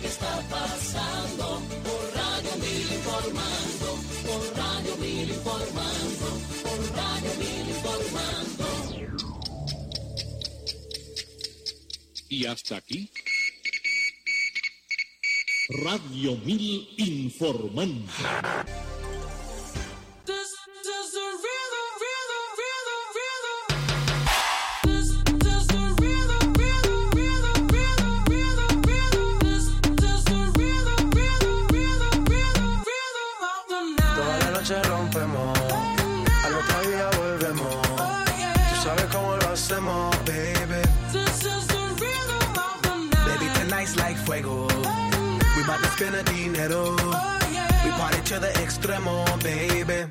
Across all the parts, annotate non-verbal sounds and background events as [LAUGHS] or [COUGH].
que está pasando. Por Radio Mil informando, por Radio Mil informando, por Radio Mil informando. Y hasta aquí. Radio Mil informando. Spend the dinero. We party to the extremo, baby.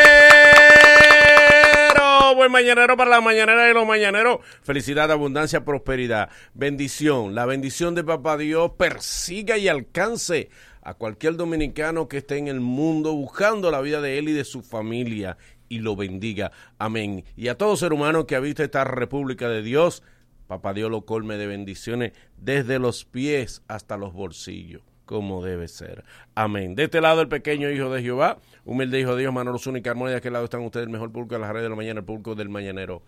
Buen mañanero para la mañanera de los mañaneros. Felicidad, abundancia, prosperidad. Bendición. La bendición de Papá Dios persiga y alcance a cualquier dominicano que esté en el mundo buscando la vida de él y de su familia y lo bendiga. Amén. Y a todo ser humano que habita esta República de Dios, Papá Dios lo colme de bendiciones desde los pies hasta los bolsillos como debe ser. Amén. De este lado el pequeño hijo de Jehová, humilde hijo de Dios, Manolo Zúñiga y Carmona. De aquel lado están ustedes, el mejor pulco de las redes de la mañana, el pulco del mañanero.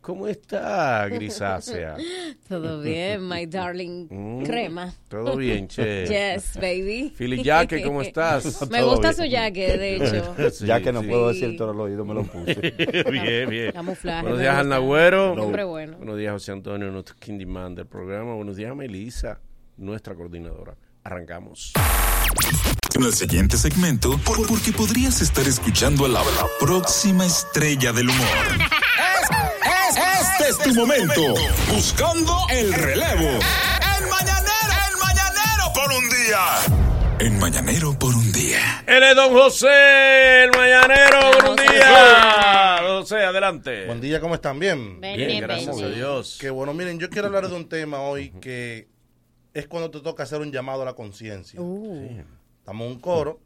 ¿Cómo está, grisácea? [LAUGHS] Todo bien, my darling [LAUGHS] Mm, crema. Todo bien, [LAUGHS] che. Yes, baby. Philly Jaque, ¿cómo estás? Me gusta su jacket, de hecho. Sí, ya que no sí. puedo decir todo el oído, me lo puse. bien, bien. Camuflaje, Buenos días, al Nagüero. Hombre bueno. Buenos días, José Antonio, nuestro Kindyman del programa. Buenos días, Melissa, nuestra coordinadora. Arrancamos. En el siguiente segmento, por- porque podrías estar escuchando a la, la próxima estrella del humor. este es tu momento. Buscando el relevo. El mañanero, el mañanero por un día. En mañanero por un día. Él es Don José, el mañanero, por un día. Don José, adelante. Buen día, ¿cómo están? Bien. Bien, gracias a Dios. Qué bueno, miren, yo quiero hablar de un tema hoy que es cuando te toca hacer un llamado a la conciencia. Uh, Estamos en un coro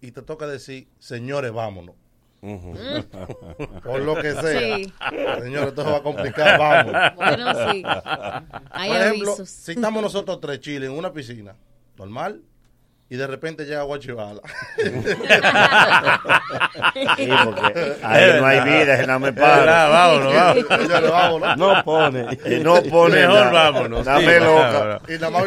y te toca decir, señores, vámonos. [LAUGHS] Por lo que sea. Sí. Señores, esto se va a complicar, vamos. Bueno, sí. Hay Por ejemplo, avisos. si estamos nosotros tres chiles en una piscina, normal, y de repente llega Guachibala. [LAUGHS] Sí, porque ahí no hay vida, es nada me para. vámonos, vámonos. [LAUGHS] Vámonos. No pone. Y no pone. Mejor nada. vámonos. Dame sí, loca. Y nada más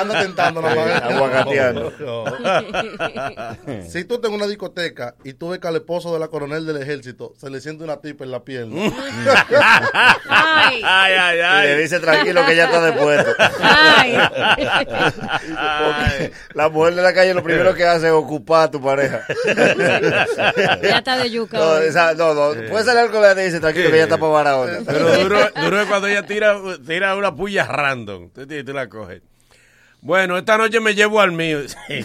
anda tentando nada más. Aguacateando. [LAUGHS] Si tú estás en una discoteca y tú ves que al esposo de la coronel del ejército se le siente una tipa en la pierna. Ay, Ay, ay, Y le dice tranquilo que ya está depuesto. ay. Ay. La mujer de la calle lo primero que hace es ocupar a tu pareja. Ya está de yuca. No, esa- no, no. Puede salir algo que le dice tranquilo que ya está para ahora. Pero duro, duro es cuando ella tira, tira una puya random. Tú- tú la coges. Bueno, esta noche me llevo al mío. [LAUGHS] Y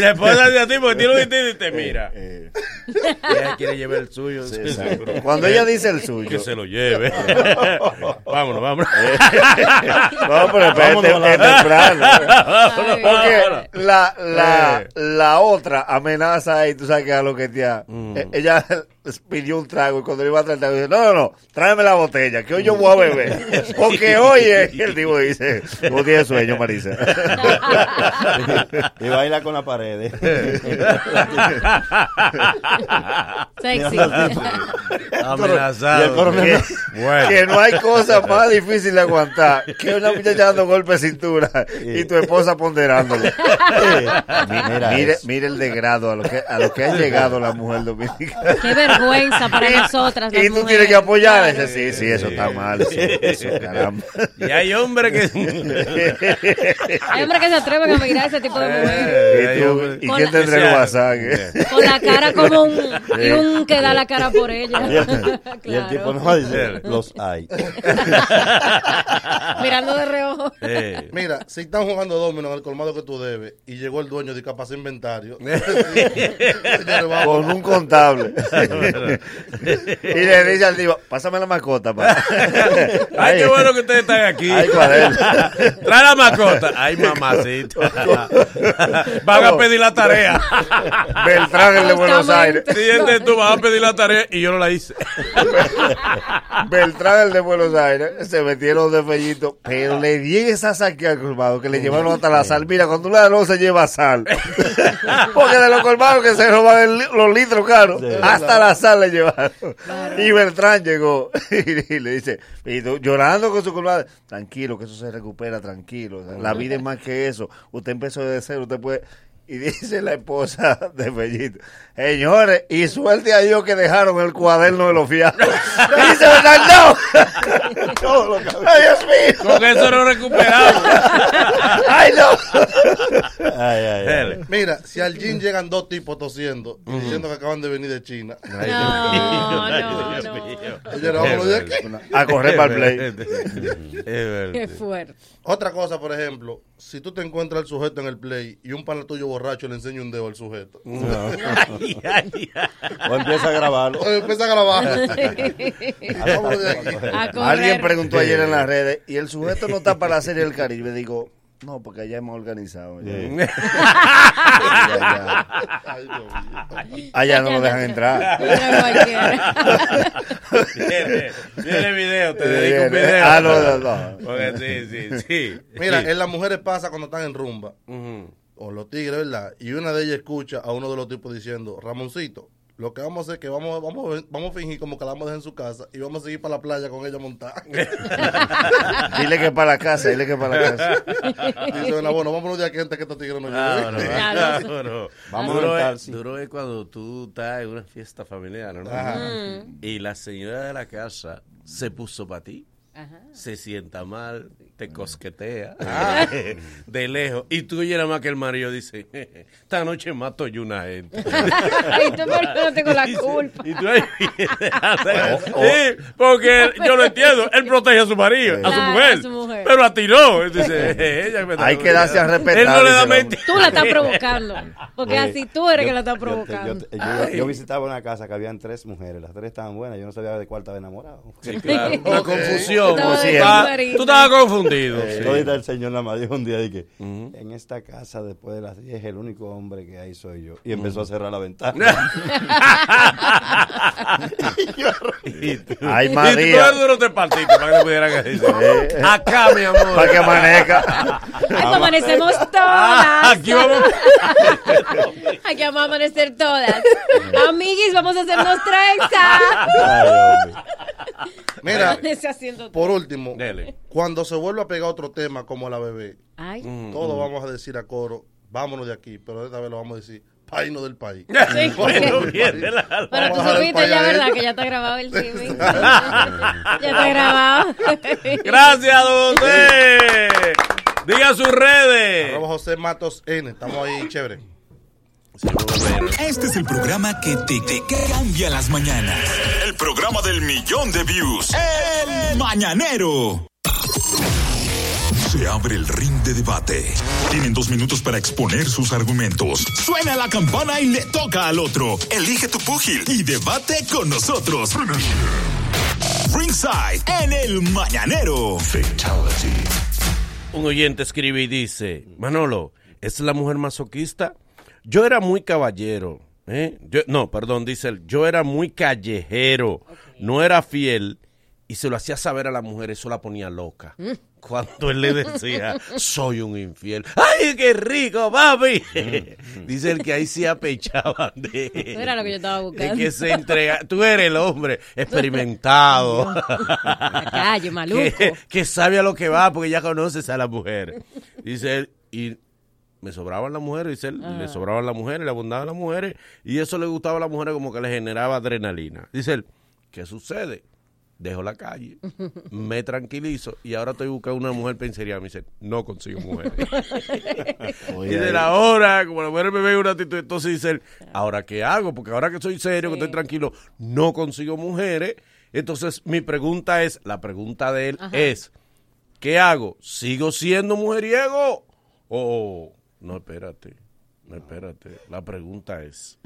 después de a ti, porque tiene un distinto y te mira. Eh, Ella quiere llevar el suyo. sí. Cuando ella dice el suyo. Que se lo lleve. [LAUGHS] vámonos, vámonos. No, pero espérate, es temprano. Porque la, la, Eh. la otra amenaza y tú sabes que a lo que te ha- Mm. eh, ella [LAUGHS] pidió un trago y cuando le iba a traer el trago dice, no, no, no, tráeme la botella, que hoy yo voy a beber. Porque oye, el tipo dice, vos tienes sueño, Marisa. y baila con la pared. Sexy. [LAUGHS] Amenazado. Coronel- Bueno. que no hay cosa más difícil de aguantar que una muchacha dando golpe de cintura y tu esposa ponderándolo. Mira mire, mire el degrado a lo que a lo que ha llegado la mujer dominicana. Qué vergüenza para nosotras. las Y tú tienes mujeres. que apoyar. Dice, sí, sí, eso está mal. Eso, eso, caramba. Y hay hombres que. [LAUGHS] Hay hombres que se atreven a mirar ese tipo de Eh, mujeres. ¿Y, tú? ¿Y Con quién tendrá el WhatsApp? Con la cara como un... Y un que da la cara por ella. Y el, [LAUGHS] y el tipo no dice, los hay. [LAUGHS] Mirando de reojo. Eh. Mira, si están jugando domino en el colmado que tú debes y llegó el dueño de capaz inventario. [LAUGHS] Con un contable. y le dice al tipo, pásame la mascota. Pa. Ay, qué bueno que ustedes están aquí. Ay. Trae la mascota. Ay, mamacita. [LAUGHS] Van a pedir la tarea. Beltrán, el de Buenos Aires. Siguiente, tú vas a pedir la tarea y yo no la hice. [LAUGHS] Beltrán, el de Buenos Aires, se metieron de fellito, pero le di esa saque al colmado que le llevaron hasta la sal. Mira, cuando una no se lleva sal. [LAUGHS] Porque de los colmados que se roban los litros caros, hasta la sal le llevaron. Y Beltrán llegó y, le dice, y tú, llorando con su colmado, tranquilo, que eso se recupera, tranquilo. La vida es más que eso. Usted empezó de cero, usted puede... Y dice la esposa de Fellito, señores, y suerte a Dios que dejaron el cuaderno de los fiados. [LAUGHS] Y dice. No. [LAUGHS] Todo lo que- Ay, Dios mío. Con eso no recuperamos. [LAUGHS] Ay, no. Ay, ay, ay. Mira, si al gym llegan dos tipos tosiendo y diciendo que acaban de venir de China. Ay, No, Dios no, mío, no. De aquí. A correr para el play. Es verdad. Qué fuerte. Otra cosa, por ejemplo, si tú te encuentras al sujeto en el play y un pana tuyo borracho le enseña un dedo al sujeto. [LAUGHS] O empieza a grabarlo. O empieza a grabar. [LAUGHS] Vámonos de aquí. A correr. Alguien preguntó ayer en las redes, ¿y el sujeto no está para la serie del Caribe? Digo, no, porque allá hemos organizado. [LAUGHS] Allá, no nos dejan entrar. Viene, viene video, te dedico un video. Ah, no, no, no. Porque sí, sí, sí. Mira, en las mujeres pasa cuando están en rumba. O los tigres, ¿verdad? Y una de ellas escucha a uno de los tipos diciendo, Ramoncito, lo que vamos a hacer es que vamos, vamos, a- vamos a fingir como que la vamos a dejar en su casa y vamos a seguir para la playa con ella montada. [LAUGHS] Dile que para la casa, dile que para la casa. Dice, bueno, bueno, vámonos de aquí antes que estos tigres nos lleven. no, Claro. [LAUGHS] no, no. Vamos duro, a es, montar, sí. duro es cuando tú estás en una fiesta familiar, ¿no? Ajá. Y la señora de la casa se puso para ti. Ajá. Se sienta mal, te cosquetea Ah. [LAUGHS] de lejos. Y tú llenas más que el marido dice: Esta noche mato yo una gente. [LAUGHS] Y tú, no tengo la culpa. Y tú ahí, [LAUGHS] sí, porque yo lo entiendo, él protege a su marido, a su Claro, mujer, a su mujer. pero la tiró. Dice, ella me Hay que darse a respetar, Él no le da mentira. Tú la estás provocando. Porque Sí. así tú eres Yo- que la estás yo te- provocando. Yo, te- yo- yo visitaba una casa que habían tres mujeres, las tres estaban buenas, yo no sabía de cuál estaba enamorado. Sí, claro, una confusión. Tú estabas- tú estabas confundido. Eh, sí. Ahorita el señor nada más dijo un día de que en esta casa después de las 10 el único hombre que hay soy yo. Y empezó a cerrar la ventana. [LAUGHS] Y tú- Ay, Y tú María. eres duro te partiste para que le pudieran decir. Acá, mi amor. Para que amanezca. Ay, amanecemos Ah, [LAUGHS] todas. aquí vamos. [LAUGHS] Aquí vamos a amanecer todas. Amiguis, vamos a hacernos trenza. Ay, hombre. Mira, por último, Dele. Cuando se vuelve a pegar otro tema como la bebé, Ay. todos vamos a decir a coro, vámonos de aquí, pero esta vez lo vamos a decir, paino del país. [LAUGHS] Sí, Bueno, la- Pero tú supiste ya, ¿verdad? Que ya está grabado el [LAUGHS] cine. [LAUGHS] ya está grabado. Gracias, don José. Diga sus redes. Arroba José Matos N, estamos ahí, chévere. Este es el programa que te, te cambia las mañanas. El programa del millón de views. El Mañanero. Se abre el ring de debate. Tienen dos minutos para exponer sus argumentos. Suena la campana y le toca al otro. Elige tu púgil y debate con nosotros. Ringside en el Mañanero. Un oyente escribe y dice, Manolo, ¿es la mujer masoquista? Yo era muy caballero. ¿eh? Yo- no, perdón, dice él, yo era muy callejero, no era fiel y se lo hacía saber a la mujer, eso la ponía loca. Cuando él le decía, [LAUGHS] soy un infiel. ¡Ay, qué rico, papi! [LAUGHS] dice él que ahí sí apechaban de, era lo que yo estaba de buscando. que se entrega. Tú eres el hombre experimentado. La [LAUGHS] calle, maluco. que, que sabe a lo que va porque ya conoces a la mujer. Dice él, y me sobraban las mujeres, dice él, le sobraban las mujeres, le abundaban las mujeres, y eso le gustaba a las mujeres como que le generaba adrenalina. Dice él, ¿qué sucede? Dejo la calle, me tranquilizo y ahora estoy buscando una mujer pensería. Me dice, no consigo mujeres. [LAUGHS] y de la hora, como la mujer me ve una actitud, entonces dice, ¿ahora qué hago? Porque ahora que soy serio, que estoy tranquilo, no consigo mujeres. Entonces mi pregunta es, la pregunta de él Ajá. es, ¿qué hago? ¿Sigo siendo mujeriego? O, no, espérate, no, espérate. La pregunta es,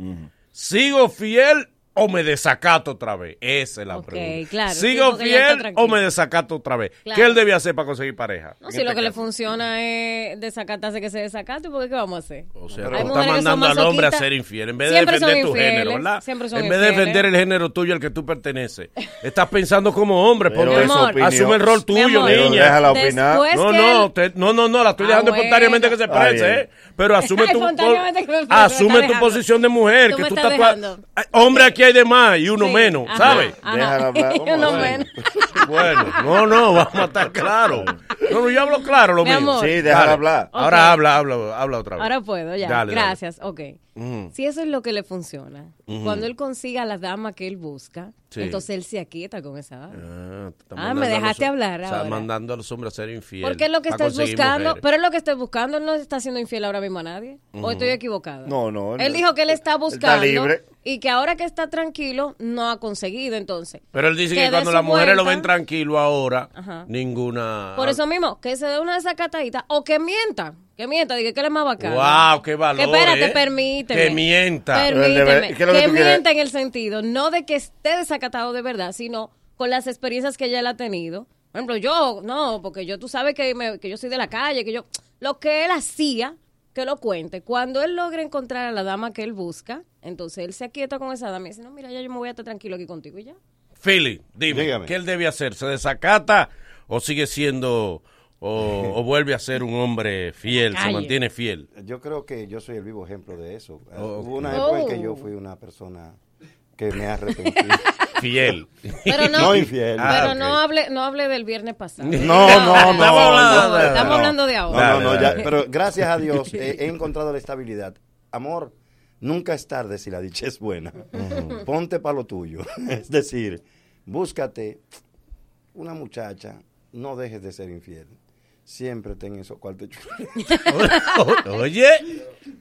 ¿sigo fiel o me desacato otra vez? Esa es la pregunta. claro, ¿Sigo fiel o me desacato otra vez? Claro. ¿Qué él debe hacer para conseguir pareja? No, si este lo que le funciona es desacatarse que se desacate, porque ¿qué vamos a hacer? O sea, tú estás mandando al hombre a ser infiel. En vez de Siempre defender tu infieles, género, ¿verdad? siempre son en vez de infieles. defender el género tuyo al que tú perteneces. Estás pensando como hombre, Pero porque es su opinión. asume el rol Mi tuyo, niña. déjala opinar. No, no, te- no, no, no, la estoy Ah, dejando bueno. espontáneamente que se exprese, bien. ¿eh? Pero asume tu, asume tu posición de mujer, que tú estás Hombre, aquí hay de más y uno Sí, menos, ajá, ¿sabes? ajá. Déjala hablar, [LAUGHS] Uno menos. [LAUGHS] Bueno, no, no, vamos a estar claros. No, no, yo hablo claro lo Mi mío. amor. Sí, déjala Dale. hablar. Ahora Ok. habla, habla, habla otra vez. Ahora puedo, ya. Dale, dale. Gracias, ok. Si eso es lo que le funciona, cuando él consiga la dama que él busca, Sí. entonces él se aquieta con esa dama. Ah, está Ah, me mandando a los dejaste hablar Está ahora. mandando a los hombres a ser infieles. Porque es lo que estás buscando, mujeres. pero es lo que estás buscando, él no está siendo infiel ahora mismo a nadie. ¿O estoy equivocada? No, no. Él dijo que él está buscando libre. y que ahora que está tranquilo no ha conseguido entonces. Pero él dice que, cuando las mujeres lo ven tranquilo ahora, Ajá. ninguna... Por eso mismo, que se dé una desacatadita o que mienta, que mienta, diga que él es más bacano. ¡Wow! ¡Qué valor! Que espérate, eh. permíteme. Que mienta. Permíteme. ¿qué es lo que que tú quieres? mienta en el sentido, no de que esté desacatado de verdad, sino con las experiencias que ya él ha tenido. Por ejemplo, yo, no, porque yo, tú sabes que, me- que yo soy de la calle, que yo, lo que él hacía, que lo cuente. Cuando él logra encontrar a la dama que él busca, entonces él se aquieta con esa dama y dice, no, mira, ya yo me voy a estar tranquilo aquí contigo y ya. Philly, dime, Dígame. ¿qué él debe hacer? ¿Se desacata o sigue siendo... o, o vuelve a ser un hombre fiel, se mantiene fiel? Yo creo que yo soy el vivo ejemplo de eso. Oh, Hubo una época en que Oh. yo fui una persona que me arrepentí. [LAUGHS] Fiel. Pero no, [LAUGHS] No infiel. Ah, pero ok. no hable, no hable del viernes pasado. No, no, no. Estamos hablando de- Estamos no. hablando de No, ahora. no, no, ya, [LAUGHS] pero gracias a Dios he, he encontrado la estabilidad. Amor, nunca es tarde si la dicha es buena. Ponte para lo tuyo. Es decir, búscate una muchacha, no dejes de ser infiel. Siempre ten esos cuartos [LAUGHS] Oye,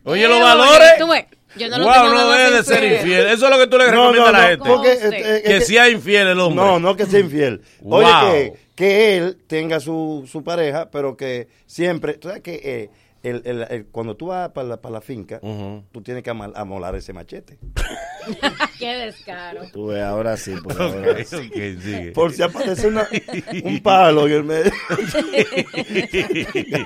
oye los valores. tú ves, yo no lo wow, tengo no nada debe de ser infiel. Eso es lo que tú le No, recomiendas no, a la gente. porque, No sé. eh, eh, que sea infiel el hombre. No, no que sea infiel. Oye, Wow. que, que él tenga su, su pareja, pero que siempre. Tú sabes que eh, el, el- el- cuando tú vas para la, para la finca, Ujú. tú tienes que amal- amolar ese machete. [LAUGHS] Qué descaro. Tú ves, ahora sí, por Ok, ok, sigue. Por si aparece una- un palo en el medio. [LAUGHS]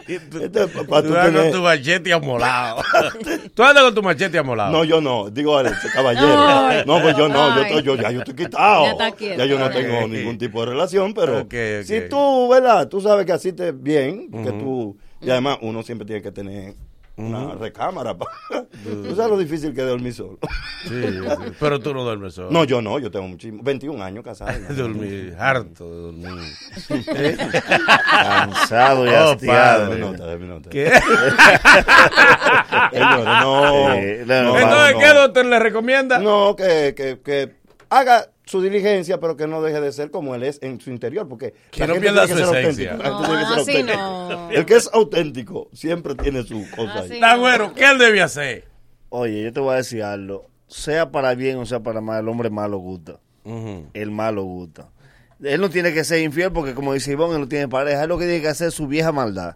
Esto es pa- pa' Tú tú andas con tu machete amolado. [LAUGHS] Tú andas con tu machete amolado. No, yo no. Digo, Alex, caballero. No, pues yo no. Yo, ya yo estoy quitado. Ya está quieto. Ya yo no tengo ningún tipo de relación, pero Ok, ok. si tú, ¿verdad? Tú sabes que así te bien, que tú... Y además uno siempre tiene que tener una recámara. pa- [LAUGHS] tú sabes lo difícil que es dormir solo. Sí, sí, Pero tú no duermes solo. no, yo no. Yo tengo muchísimo... 21 años casado. ¿no? [LAUGHS] Dormir, harto de dormir. [LAUGHS] Cansado y hastiado. Oh, nota, dame nota. ¿Qué? No. No, no, Entonces, no. ¿qué doctor le recomienda? No, que, que, que haga su diligencia, pero que no deje de ser como él es en su interior, porque Que la no gente pierda tiene que su ser esencia. auténtico. La No, gente tiene que ser así auténtico. no. El que es auténtico siempre tiene su cosa Así ahí. Está bueno, ¿qué él debe hacer? Oye, yo te voy a decir algo. Sea para bien o sea para mal, el hombre malo gusta. El malo gusta. Él no tiene que ser infiel porque, como dice Ivonne, él no tiene pareja. Él lo que tiene que hacer es su vieja maldad.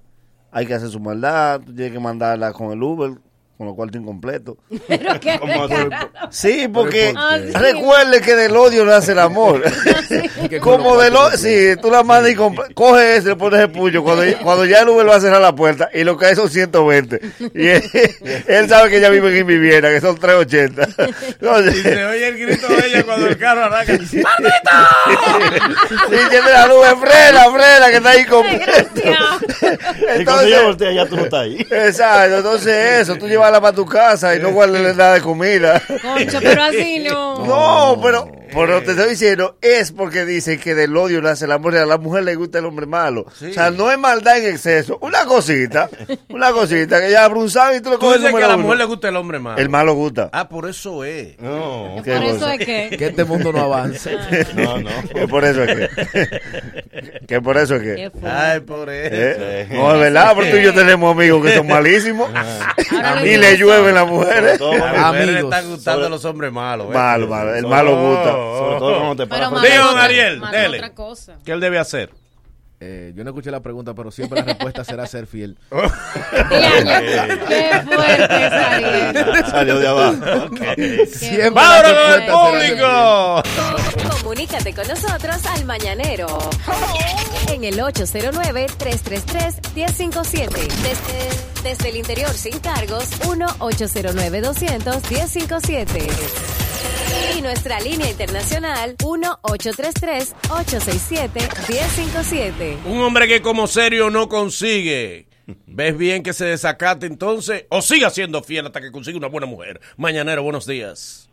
Hay que hacer su maldad, tú tienes que mandarla con el Uber, con los cuartos incompletos. [LAUGHS] Pero qué. Sí, porque Ah, sí. recuerde que del odio nace el amor. [LAUGHS] Como del odio, sí, tú la mandas y coge ese, le pones el puño. Cuando, cuando ya el Uber va a cerrar la puerta y lo que hay son 120. Y él, [LAUGHS] él sabe que ella vive en vivienda, que son 380. Entonces, Y se oye el grito de ella cuando el carro arranca. Sí, tiene la nube, frena, frena, que está ahí con... Desgraciado. Y cuando ella voltea, ya tú no estás ahí. Exacto, entonces eso, tú llevarla para tu casa y no guardarle nada de comida. Concho, pero así [LAUGHS] no. No, pero, pero te estoy diciendo, es porque dicen que del odio nace el amor y a la mujer le gusta el hombre malo. O sea, no es maldad en exceso. Una cosita, [LAUGHS] una cosita que ya abre un saco y tú Tú coges el dices que a la uno. mujer le gusta el hombre malo. El malo gusta. Ah, por eso es. No, Por ¿Qué eso cosa? es que. Que este mundo no avance. [LAUGHS] no, no. Que por eso es que. que por eso es que. Ay, por eso. ¿Eh? No, es verdad, porque tú y yo tenemos amigos que son malísimos. Ahora lo que le llueven las mujeres. Todo A las mujeres le Amigos. están gustando los hombres malos. ¿eh? Malo, malo. El malo gusta. Sobre todo cuando te Pero Digo, Ariel, dele. otra cosa. ¿Qué él debe hacer? Eh, yo no escuché la pregunta, pero siempre la respuesta será ser fiel. [LAUGHS] Diaño, Qué fuerte Ariel. Salió de abajo. Siempre ¡Vámonos la con el respuesta será ser público! Comunícate con nosotros al Mañanero. En el 809-333-1057. Desde, desde el interior sin cargos, 1-809-200-1057. Y nuestra línea internacional, 1-833-867-1057. Un hombre que como serio no consigue. ¿Ves bien que se desacate entonces? ¿O siga siendo fiel hasta que consiga una buena mujer? Mañanero, buenos días.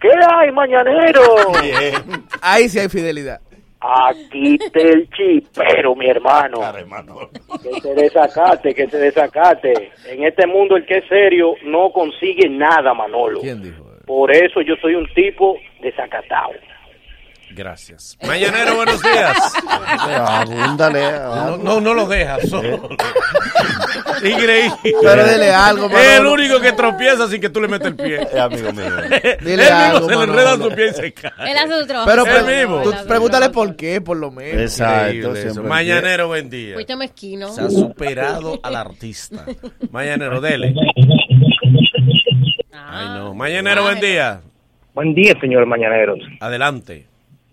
¿Qué hay, mañanero? [LAUGHS] Bien. Ahí sí hay fidelidad. Aquí te el chipero, mi hermano. hermano. Que se desacate, que se desacate. En este mundo el que es serio no consigue nada, Manolo. ¿Quién dijo? Por eso yo soy un tipo desacatado. Gracias. Mañanero, buenos días. Abúndale. No, no, no lo dejas solo. Increíble. Pero dile algo, Es el Manolo. único que tropieza sin que tú le metas el pie. Es amigo mío. [LAUGHS] Dile Él algo, mismo se le Manolo. enreda su pie y se cae. Él hace su trabajo. Pero pre- mismo. tú pregúntale por qué, por lo menos. Exacto. Mañanero, buen día. Fuiste mezquino. Se ha superado al artista. Mañanero, dele. [LAUGHS] Ay, no. Mañanero, buen día. Buen día, señores mañaneros. Adelante.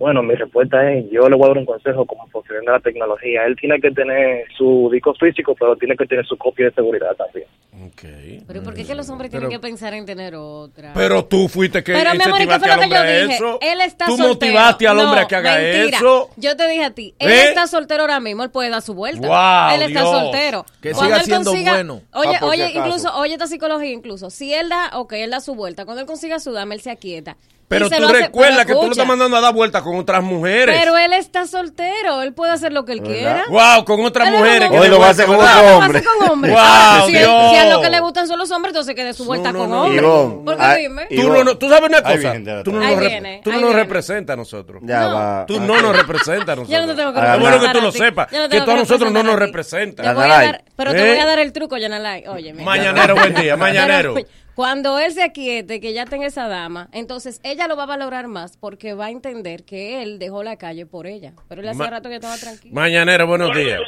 Bueno, mi respuesta es, yo le voy a dar un consejo como funcionario de la tecnología. Él tiene que tener su disco físico, pero tiene que tener su copia de seguridad también. Ok. Pero ¿por qué que los hombres tienen que pensar en tener otra? Pero tú fuiste que Pero, mi amor, ¿y qué fue lo que yo a dije? eso. Él está Tú soltero. motivaste al hombre a que haga mentira. eso. Yo te dije a ti, él ¿Eh? está soltero ahora mismo, él puede dar su vuelta. Guau, él está Dios. soltero. Que Cuando siga él siendo consiga- bueno. Oye, Ah, si oye, incluso, oye esta psicología incluso. Si él da, ok, él da su vuelta. Cuando él consiga su dama, él se aquieta. Pero tú recuerdas que tú lo estás mandando a dar vueltas con otras mujeres. Pero él está soltero, él puede hacer lo que él quiera. Wow, con otras Él mujeres. Hoy lo va a hacer con otro hombre. con hombres. Wow, Ah, si, él- Dios. si a lo que le gustan son los hombres, entonces que dé su vuelta no, con no. hombres. Porque ay, dime. y- Tú, no, no- tú sabes una Ahí cosa. viene, tú no, nos, rep- viene, tú no ahí nos viene. representas a nosotros. Ya No. va. Tú no nos representas a nosotros. Yo no te tengo que Ah, Es bueno que representar tú a lo ti. sepas. Yo no Que tengo tú a nosotros no representar nos a ti. representas. Te voy a Yanalay. dar- pero te ¿Eh? voy a dar el truco, Yanalay. Oye, Mañanero, buen día. Mañanero. Cuando él se aquiete, que ya tenga esa dama, entonces ella lo va a valorar más porque va a entender que él dejó la calle por ella. Pero él hace Ma- rato que estaba tranquilo. Mañanero, buenos días.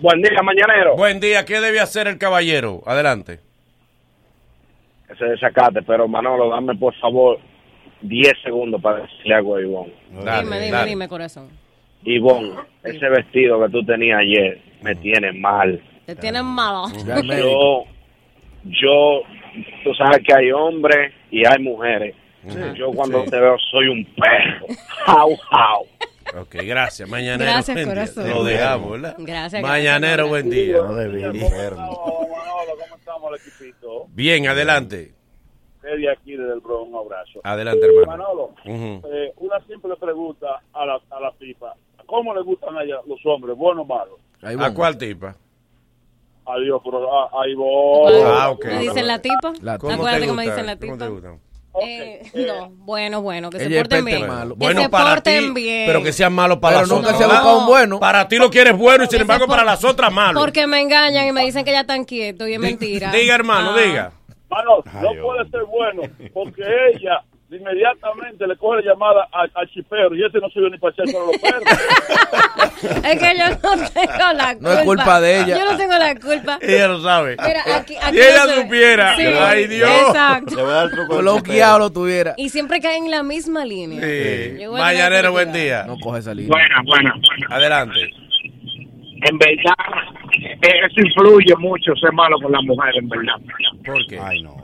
Buen día, mañanero. Buen día. ¿Qué debe hacer el caballero? Adelante. Ese desacate, pero Manolo, dame por favor 10 segundos para decirle algo a Ivonne. Dale, dime, dime, dale. dime, corazón. Ivonne, ese vestido que tú tenías ayer me tiene mal. Te tienen malo. Ya al médico. Yo, yo, tú sabes que hay hombres y hay mujeres. Yo cuando Sí. te veo soy un perro. [LAUGHS] Jau, jau. Ok, gracias. Mañanero. Gracias, buen día. Lo dejamos, ¿verdad? Gracias, Mañanero, gracias, buen día. No enfermo. ¿cómo estamos el equipito? Bien, adelante. de aquí desde el Bronx, un abrazo. Adelante, hermano. Manolo, eh, una simple pregunta a la, a la pipa. ¿Cómo le gustan a ella los hombres, buenos o malos? ¿A cuál tipa? Adiós, pero ah, ahí voy. Ah, ok. ¿Me dicen la tipa? La ¿Cómo Acuérdate gusta? dicen la ¿Cómo tipa. te gustan? Eh, no, bueno, bueno, que se Ella porten bien. malo. Que se para porten ti, bien. pero que sean malos para Pero las nunca otras. se ha ¿verdad? buscado un bueno. Para ti lo quieres bueno y sin embargo para las otras malo. Porque me engañan y me dicen que ya están quietos y es mentira. Diga, hermano, Ah. diga. No Ay, puede ser bueno, porque ella inmediatamente le coge la llamada a- al chipero y ese no sirve ni para echar solo los perros. [LAUGHS] Es que yo no tengo la culpa. No es culpa de ella. Yo no tengo la culpa. Ella lo sabe. Mira, aquí, aquí si ella no supiera, Sí, ay Dios. Exacto. Le voy a dar el truco del Bloqueado lo tuviera. Y siempre caen en la misma línea. Sí. Mañanero, buen día. No coge esa línea. buena, buena. Adelante. En verdad, eso influye mucho ser malo con la mujer, en verdad. ¿Por qué? Ay, no.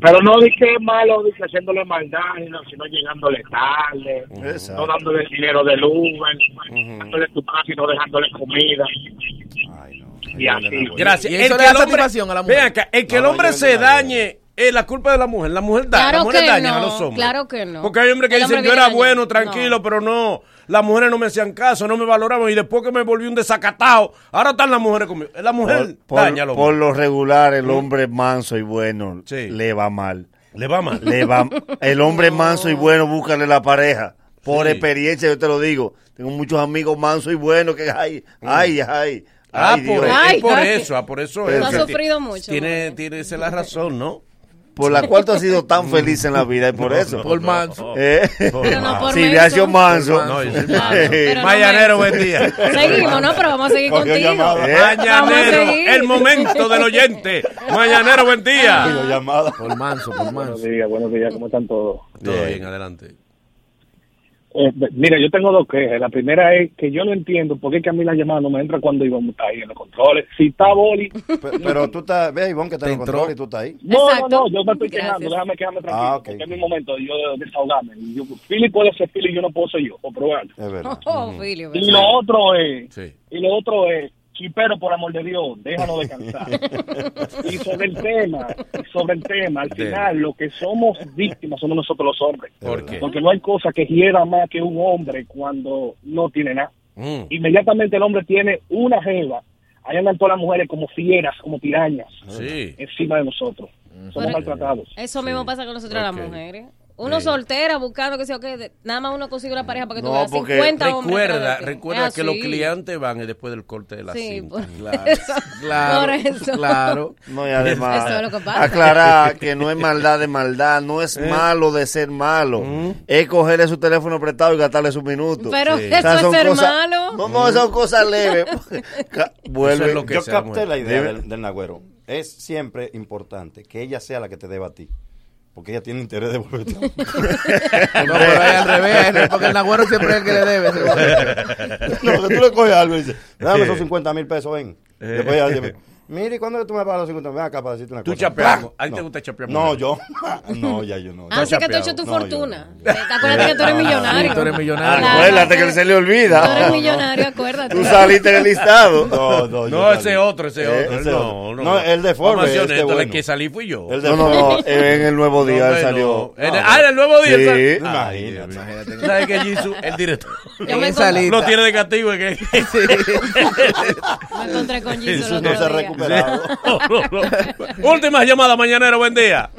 Pero no di que es malo, di que haciéndole maldad, sino, sino llegándole tarde, no dándole dinero del Uber, dándole tu casa y no dejándole comida. Y así. Gracias. Y El eso que le da el hombre- satisfacción a la Ven mujer. acá, el que No, el no, hombre yo se no la dañe es la culpa de la mujer. La mujer da, Claro mujeres que dañan a no, los hombres. claro que no. Porque hay hombres que El dicen, hombre yo era dañado". bueno, tranquilo, pero no. Las mujeres no me hacían caso, no me valoraban y después que me volví un desacatado, ahora están las mujeres conmigo. La mujer Por, daña por, lo regular, el hombre manso y bueno le va mal. Le va mal. Le va, el hombre manso y bueno, búscale la pareja. Por Sí. experiencia, yo te lo digo. Tengo muchos amigos mansos y buenos que, ay, ay, ay. Ah, ay, por, Dios. es por eso, ah, por eso Pero es. tú has sufrido mucho, Tiene, tiene esa es la razón, ¿no? Por la cual tú has sido tan [LAUGHS] feliz en la vida y por No, eso. no, Por manso. [LAUGHS] Eh, Pero no por menso. Manso. No, yo soy Claro, pero no [LAUGHS] Mañanero, buen día. Seguimos, ¿no? Pero vamos a seguir Cogió contigo. llamada. Eh, Mañanero, seguir. el momento del oyente. Mañanero, buen día. Por manso, por manso. Buenos días, buenos días, ¿cómo están todos? Todo bien, adelante. Eh, mira, yo tengo dos quejas. La primera es que yo no entiendo por qué que a mí la llamada no me entra cuando íbamos ahí en los controles. Si está boli. Pe- Pero tú estás, ve, Ivonne, que te lo controla y tú estás ahí. No, Exacto. no, no, yo me estoy Gracias. quejando, déjame quejarme tranquilo, Ah, porque es mi momento de yo desahogarme. Y Yo, Philly puede ser Philly y yo no puedo ser yo, o probar. Es verdad. [LAUGHS] Oh, Y lo otro es, Sí. y lo otro es, chipero, por amor de Dios, déjanos descansar. [LAUGHS] y sobre el tema, y sobre el tema, al final, lo que somos víctimas somos nosotros los hombres. ¿Por qué? Porque no hay cosa que hiera más que un hombre cuando no tiene nada. Mm. Inmediatamente el hombre tiene una jeva, ahí andan todas las mujeres como fieras, como pirañas, Sí. encima de nosotros. Somos Pero- maltratados. Eso mismo pasa con nosotros las mujeres. Uno Sí. soltera buscando que sea que nada más uno consigue una pareja para que tú No, veas porque 50 hombres. Recuerda, recuerda Es que los clientes van después del corte de la Sí, cinta. por Claro, [LAUGHS] eso. claro, Por eso. claro. No, y además, Eso es lo que pasa. aclarar que no es maldad de maldad, no es [LAUGHS] Eh. malo de ser malo, es cogerle su teléfono prestado y gastarle sus minutos. Pero Sí. eso O sea, es son ser cosas- malo. No, no, son cosas [LAUGHS] leves. Vuelve. Es lo que Yo sea, capté mujer. la idea del, del Nagüero. Es siempre importante que ella sea la que te deba a ti. Porque ella tiene interés de volverte. [LAUGHS] No, pero es al revés, porque el nagüero siempre es el que le debe. no, que tú le coges algo y dices, dame esos 50 mil pesos, ven. Eh. Después ella dice, mire, ¿cuándo tú me pagas los 50 mil? Ven acá para decirte una Tú cosa. chapeas. ¡Plah! ¿A ti te No. gusta chapear No, yo. [LAUGHS] no, ya yo no. Ah, sí que tú has hecho tu No, yo- fortuna. ¿Te acuerdas que tú eres millonario? Sí, tú eres millonario. Claro, Acuérdate que se le olvida. Tú eres No, millonario, acuérdate. Tú saliste en el listado. No, no, yo No, ese otro, ese Eh, otro. ese no, otro. no. No, el de Forbes, este bueno. el que salí fui yo. El de No, no, no, en el nuevo día No, él no. salió. En el- ah, en el nuevo día. Sí. sal- Imagínate. Mío. ¿Sabes que Jisoo, el director, Yo me, lo tiene de castigo? [LAUGHS] me encontré con el no se operado. [LAUGHS] no, Últimas llamadas, mañanero, buen día.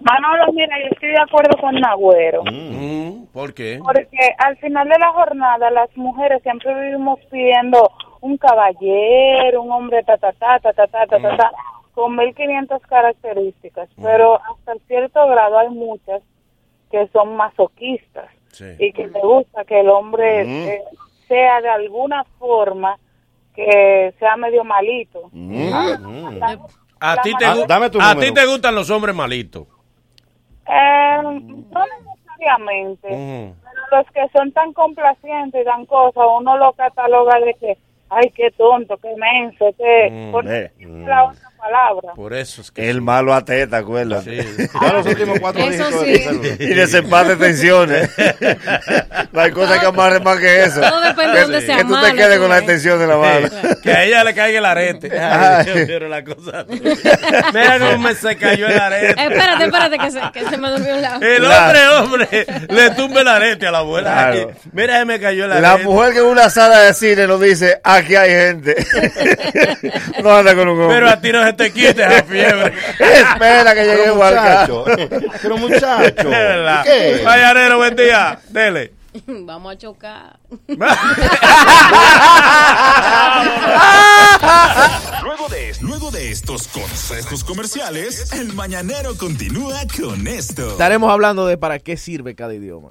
Manolo, mira, yo estoy de acuerdo con Nagüero. Mm. Mm, ¿Por qué? Porque al final de la jornada las mujeres siempre vivimos pidiendo un caballero, un hombre, ta, ta, ta, ta, ta, ta, ta, con 1500 características, mm. pero hasta cierto grado hay muchas que son masoquistas y que le gusta que el hombre eh, sea de alguna forma que sea medio malito. Ah, la- A la ti, te, dame tu a ti te gustan los hombres malitos. Eh, no necesariamente. Pero los que son tan complacientes y dan cosas, uno lo cataloga de que, ay, qué tonto, qué menso, que... Mm, por eh. la otra palabra. Por eso es que. El malo a teta, acuérdate. Sí. [LAUGHS] Ya los últimos cuatro Eso dígitos sí. Y desempate tensiones. [LAUGHS] No hay cosa que amarre más que eso. Todo depende de que, dónde sea que tú te quedes con la extensión de la mano. Que a ella le caiga el arete. Ay, mío, la cosa. [LAUGHS] Mira cómo me se cayó el arete. Espérate, espérate, que se, que se me durmió lado. El Claro. hombre, hombre, le tumba el arete a la abuela. Claro. Mira, se me cayó el arete. La mujer que en una sala de cine nos dice, aquí hay gente. no anda con un hombre. Pero a ti no se te quite esa fiebre. [LAUGHS] Espera que llegue muchacho, pero muchacho, [LAUGHS] La- ¿qué? Mañanero, buen día. Dele. [LAUGHS] Vamos a chocar. Luego de, luego de estos consejos comerciales, el mañanero continúa con esto. Estaremos hablando de para qué sirve cada idioma.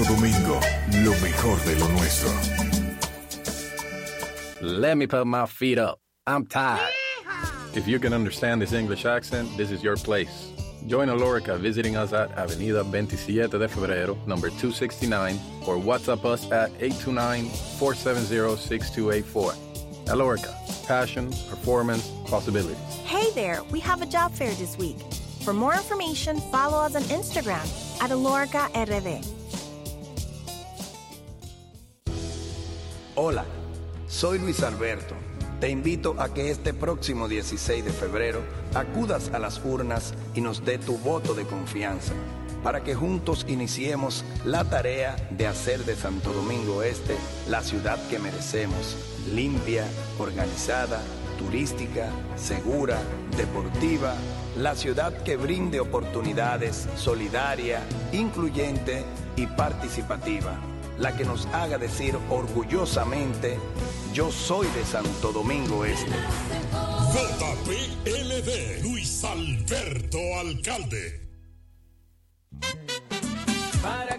Santo Domingo, lo mejor de lo nuestro. Let me put my feet up. I'm tired. If you can understand this English accent, this is your place. Join Alorica visiting us at Avenida 27 de Febrero, number 269, or WhatsApp us at 829-470-6284. Alorica, passion, performance, possibilities. Hey there, we have a job fair this week. For more information, follow us on Instagram at Alorica RD. Hola, soy Luis Alberto. Te invito a que este próximo 16 de febrero acudas a las urnas y nos dé tu voto de confianza para que juntos iniciemos la tarea de hacer de Santo Domingo Este la ciudad que merecemos, limpia, organizada, turística, segura, deportiva, la ciudad que brinde oportunidades, solidaria, incluyente y participativa, la que nos haga decir orgullosamente, yo soy de Santo Domingo Este. JPLD, Luis Alberto Alcalde. Para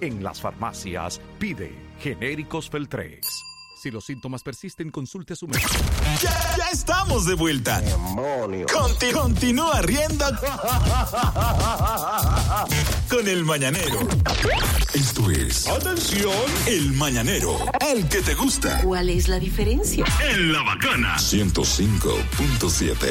En las farmacias pide genéricos Feltrex. Si los síntomas persisten, consulte a su médico. Ya, ya estamos de vuelta. Conti- continúa riendo con el mañanero. Esto es. Atención. El mañanero. El que te gusta. ¿Cuál es la diferencia? En la bacana. 105.7.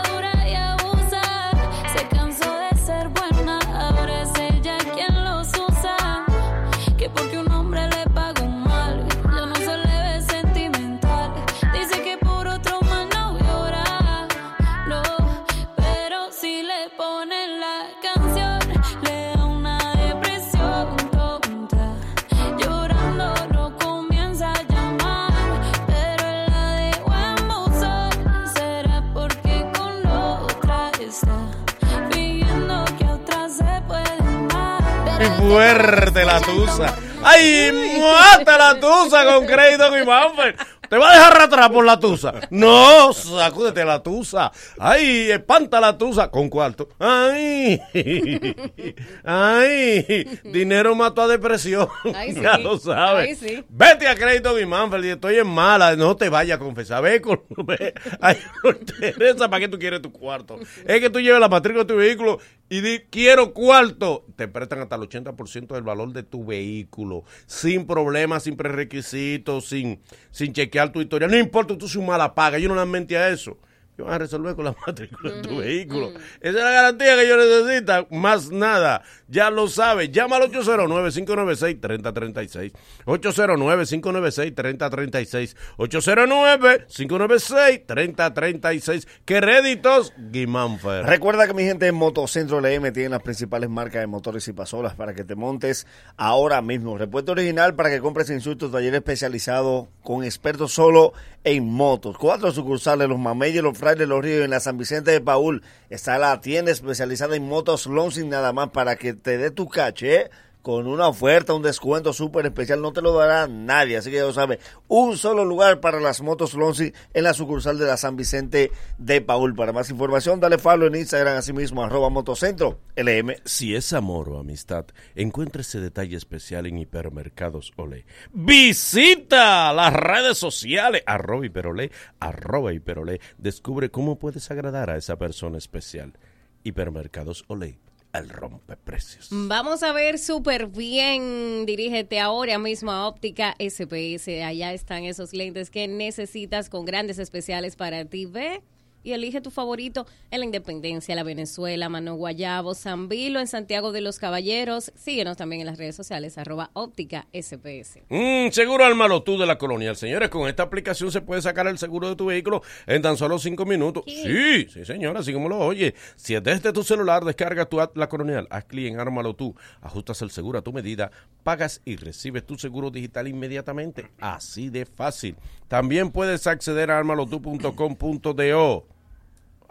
fuerte la tusa. ¡Ay, mata la tusa con Creighton y Manfred! ¿Te va a dejar atrás por la tusa? No, sacúdete la tusa. ¡Ay, espanta la tusa! Con cuarto. ¡Ay! [LAUGHS] ¡Ay! Dinero mató a depresión. [LAUGHS] Ay, [LAUGHS] sí. Ya lo sabes. Ay, sí. Vete a Creighton y Manfred estoy en mala. No te vayas a confesar. Ve con. Ve. Ay, no interesa para qué tú quieres tu cuarto. Es que tú lleves la matrícula de tu vehículo y di, quiero cuarto. Te prestan hasta el 80% del valor de tu vehículo. Sin problemas, sin prerequisitos, sin, sin chequear tu historia. No importa, tú soy un mala paga. Yo no les mentí a eso. Van a resolver con la [LAUGHS] matrícula de tu vehículo. Esa es la garantía que yo necesito. Más nada. Ya lo sabes. Llama al 809-596-3036. 809-596-3036. 809-596-3036. Créditos Guimánfer. Recuerda que mi gente en Motocentro LM tiene las principales marcas de motores y pasolas para que te montes ahora mismo. Repuesto original para que compres insultos, taller especializado con expertos solo en motos. Cuatro sucursales, los Mameyes, los Frailes, los Ríos, en la San Vicente de Paul. Está la tienda especializada en motos Lonsing nada más para que te dé tu caché. ¿eh? Con una oferta, un descuento súper especial. No te lo dará nadie, así que ya lo sabes. Un solo lugar para las motos Lonzi en la sucursal de la San Vicente de Paul. Para más información, dale follow en Instagram, así mismo, arroba motocentro LM. Si es amor o amistad, encuentra ese detalle especial en Hipermercados Olé. Visita las redes sociales, arroba hiperolé, arroba hiperolé. Descubre cómo puedes agradar a esa persona especial. Hipermercados Olé, el rompeprecios. Vamos a ver súper bien. Dirígete ahora mismo a Óptica SPS. Allá están esos lentes que necesitas con grandes especiales para ti. Ve y elige tu favorito en la Independencia, la Venezuela, Mano Guayabo, San Vilo, en Santiago de los Caballeros. Síguenos también en las redes sociales, arroba Óptica SPS. Mm, seguro Ármalo tú de la Colonial. Señores, con esta aplicación se puede sacar el seguro de tu vehículo en tan solo cinco minutos. Sí, sí, señora, así como lo oye. Si es desde tu celular, descarga tu app La Colonial, haz clic en Ármalo tú, ajustas el seguro a tu medida, pagas y recibes tu seguro digital inmediatamente. Así de fácil. También puedes acceder a armalotu.com.do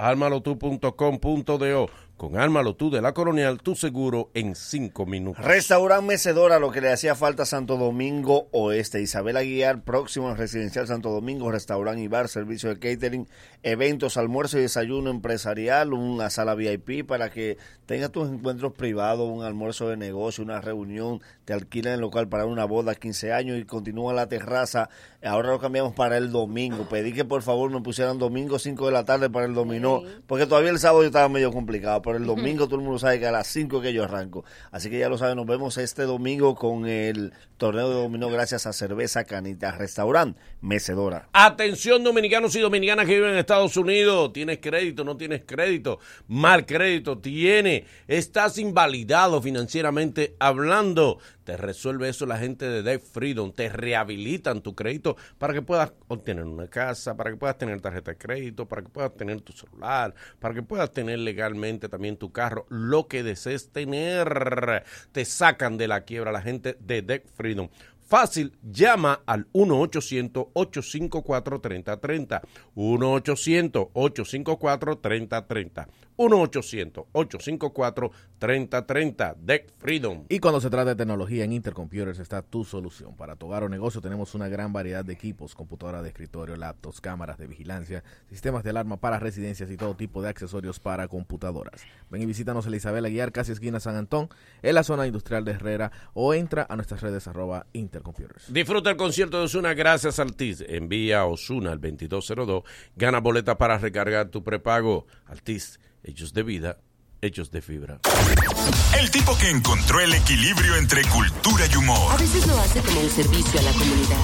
armalotu.com.do con Ármalo de la Colonial, tu seguro en cinco minutos. Restaurante Mecedora, lo que le hacía falta Santo Domingo Oeste. Isabel Aguiar, próximo al Residencial Santo Domingo, restaurante y bar, servicio de catering, eventos, almuerzo y desayuno empresarial, una sala VIP para que tengas tus encuentros privados, un almuerzo de negocio, una reunión, te alquilan el local para una boda, 15 años y continúa la terraza. Ahora lo cambiamos para el domingo. Pedí que por favor me pusieran domingo 5 de la tarde para el dominó, porque todavía el sábado yo estaba medio complicado, pero el domingo todo el mundo sabe que a las 5 que yo arranco. Así que ya lo saben, nos vemos este domingo con el torneo de dominó gracias a Cerveza Canita Restaurant Mecedora. Atención dominicanos y dominicanas que viven en Estados Unidos. ¿Tienes crédito? ¿No tienes crédito? Mal crédito tiene. Estás invalidado financieramente hablando. Te resuelve eso la gente de Debt Freedom. Te rehabilitan tu crédito para que puedas obtener una casa, para que puedas tener tarjeta de crédito, para que puedas tener tu celular, para que puedas tener legalmente también tu carro, lo que desees tener. Te sacan de la quiebra la gente de Debt Freedom. Fácil, llama al 1-800-854-3030. 1-800-854-3030. 1-800-854-3030. Deck Freedom. Y cuando se trata de tecnología en Intercomputers está tu solución. Para tu hogar o negocio tenemos una gran variedad de equipos, computadoras de escritorio, laptops, cámaras de vigilancia, sistemas de alarma para residencias y todo tipo de accesorios para computadoras. Ven y visítanos en la Isabel Aguiar, casi esquina San Antón, en la zona industrial de Herrera o entra a nuestras redes arroba Intercomputers. Disfruta el concierto de Osuna gracias al TIS. Envía a Osuna al 2202. Gana boleta para recargar tu prepago. Altis, hechos de vida, hechos de fibra. El tipo que encontró el equilibrio entre cultura y humor. A veces lo hace como un servicio a la comunidad.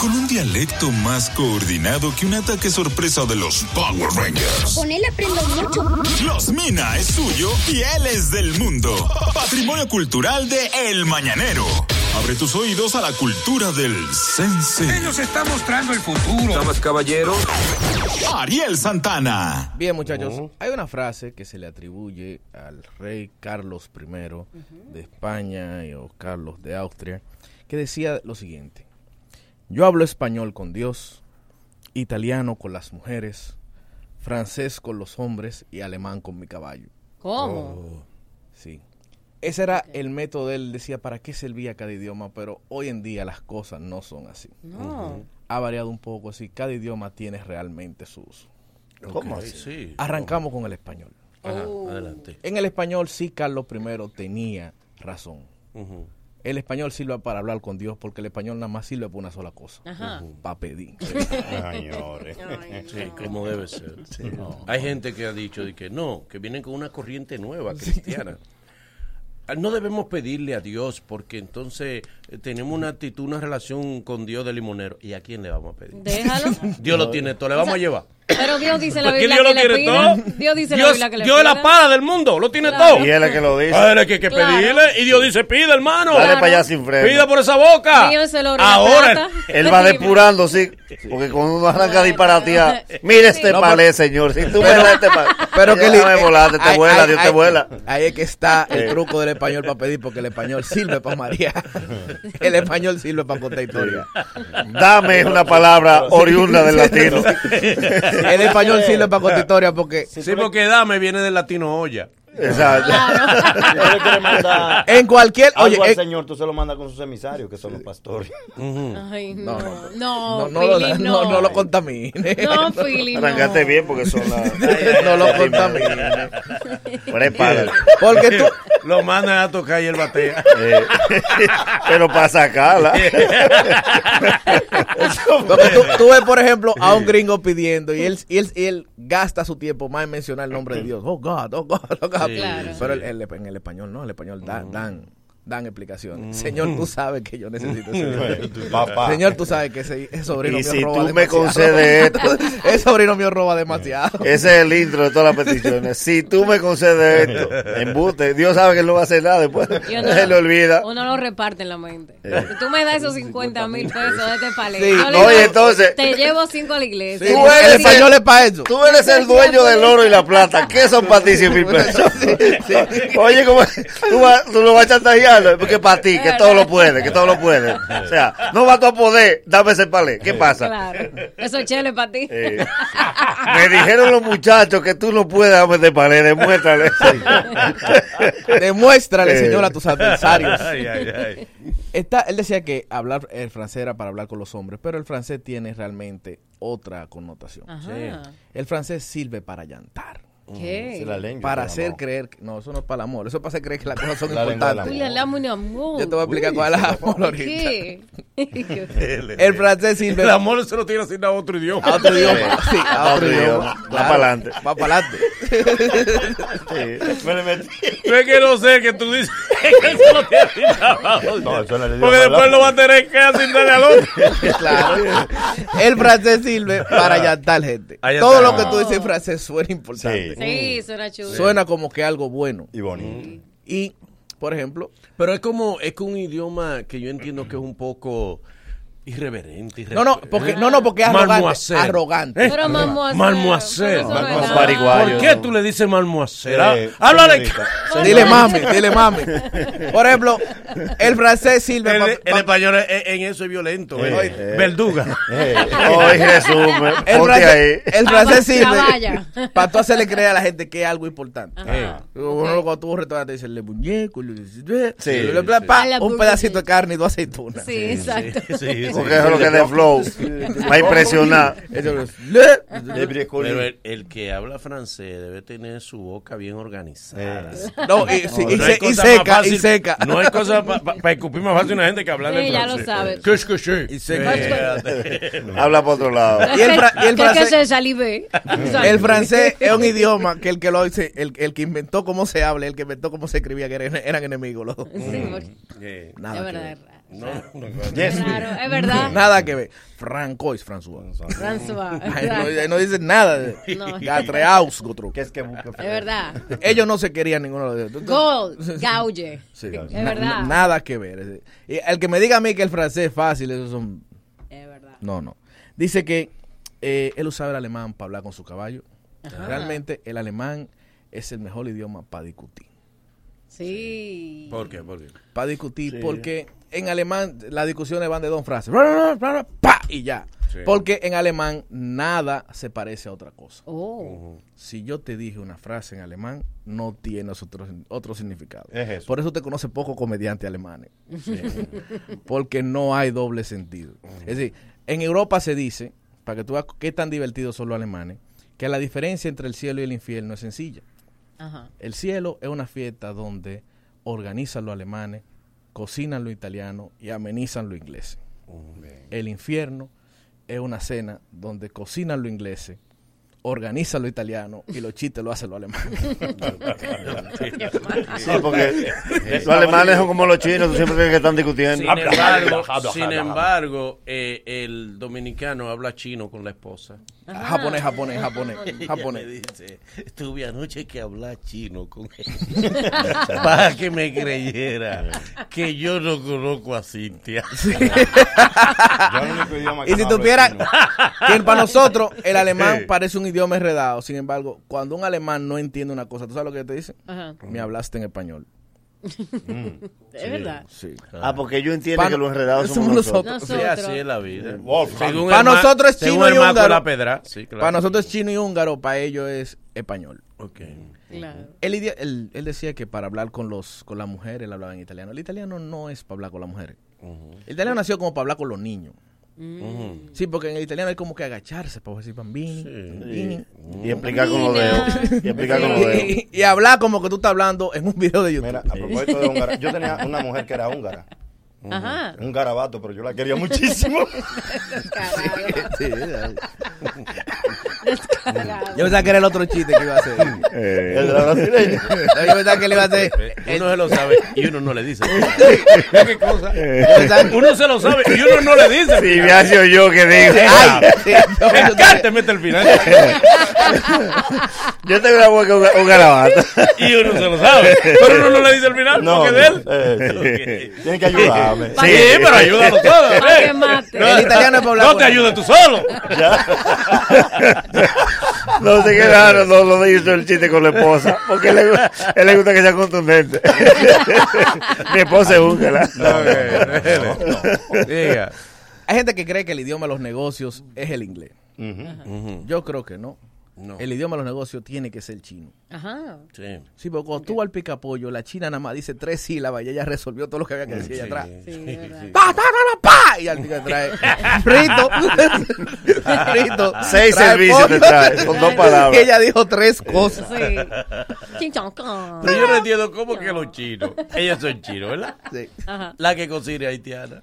Con un dialecto más coordinado que un ataque sorpresa de los Power Rangers. Con él aprendo mucho. Los Mina es suyo y él es del mundo. Patrimonio cultural de El Mañanero. Abre tus oídos a la cultura del sense. Él nos está mostrando el futuro. Damas, caballeros. Ariel Santana. Bien, muchachos, hay una frase que se le atribuye al rey Carlos I de España y o Carlos de Austria, que decía lo siguiente: Yo hablo español con Dios, italiano con las mujeres, francés con los hombres y alemán con mi caballo. ¿Cómo? Sí. Ese era el método de él, decía para qué servía cada idioma, pero hoy en día las cosas no son así. No. Ha variado un poco, así cada idioma tiene realmente su uso. ¿Cómo así? Sí. Arrancamos con el español. Ajá, Oh. adelante. En el español sí Carlos I tenía razón. El español sirve para hablar con Dios porque el español nada más sirve para una sola cosa. Ajá. Para pedir. [LAUGHS] Señores. [LAUGHS] Sí, como debe ser. Hay gente que ha dicho de que no, que vienen con una corriente nueva cristiana. No debemos pedirle a Dios porque entonces eh, tenemos una actitud, una relación con Dios de limonero. ¿Y a quién le vamos a pedir? Déjalo. [LAUGHS] Dios lo tiene todo, le vamos a llevar. Pero Dios dice la Porque Biblia Dios que lo le tiene pida. todo. Dios dice en la Dios, Biblia que le Dios es la pida. para del mundo, lo tiene Claro. todo. Y él es el que lo dice. A él es que hay que Claro. pedirle. Y Dios dice, pide, hermano. Dale para allá sin freno. Pida por esa boca. Ahora. Él va [LAUGHS] depurando, sí. Porque cuando uno arranca a disparatear, [LAUGHS] mire este No, palé, señor. Si tú me Pero- das este palé, [LAUGHS] Pero que déjame volarte, te vuela, Dios te vuela. Ahí es que está el Eh. truco del español para pedir, porque el español sirve para María. [LAUGHS] El español sirve para contar historia. Dame es una palabra oriunda del latino. El español sirve para contar historia porque Sí, porque dame viene del latino olla. Exacto. [LAUGHS] En cualquier- algo oye, al eh, Señor, tú se lo mandas con sus emisarios, que son los pastores. Ay, no. No, No, No, no, Philly, lo, no, no lo contamine. No, [LAUGHS] Philly, no. Arrancaste bien porque son las. [LAUGHS] No lo contamine. Prepárate. Porque tú, Lo mandan a tocar y él batea. Eh, pero para sacarla. Porque tú, tú ves, por ejemplo, a un gringo pidiendo y él, y él, y él gasta su tiempo más en mencionar el nombre de Dios. Oh God, oh God, oh God. Claro. Pero el- el- en el español no, el español da- dan, dan explicaciones. Señor, tú sabes que yo necesito ese [LAUGHS] dinero. Papá. Señor, tú sabes que ese, ese sobrino Y mío si roba tú me concedes esto. [LAUGHS] ese sobrino mío roba demasiado. Ese es el intro de todas las peticiones. Si tú me concedes esto, embuste, Dios sabe que él no va a hacer nada después. Y uno- Se le olvida. Uno lo reparte en la mente. Eh. Si tú me das esos 50 mil pesos de este palé. Sí. Oye, entonces- Te llevo cinco a la iglesia. Tú eres el español es para eso. Tú eres el dueño del oro y la plata. ¿Qué son para ti 100 mil [LAUGHS] pesos? Oye, ¿cómo tú, vas- tú lo vas a chantajear? Porque para ti, que todo lo puede, que todo lo puede. O sea, no vas tú a poder, dame ese palé. ¿Qué pasa? Claro. Eso es chele para ti. Eh, Me dijeron los muchachos que tú no puedes darme ese palé, demuéstrale. [LAUGHS] Demuéstrale, Eh. señor, a tus adversarios. Ay, ay, ay. Está, él decía que hablar el francés era para hablar con los hombres, pero el francés tiene realmente otra connotación. Ajá. Sí. El francés sirve para llantar. ¿Qué? Sí, la lengua Para hacer amor. creer que no, eso no es para el amor, eso es para hacer creer que las cosas son La importantes. Uy, un amor. Yo te voy a explicar cuál es el amor ¿Por ahorita. qué? [LAUGHS] El francés sirve El amor se lo tiene asignado a otro idioma. a otro idioma. Sí, a otro Otro idioma. idioma. Va para adelante. Va para adelante. Me le metí. No es que no sé que tú dices [LAUGHS] que él se lo tiene asignado a otro. No, eso no Porque después lo va a tener que asignarle al otro. [LAUGHS] Claro. El francés sirve para llantar gente. Todo lo que tú dices en francés suena importante. Sí, suena chulo. Suena como que algo bueno. Y bonito. Y, por ejemplo, Pero es como, es que un idioma que yo entiendo que es un poco irreverente. No, no, porque- no, no, porque es arrogante, arrogante. ¿Eh? Pero pero eso no. ¿Por qué tú le dices malmohacer? ah? Eh, Háblale. Dile mami, dile mami. [LAUGHS] Por ejemplo, el francés sirve El, pa- el pa- español es- en eso es violento. eh. eh. Verduga. Eh, [LAUGHS] Hoy resume, el francés, ahí. el francés sirve para tú hacerle creer a la gente que es algo importante. Ajá. Uno cuando tú un restaurante dice le muñeco, le un pedacito de carne y dos aceitunas. Sí, exacto. Sí, sí. Porque eso es lo que de flow. Va a impresionar. Le- Le. Pero el, el que habla francés debe tener su boca bien organizada. No, y, sí, y No se- hay y cosa seca, fácil- y seca. No hay cosa para escupir más fácil una gente que hablar Sí, en ya francés. lo sabe. ¿Qué es que sí? Y seca. Espérate. [LAUGHS] Habla por otro lado. Y el fra- y el ¿Qué que francés- se salive? [LAUGHS] El francés es un idioma que el que lo dice, el, el que inventó cómo se habla, el que inventó cómo se escribía, que eran, eran enemigos los dos. Sí, porque- Eh, Nada es que verdad, ver. es verdad. no, no. Claro, es [LAUGHS] verdad. Nada que ver. Francois, François. François, no, no dicen nada. de- No. [LAUGHS] Gatreaus, Gotro. ¿Qué es que busca? Es verdad. [LAUGHS] Ellos no se querían ninguno de los dos. Gold, gauge. Sí. Es Na- verdad. Nada que ver. Y el que me diga a mí que el francés es fácil, eso son. Es verdad. No, no. Dice que eh, él usaba el alemán para hablar con su caballo. Realmente el alemán es el mejor idioma para discutir. Sí. ¿Por qué? ¿Por qué? Para discutir, porque en alemán las discusiones van de dos frases. ¡Pa! Y ya. Sí. Porque en alemán nada se parece a otra cosa. Oh. Si yo te dije una frase en alemán, no tiene otro, otro significado. Es eso. Por eso te conoce poco comediante alemanes. Porque no hay doble sentido. Es decir, en Europa se dice, para que tú veas qué tan divertidos son los alemanes, que la diferencia entre el cielo y el infierno es sencilla. Ajá. El cielo es una fiesta donde organizan los alemanes, cocinan los italianos y amenizan los ingleses. El infierno es una cena donde cocinan los ingleses, organizan los italianos y los chistes lo hacen los alemanes. Sí, [LAUGHS] porque los alemanes son como los chinos, tú siempre tienes que estar discutiendo. Sin embargo, sin embargo eh, el dominicano habla chino con la esposa. japonés, japonés, japonés, [LAUGHS] Ella japonés. me dice, estuve anoche que hablar chino con él [LAUGHS] para que me creyera que yo no conozco a Cintia. Yo único idioma que Y si no tuviera que para nosotros el alemán Sí. parece un idioma enredado, sin embargo, cuando un alemán no entiende una cosa, ¿tú sabes lo que te dice? Ajá. Me hablaste en español. [LAUGHS] Es verdad. Sí. Ah, porque ellos entienden que los enredados somos somos nosotros. nosotros. Sí, así es la vida. Según Para nosotros es chino y húngaro. la pedra. Sí, claro. Para nosotros es chino y húngaro, para ellos es español. Ok. Claro. Él, idi- él- él decía que para hablar con los con las mujeres él hablaba en italiano. El italiano no es para hablar con las mujeres. El italiano nació como para hablar con los niños. Sí, porque en el italiano hay como que agacharse para decir bambini. bambini. Y explicar con los dedos. Y explicar con los dedos. Y, y hablar como que tú estás hablando en un video de YouTube. Mira, a propósito de húngara, yo tenía una mujer que era húngara. Ajá. Un garabato, pero yo la quería muchísimo. [LAUGHS] Sí, Yo pensaba que era el otro chiste que iba a hacer. Eh. El de la brasileña. No, [LAUGHS] yo pensaba que le iba a hacer. Uno se lo sabe y uno no le dice. [LAUGHS] ¿Qué cosa? Uno se lo sabe y uno no le dice. Si me ha sido yo que digo. Ay, te mete el final. Yo tengo una boca un, un garabato. Y uno se lo sabe. Pero uno no le dice el final No, porque de él. eh, sí. Tienen que Sí, pero ayúdalo todo. Eh. No, El italiano es No te ayudes tú solo. [LAUGHS] No sé qué raro, no lo hizo el chiste con la esposa. Porque él él le gusta que sea contundente. [LAUGHS] Mi esposa es húngara. Diga. Hay gente que cree que el idioma de los negocios es el inglés. Yo creo que no. No. El idioma de los negocios tiene que ser chino. Ajá. Sí. Sí, porque cuando tú vas al picapollo, la china nada más dice tres sílabas y ella resolvió todo lo que había que decir allá atrás. Sí, es [LAUGHS] Y al tigre trae [LAUGHS] frito. [LAUGHS] frito. Seis trae servicios te trae, con dos palabras. Y ella dijo tres cosas. Sí. Pero yo no entiendo cómo que los chinos, ellos son chinos, ¿verdad? Sí. Ajá. La que cocina es haitiana.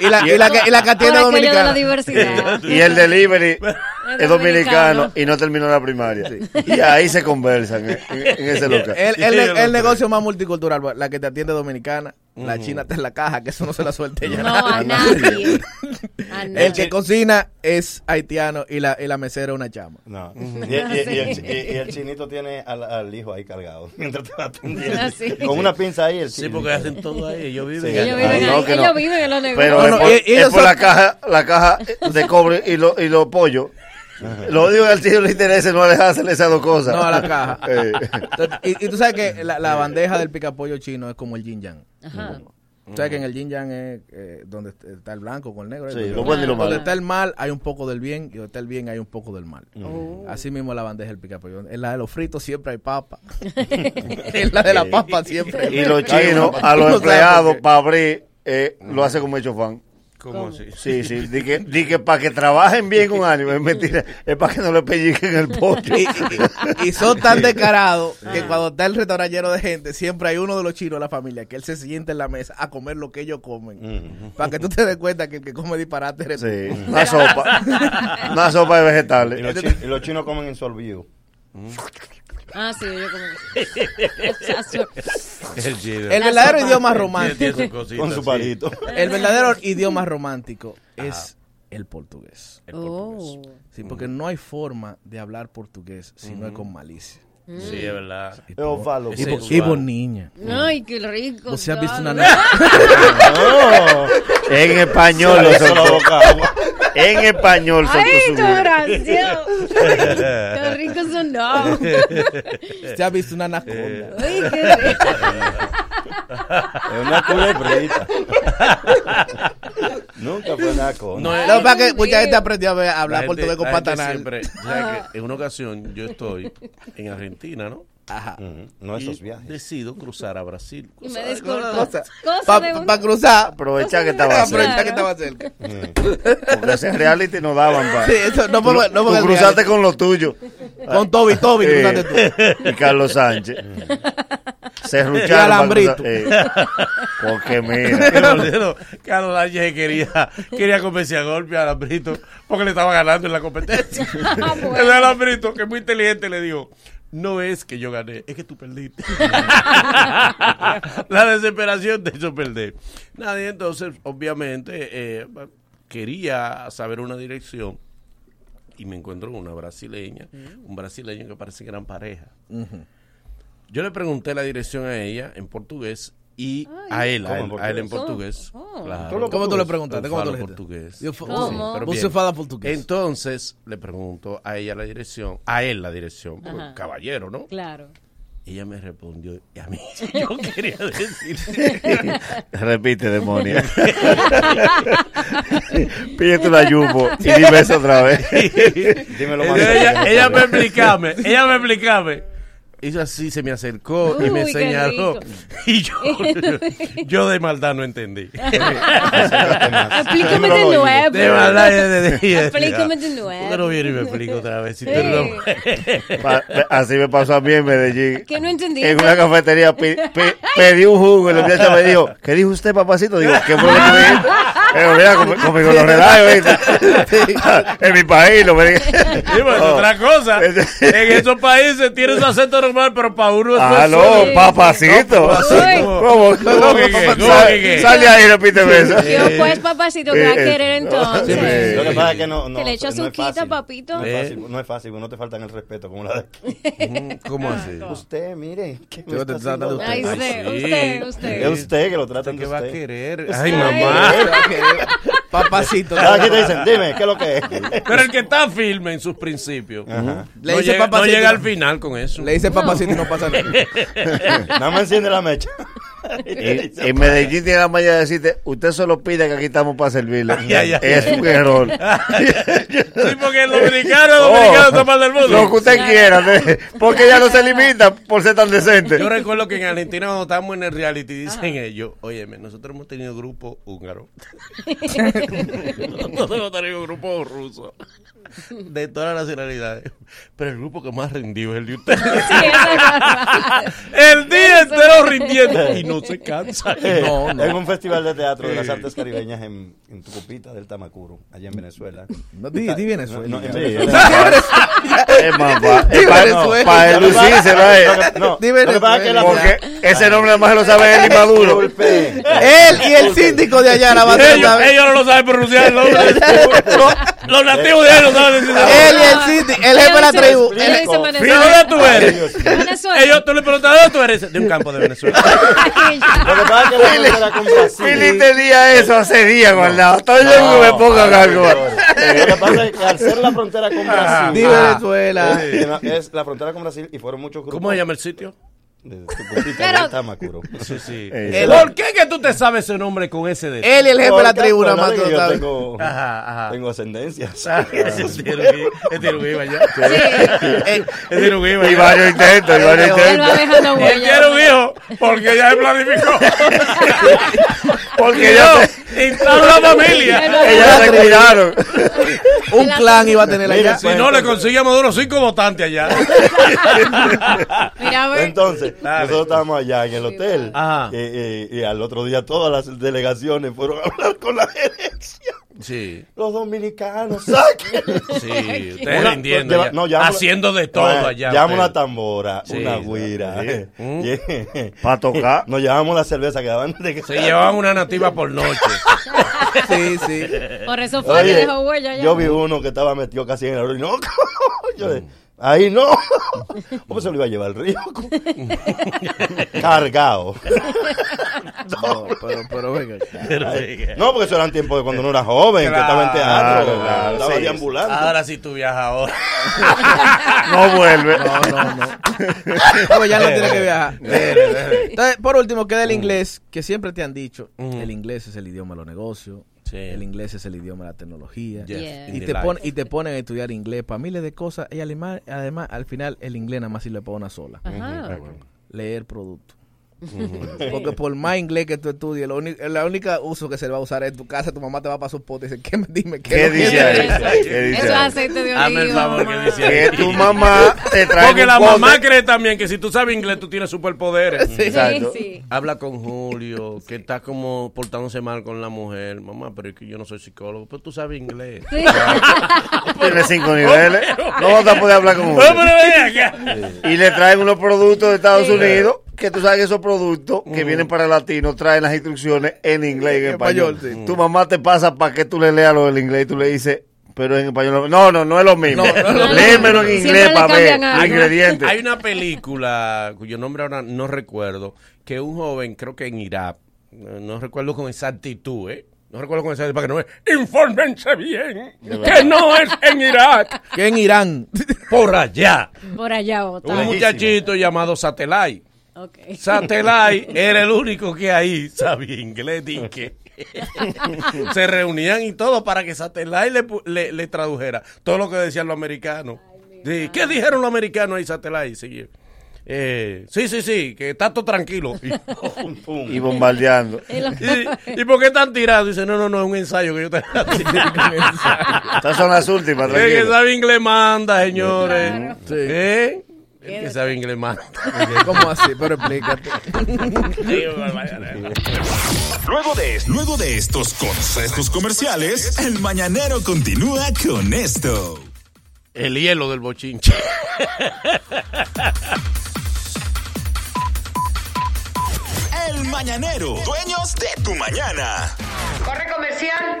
Y la, y la, que, y la que atiende Por aquello de la dominicana. diversidad. Y el delivery es dominicano dominicano. y no terminó la primaria. Y ahí se conversan en, en- en ese local. El, el, el, el negocio más multicultural, la que te atiende dominicana, la china está en la caja, que eso no se la suelte ella. No, a nadie. A [LAUGHS] El nadie. que [LAUGHS] cocina es haitiano y la, y la mesera es una chama. No. [LAUGHS] Y, y- y el, y- y el chinito tiene al, al hijo ahí cargado mientras te va atendiendo. Ah, sí. Con una pinza ahí. El Sí, porque hacen todo ahí. Ellos viven Sí. Ellos viven, no, ahí, no. ellos viven en los negocios. Pero No, es por, y- y es por son- la caja la caja de cobre y los y los pollos. [LAUGHS] Lo único que al tío le interesa es no dejársele esas dos cosas. No, a la caja. [LAUGHS] Eh. Entonces, y, y tú sabes que la, la bandeja del picapollo chino es como el yin yang. Ajá. O sea que en el yin yang es eh, donde está el blanco con el negro. Sí, Donde- lo bueno y lo Donde malo. está el mal hay un poco del bien y donde está el bien hay un poco del mal. Oh. Así mismo la bandeja del picapollo. En la de los fritos siempre hay papa. [LAUGHS] en la de la papa siempre hay Y los chinos, a los empleados, para abrir, eh, lo hace como hecho fan. ¿Cómo así? Sí, sí. Di que, di que para que trabajen bien con [LAUGHS] ánimo, es mentira. Es para que no le pelliquen el pollo. [LAUGHS] Y, y- y son tan descarados que cuando está el restaurante lleno de gente, siempre hay uno de los chinos de la familia que él se siente en la mesa a comer lo que ellos comen. Para que tú te des cuenta que el que come disparate eres tú. Sí, una sopa. [LAUGHS] Una sopa de Y vegetales. los, chi- y los chinos comen en su olvido. Ah, sí, yo como. [LAUGHS] El verdadero idioma romántico, Con su sí. palito. el verdadero [LAUGHS] idioma romántico es el portugués. El Oh. portugués. Sí, porque no hay forma de hablar portugués si no es con malicia. Sí, es verdad. Y, es suave. boniña. Ay, qué rico. ¿Vos has visto una. [LAUGHS] No, en español lo En español Ay, su qué vida. gracioso. Qué rico sonó. ¿Usted ha visto una anaconda? Ay, qué rico. Es una culebrita. Nunca fue nada con. No, es- Lo que pasa es que mucha gente aprendió a ver- a la hablar portugués con Pantanal. siempre- ¿sabes que en una ocasión yo estoy en Argentina, ¿no? Ajá. No Y esos viajes. decido cruzar a Brasil. Y me disculpo. Para cruzar. Aprovechar que estaba cerca. que estaba cerca. Porque ese reality no daban para. Sí, eso no Tú, no cruzaste reality. con lo tuyo. Con Toby, Toby, Eh, cruzaste tú. [LAUGHS] y Carlos Sánchez. [LAUGHS] Se Y rucharon. Alambrito. para cruzar. Eh, porque [LAUGHS] mira. Carlos Sánchez quería, quería convencer a golpe a Alambrito porque le estaba ganando en la competencia. Ah, bueno. El Alambrito, que es muy inteligente, le dijo, no es que yo gané, es que tú perdiste. [LAUGHS] la desesperación te hizo perder. Nadie, entonces, obviamente, eh, quería saber una dirección y me encuentro con una brasileña, un brasileño que parece que eran pareja. Yo le pregunté la dirección a ella en portugués y a él, a él, ¿Cómo en a él en portugués? Oh. Claro. ¿Tú lo ¿Cómo tú le preguntaste? ¿Cómo tú le portugués. Bien. fala portugués. Entonces le pregunto a ella la dirección, a él la dirección, caballero, ¿no? Claro. Ella me respondió, y a mí [LAUGHS] [LAUGHS] yo quería decir. [LAUGHS] Repite, demonia. Pídete una yumo y dime eso otra vez. Dímelo Entonces ella, ella me explicaba, ella me explicaba. Hizo así, se me acercó y me señaló. [LAUGHS] Y yo, [LAUGHS] yo de maldad no entendí. [LAUGHS] Explícame de nuevo. De maldad, de, de, de- Explícame de ¿Por nuevo. no viene y me explica otra vez? Si Sí. no- Pa- Así me pasó a mí en Medellín. Que no entendí. En una cafetería pedí un jugo y el muchacho me dijo, ¿qué dijo usted, papacito? Digo, ¿qué fue lo que me? Pero mira, conmigo [LAUGHS] conmigo lo relajo, ¿viste? [LAUGHS] En mi país lo me. Sí, pues, otra cosa. [LAUGHS] En esos países tiene su acento normal, pero para uno Ah, es no, solo- papacito. No, papacito. ¿Cómo? ¿Cómo que qué? ¿Cómo Sal- que qué? Sal de ahí repíteme eso. Yo, pues, papacito, que va a querer entonces. Sí, Lo que pasa es que no, no, que le echa azuquita, fácil. papito. No es fácil, no es fácil, porque no te faltan el respeto como la de. ¿Cómo así? Usted, mire, Yo te de usted. Ay, usted, usted, usted. Es usted que lo tratan ¿Qué de va a usted. querer? Usted. Ay, mamá. Papacito. Aquí te dicen, dime, ¿qué es lo que es? Pero el que está firme en sus principios Ajá. Le no, dice llega, no papacito. llega al final con eso. Le dice papacito y no pasa nada. [LAUGHS] Nada más enciende la mecha. En, [LAUGHS] Medellín tiene la manera de decirte, usted solo pide que aquí estamos para servirle. Ay, ay, ay. es un error. [LAUGHS] Sí, porque el dominicano, el dominicano está mal del mundo. Lo que usted quiera, ¿eh? porque ya no se limita por ser tan decente. Yo recuerdo que en Argentina cuando estábamos en el reality dicen ellos, óyeme, nosotros hemos tenido grupo húngaro. [LAUGHS] nosotros hemos tenido grupo ruso. De todas las nacionalidades. Pero el grupo que más rindió es el de ustedes. el día entero rindiendo. Y no se cansa. [LAUGHS] No, no. En un festival de teatro de las Sí. artes caribeñas en, en Tucupita del Tamacuro, allá en Venezuela. No, di, di Venezuela. No, no, en Sí, Venezuela. Es más, es para Venezuela. pa elucirse, ¿no es? No, Di lo que pasa es que la- Porque ese nombre nada más lo sabe él y Maduro. Él y el síndico de allá la Ellos, ellos no lo saben pronunciar el nombre. los, los nativos de ellos no saben decir Él y el síndico, el jefe de la tribu. Él dice ¿De Venezuela. dónde tú eres? Venezuela. Ellos, tú le preguntas, ¿de dónde tú eres? De un campo de Venezuela. [LAUGHS] Lo que pasa es que la frontera con Brasil. Philly tenía eso hace días guardado. Todo yo No, me pongo algo. Lo que pasa es que al ser la frontera con Brasil. Di Venezuela. Es la frontera con Brasil y fueron muchos grupos. ¿Cómo se llama el sitio? Pero- Tamacuro. Sí, sí. Eh, ¿Por qué que tú te sabes ese nombre con ese de Él y el jefe de la Porque tribu nada más yo sabes. tengo, Ajá, ajá. tengo ascendencias. Ah, [LAUGHS] es vaya. Eh, Es vaya. Y varios intentos, y varios intentos. dejando Él huella. quiere un hijo porque ya se planificó. [LAUGHS] Porque ya Instala una familia. ellas se cuidaron. [LAUGHS] Un clan iba a tener allá. Si no, le consigue a Maduro cinco votantes allá. [LAUGHS] Mira, a ver. Entonces, Dale. nosotros estábamos allá en el hotel. Ajá. eh, eh, y al otro día todas las delegaciones fueron a hablar con la [LAUGHS] gerencia. Sí, Los dominicanos, [LAUGHS] saquen. sí. Ustedes Una- rindiendo. lleva- ya. no, llámalo- Haciendo de todo Eh, allá. Llama ustedes. una tambora, Sí. una guira. Sí. [LAUGHS] Mm. Yeah. Para tocar. Nos llevamos la cerveza que daban de que Se llevaban una nativa por noche. [LAUGHS] Sí, sí. Por eso fue que Oye, dejó huella ya. yo vi uno que estaba metido casi en el Orinoco. Yo de, ahí no. [LAUGHS] ¿Cómo se lo iba a llevar el río? [LAUGHS] Cargado. [LAUGHS] No, pero, pero venga. Pero. No, porque eso eran tiempos de cuando uno era joven, que estaba en teatro, Claro, claro, estaba sí. deambulando. Ahora sí tú viajas ahora. No vuelve. No, no, no. No, ya no tiene que viajar. Entonces, por último, queda el inglés, que siempre te han dicho. El inglés es el idioma de los negocios. Sí. El inglés es el idioma de la tecnología. Yes, Y te, pon- y te ponen a estudiar inglés para miles de cosas. Y además, además, al final, el inglés nada más sirve para una sola. Ajá. Leer producto. Porque por más inglés que tú estudies, lo único, la única uso que se le va a usar es en tu casa. Tu mamá te va a pasar un pote y dice, ¿qué me dime? ¿Qué, ¿Qué dice es?" ahí? Eso, ¿Qué dice eso es aceite de Hazme el oliva. favor que tu mamá te trae Porque un la pote. mamá cree también que si tú sabes inglés tú tienes superpoderes. Sí, Exacto. sí. Habla con Julio, que está como portándose mal con la mujer. Mamá, pero es que yo no soy psicólogo, pero tú sabes inglés. Sí. [LAUGHS] Tiene cinco niveles. No vas a poder hablar con acá. Y le traen unos productos de Estados Sí. Unidos, que tú sabes que esos productos que vienen para el latino traen las instrucciones en inglés y en En español. español, sí. Tu mamá te pasa para que tú le leas lo del inglés y tú le dices, pero en español. No, no, no es lo mismo. No, no, no, no. Léemelo en inglés para ver ingredientes. Hay una película cuyo nombre ahora no recuerdo, que un joven, creo que en Irak, no recuerdo con exactitud, ¿eh? No recuerdo con exactitud, para que no me... Infórmense bien, que no es en Irak. Que en Irán. por allá. Por allá otra. Un muchachito llamado Satellite. Ok. Satellite era el único que ahí sabía inglés, que se reunían y todo para que Satellite le, pu- le, le tradujera todo lo que decían los americanos. Sí, ¿Qué dijeron los americanos ahí, Satellite? Sí, eh, sí, sí, sí, que está todo tranquilo. Y, [LAUGHS] pum, pum. Y bombardeando. ¿Y, ¿Y por qué están tirados? Dice, no, no, no, es un ensayo que yo haciendo. [LAUGHS] [LAUGHS] Estas son las últimas, El que sabe inglés manda, señores. Claro. Sí. ¿Eh? El que sabe inglés manda. ¿Cómo así? Pero explícate. Luego de, luego de estos consejos comerciales, el mañanero continúa con esto. El hielo del bochinche. El mañanero, dueños de tu mañana. Corre comercial.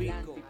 La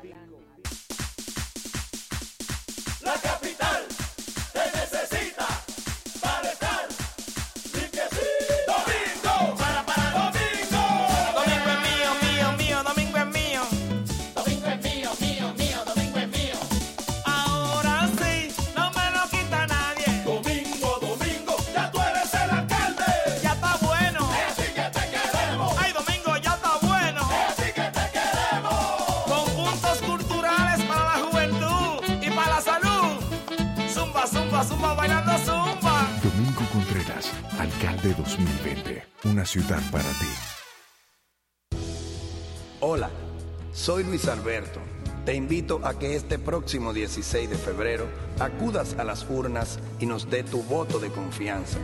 alcalde 2020. Una ciudad para ti. Hola, soy Luis Alberto. Te invito a que este próximo 16 de febrero acudas a las urnas y nos dé tu voto de confianza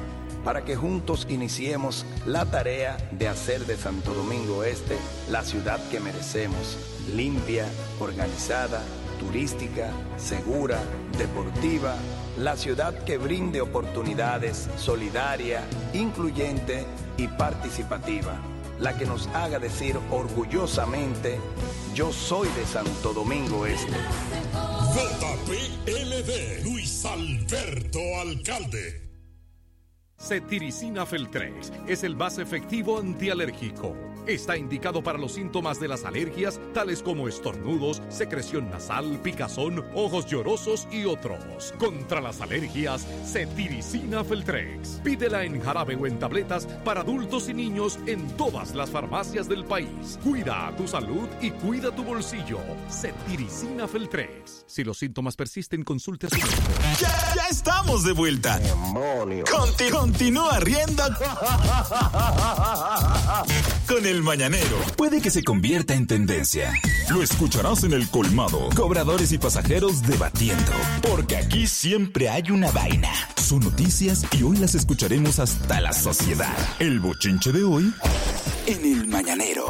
para que juntos iniciemos la tarea de hacer de Santo Domingo Este la ciudad que merecemos, limpia, organizada, turística, segura, deportiva, la ciudad que brinde oportunidades, solidaria, incluyente y participativa la que nos haga decir orgullosamente, yo soy de Santo Domingo Este. JPLD, Luis Alberto Alcalde. Cetiricina Feltrex es el más efectivo antialérgico. Está indicado para los síntomas de las alergias, tales como estornudos, secreción nasal, picazón, ojos llorosos y otros. Contra las alergias, Cetiricina Feltrex. Pídela en jarabe o en tabletas para adultos y niños en todas las farmacias del país. Cuida tu salud y cuida tu bolsillo. Cetiricina Feltrex. Si los síntomas persisten, consulte a su médico. Ya, ya estamos de vuelta. Conti- continúa riendo con el mañanero. Puede que se convierta en tendencia. Lo escucharás en el colmado. Cobradores y pasajeros debatiendo. Porque aquí siempre hay una vaina. Son noticias y hoy las escucharemos hasta la sociedad. El bochinche de hoy en el mañanero.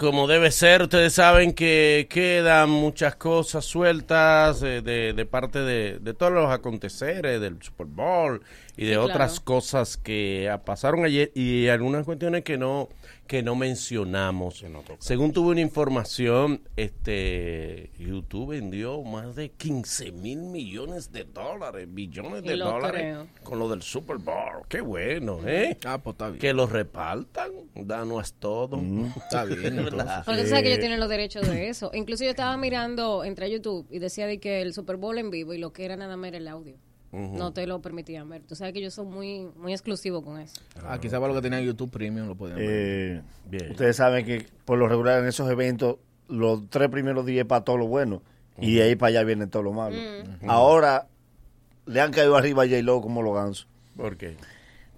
Como debe ser, ustedes saben que quedan muchas cosas sueltas eh, de, de parte de, de todos los aconteceres del Super Bowl y de Sí, otras claro. cosas que ah, pasaron ayer y algunas cuestiones que no que no mencionamos. Según tuve una información, este YouTube vendió más de 15 mil millones de dólares, billones de dólares creo. con lo del Super Bowl. Qué bueno, ¿eh? Ah, pues está bien. Que los repartan, danos todo. está [LAUGHS] bien, ¿Verdad? Porque tú sabes que ellos tienen los derechos de eso. [LAUGHS] Incluso yo estaba mirando, entré a YouTube y decía de que el Super Bowl en vivo y lo que era nada más era el audio. No te lo permitían ver. Tú sabes que ellos son muy muy exclusivos con eso. Ah, quizá para lo que tenía YouTube Premium lo podían ver. Eh, ustedes saben que por lo regular en esos eventos, los tres primeros días es para todo lo bueno. Y de ahí para allá viene todo lo malo. Mm. Ahora le han caído arriba a J-Lo como los gansos. ¿Por qué?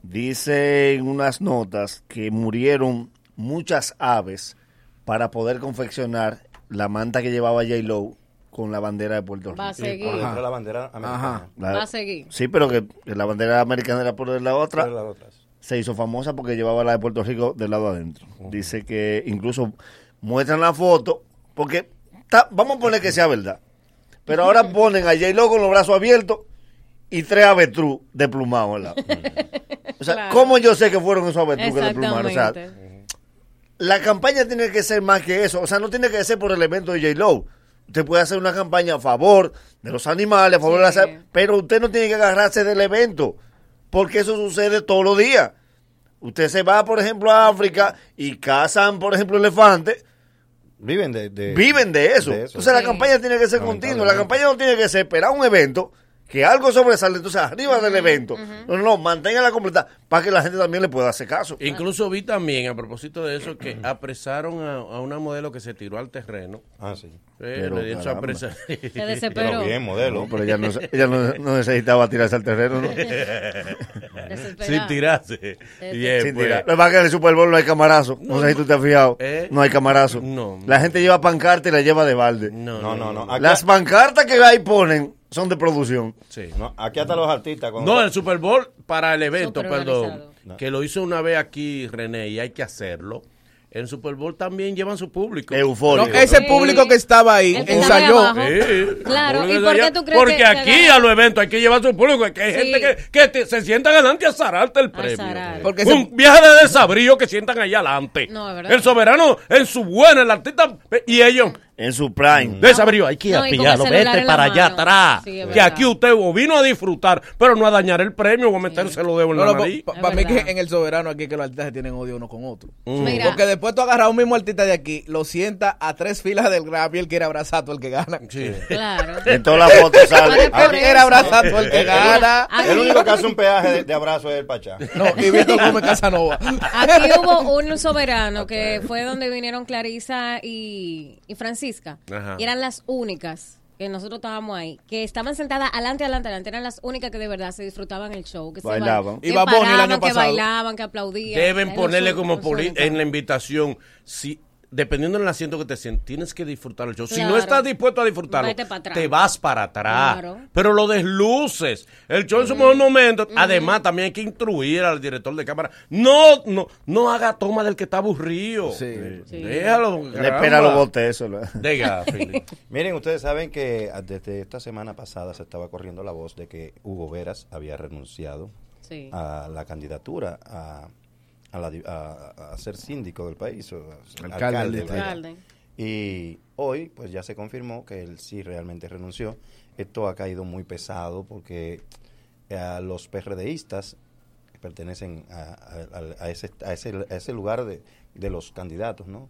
Dicen unas notas que murieron muchas aves para poder confeccionar la manta que llevaba J-Lo con la bandera de Puerto Rico. Va a seguir. De la bandera americana. La- Va a seguir. Sí, pero que que la bandera americana era por la otra. Por la otra. Se hizo famosa porque llevaba la de Puerto Rico del lado adentro. Dice que incluso muestran la foto, porque ta- vamos a poner que sea verdad. Pero ahora [LAUGHS] ponen a J-Lo con los brazos abiertos y tres avestruz desplumados al lado. [LAUGHS] O sea, Claro. ¿cómo yo sé que fueron esos avestruz que desplumaron? O sea, Exactamente. la campaña tiene que ser más que eso. O sea, no tiene que ser por el evento de J-Lo. Usted puede hacer una campaña a favor de los animales, a favor de la salud, pero usted no tiene que agarrarse del evento, porque eso sucede todos los días. Usted se va, por ejemplo, a África y cazan, por ejemplo, elefantes. Viven de, de- Viven de eso. de eso. Entonces la Sí. campaña tiene que ser continua. La campaña no tiene que ser esperar un evento, que algo sobresale, entonces arriba del evento. No, no, mantenga la completa para que la gente también le pueda hacer caso. Incluso vi también, a propósito de eso, que [CLEARS THROAT] apresaron a, a una modelo que se tiró al terreno. Ah, sí. Pero, le dio Se desesperó. Pero bien, modelo. No, pero ella no, ella no, no necesitaba tirarse al terreno, ¿no? [LAUGHS] [LAUGHS] Sin tirarse. Bien, Sin pues. tirar. Lo que pasa es que en el Super Bowl no hay camarazo. No, sé si tú te has fijado. ¿Eh? No hay camarazo. No. La gente lleva pancarta y la lleva de balde. No, No, no, Las pancartas que ahí ponen son de producción. Sí. no, aquí hasta los artistas. cuando- No, el Super Bowl para el evento, perdón. Que lo hizo una vez aquí René y hay que hacerlo. En Super Bowl también llevan su público. Euforia. No, ese público que estaba ahí El ensayó. Sí. Claro, ¿y por qué tú crees Porque que- que aquí a los eventos hay que llevar su público. Que hay Sí. gente que, que te- se sientan adelante a zararte el premio. zarar. Porque Un viaje de desabrío que sientan allá adelante. No, es verdad. el soberano en su buena, el artista y ellos. En su prime. Desabrío, hay que ir No, a pillarlo, vete para allá mano. atrás. Sí, que verdad. aquí usted o vino a disfrutar, pero no a dañar el premio o a meterse los dedos en No, la no, nariz. Para mí que en el soberano aquí que los artistas se tienen odio uno con otro. Mira. Porque después tú agarras a un mismo artista de aquí, lo sienta a tres filas del Grammy y él quiere abrazar a todo el que gana. Sí. Claro. En todas las fotos sale. Él quiere abrazar a todo el que gana. El único que hace un peaje de, de abrazo es el Pachá. No, y Víctor Gómez Casanova. Aquí hubo un soberano que fue donde vinieron Clarisa y, y Francisca. Ajá. Eran las únicas que nosotros estábamos ahí, que estaban sentadas adelante, adelante, adelante. Eran las únicas que de verdad se disfrutaban el show. Que se Bailaban. ba- que Bunny el paraban, año que bailaban, que aplaudían. Deben ponerle como en la invitación, si dependiendo del asiento que te sientes, tienes que disfrutar el show. Si no estás dispuesto a disfrutarlo, te vas para atrás. Claro. Pero lo desluces. El show en su mejor momento. Además, también hay que instruir al director de cámara. No, no, no haga toma del que está aburrido. Sí. Sí. Déjalo. Le espera los botes eso. Diga. [LAUGHS] Miren, ustedes saben que ah, desde esta semana pasada se estaba corriendo la voz de que Hugo Veras había renunciado Sí. a la candidatura a, a, la di- a- a ser síndico del país, o Alcalde del del. Alcalde. Y hoy, pues ya se confirmó que él sí realmente renunció. Esto ha caído muy pesado porque eh, los PRDistas que pertenecen a, a- a ese, a, ese, a ese lugar de, de los candidatos, ¿no?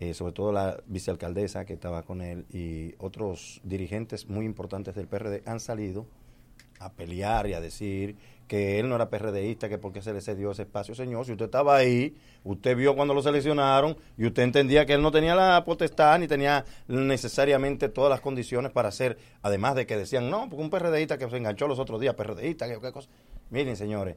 Eh, sobre todo la vicealcaldesa que estaba con él y otros dirigentes muy importantes del PRD han salido a pelear y a decir que él no era PRDista, que por qué se le cedió ese espacio. Señor, si usted estaba ahí, usted vio cuando lo seleccionaron y usted entendía que él no tenía la potestad ni tenía necesariamente todas las condiciones para ser, además de que decían, no, porque un PRDista que se enganchó los otros días, PRDista, que qué cosa. Miren, señores,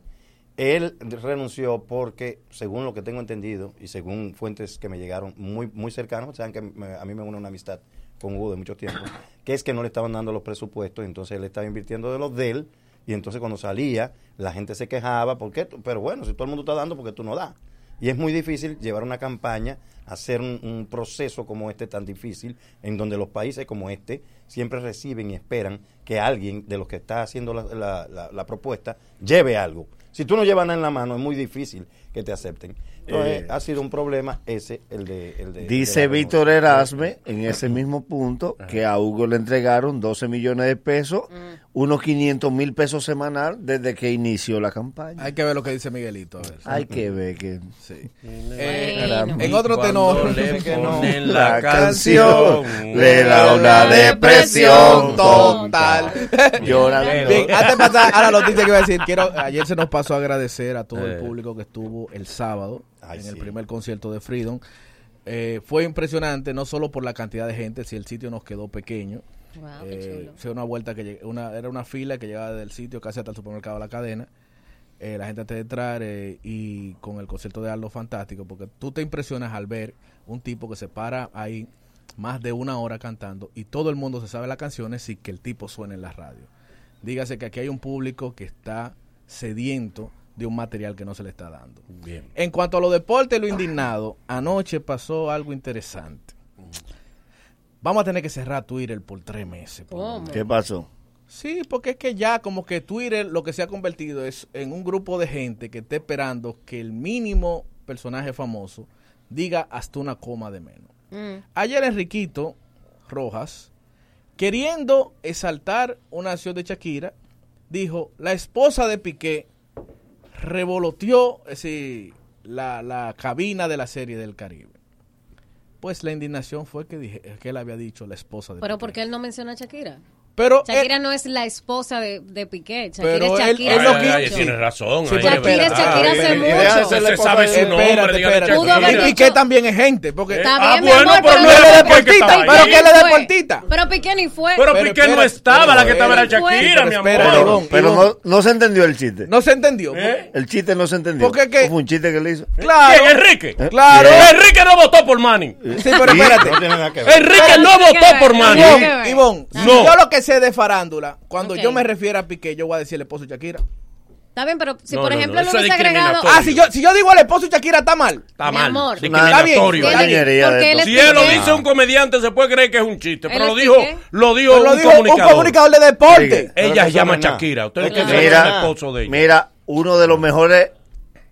él renunció porque, según lo que tengo entendido y según fuentes que me llegaron muy muy cercanos, saben que me- a mí me une una amistad con Hugo de mucho tiempo, que es que no le estaban dando los presupuestos, entonces él estaba invirtiendo de los de él, y entonces cuando salía, la gente se quejaba, ¿por qué? tú? Pero bueno, si todo el mundo está dando, porque tú no das? Y es muy difícil llevar una campaña, hacer un, un proceso como este tan difícil, en donde los países como este siempre reciben y esperan que alguien de los que está haciendo la, la- la- la propuesta lleve algo. Si tú no llevas nada en la mano, es muy difícil que te acepten. Entonces, Eh, ha sido un problema ese, el de... El de Dice de Víctor. Erasme en ese mismo punto que a Hugo le entregaron 12 millones de pesos, unos 500 mil pesos semanal desde que inició la campaña. Hay que ver lo que dice Miguelito. A ver. Hay que ver que... Sí. Eh, Eh, en otro tenor. le ponen La canción canción, le da una depresión total. Llorando. Bien, antes de pasar a la noticia que iba a decir, quiero, ayer se nos pasó a agradecer a todo Eh. el público que estuvo el sábado Ay, en el primer concierto de Freedom. Eh, fue impresionante, no solo por la cantidad de gente, si el sitio nos quedó pequeño. Wow, qué Eh, chulo. fue una vuelta que una, era una fila que llegaba del sitio casi hasta el supermercado de la cadena. Eh, la gente antes de entrar eh, y con el concierto de Aldo fantástico, porque tú te impresionas al ver un tipo que se para ahí más de una hora cantando y todo el mundo se sabe las canciones sin que el tipo suene en la radio. Dígase que aquí hay un público que está sediento de un material que no se le está dando. Bien. En cuanto a lo deportes y lo indignado, anoche pasó algo interesante. vamos a tener que cerrar Twitter por tres meses. por lo menos". ¿Qué pasó? Sí, porque es que ya como que Twitter lo que se ha convertido es en un grupo de gente que está esperando que el mínimo personaje famoso diga hasta una coma de menos. Mm. Ayer Enriquito Rojas, queriendo exaltar una acción de Shakira, dijo, la esposa de Piqué revoloteó es decir, la, la cabina de la serie del Caribe. Pues la indignación fue que, dije, que él había dicho la esposa de Pero. ¿por qué él no menciona a Shakira? Pero Shakira no es la esposa de, de Piqué. Shakira Pero es Shakira. él. Ay, tiene razón. Sí, Shakira es. Shakira hace Ay, mucho. Se, se sabe su nombre. Espérate, dígale espérate. Pudo haber Y dicho- Piqué también es gente, porque Está Ah, bien, bueno, amor, pero pero no es deportista, pero que él es deportista. Pero Piqué ni fue. Pero Pero Piqué no estaba, la que estaba era. Shakira, mi amor. Pero no, se entendió el chiste. No se entendió. ¿Eh? El chiste no se entendió. Porque es que- Fue un chiste que le hizo. Claro. ¿Quién? Enrique. Claro. Enrique no votó por Manny. Sí, pero espérate. Enrique no votó por que Ivonne, yo lo que sé de farándula, cuando yo me refiero a Piqué, yo voy a decir el esposo de Shakira. Está bien, pero si No, por no, ejemplo no, es hubiese agregado. Ah, si yo, si yo digo el esposo de Shakira, está mal. Está Mi mal. amor. Discriminatorio. Está bien, él Si él lo dice un comediante, se puede creer que es un chiste. Pero lo dijo, lo dijo Pero lo un dijo un comunicador. de deporte. Ella se llama no. Shakira. Usted Es no que el esposo de ella. mira, uno de los mejores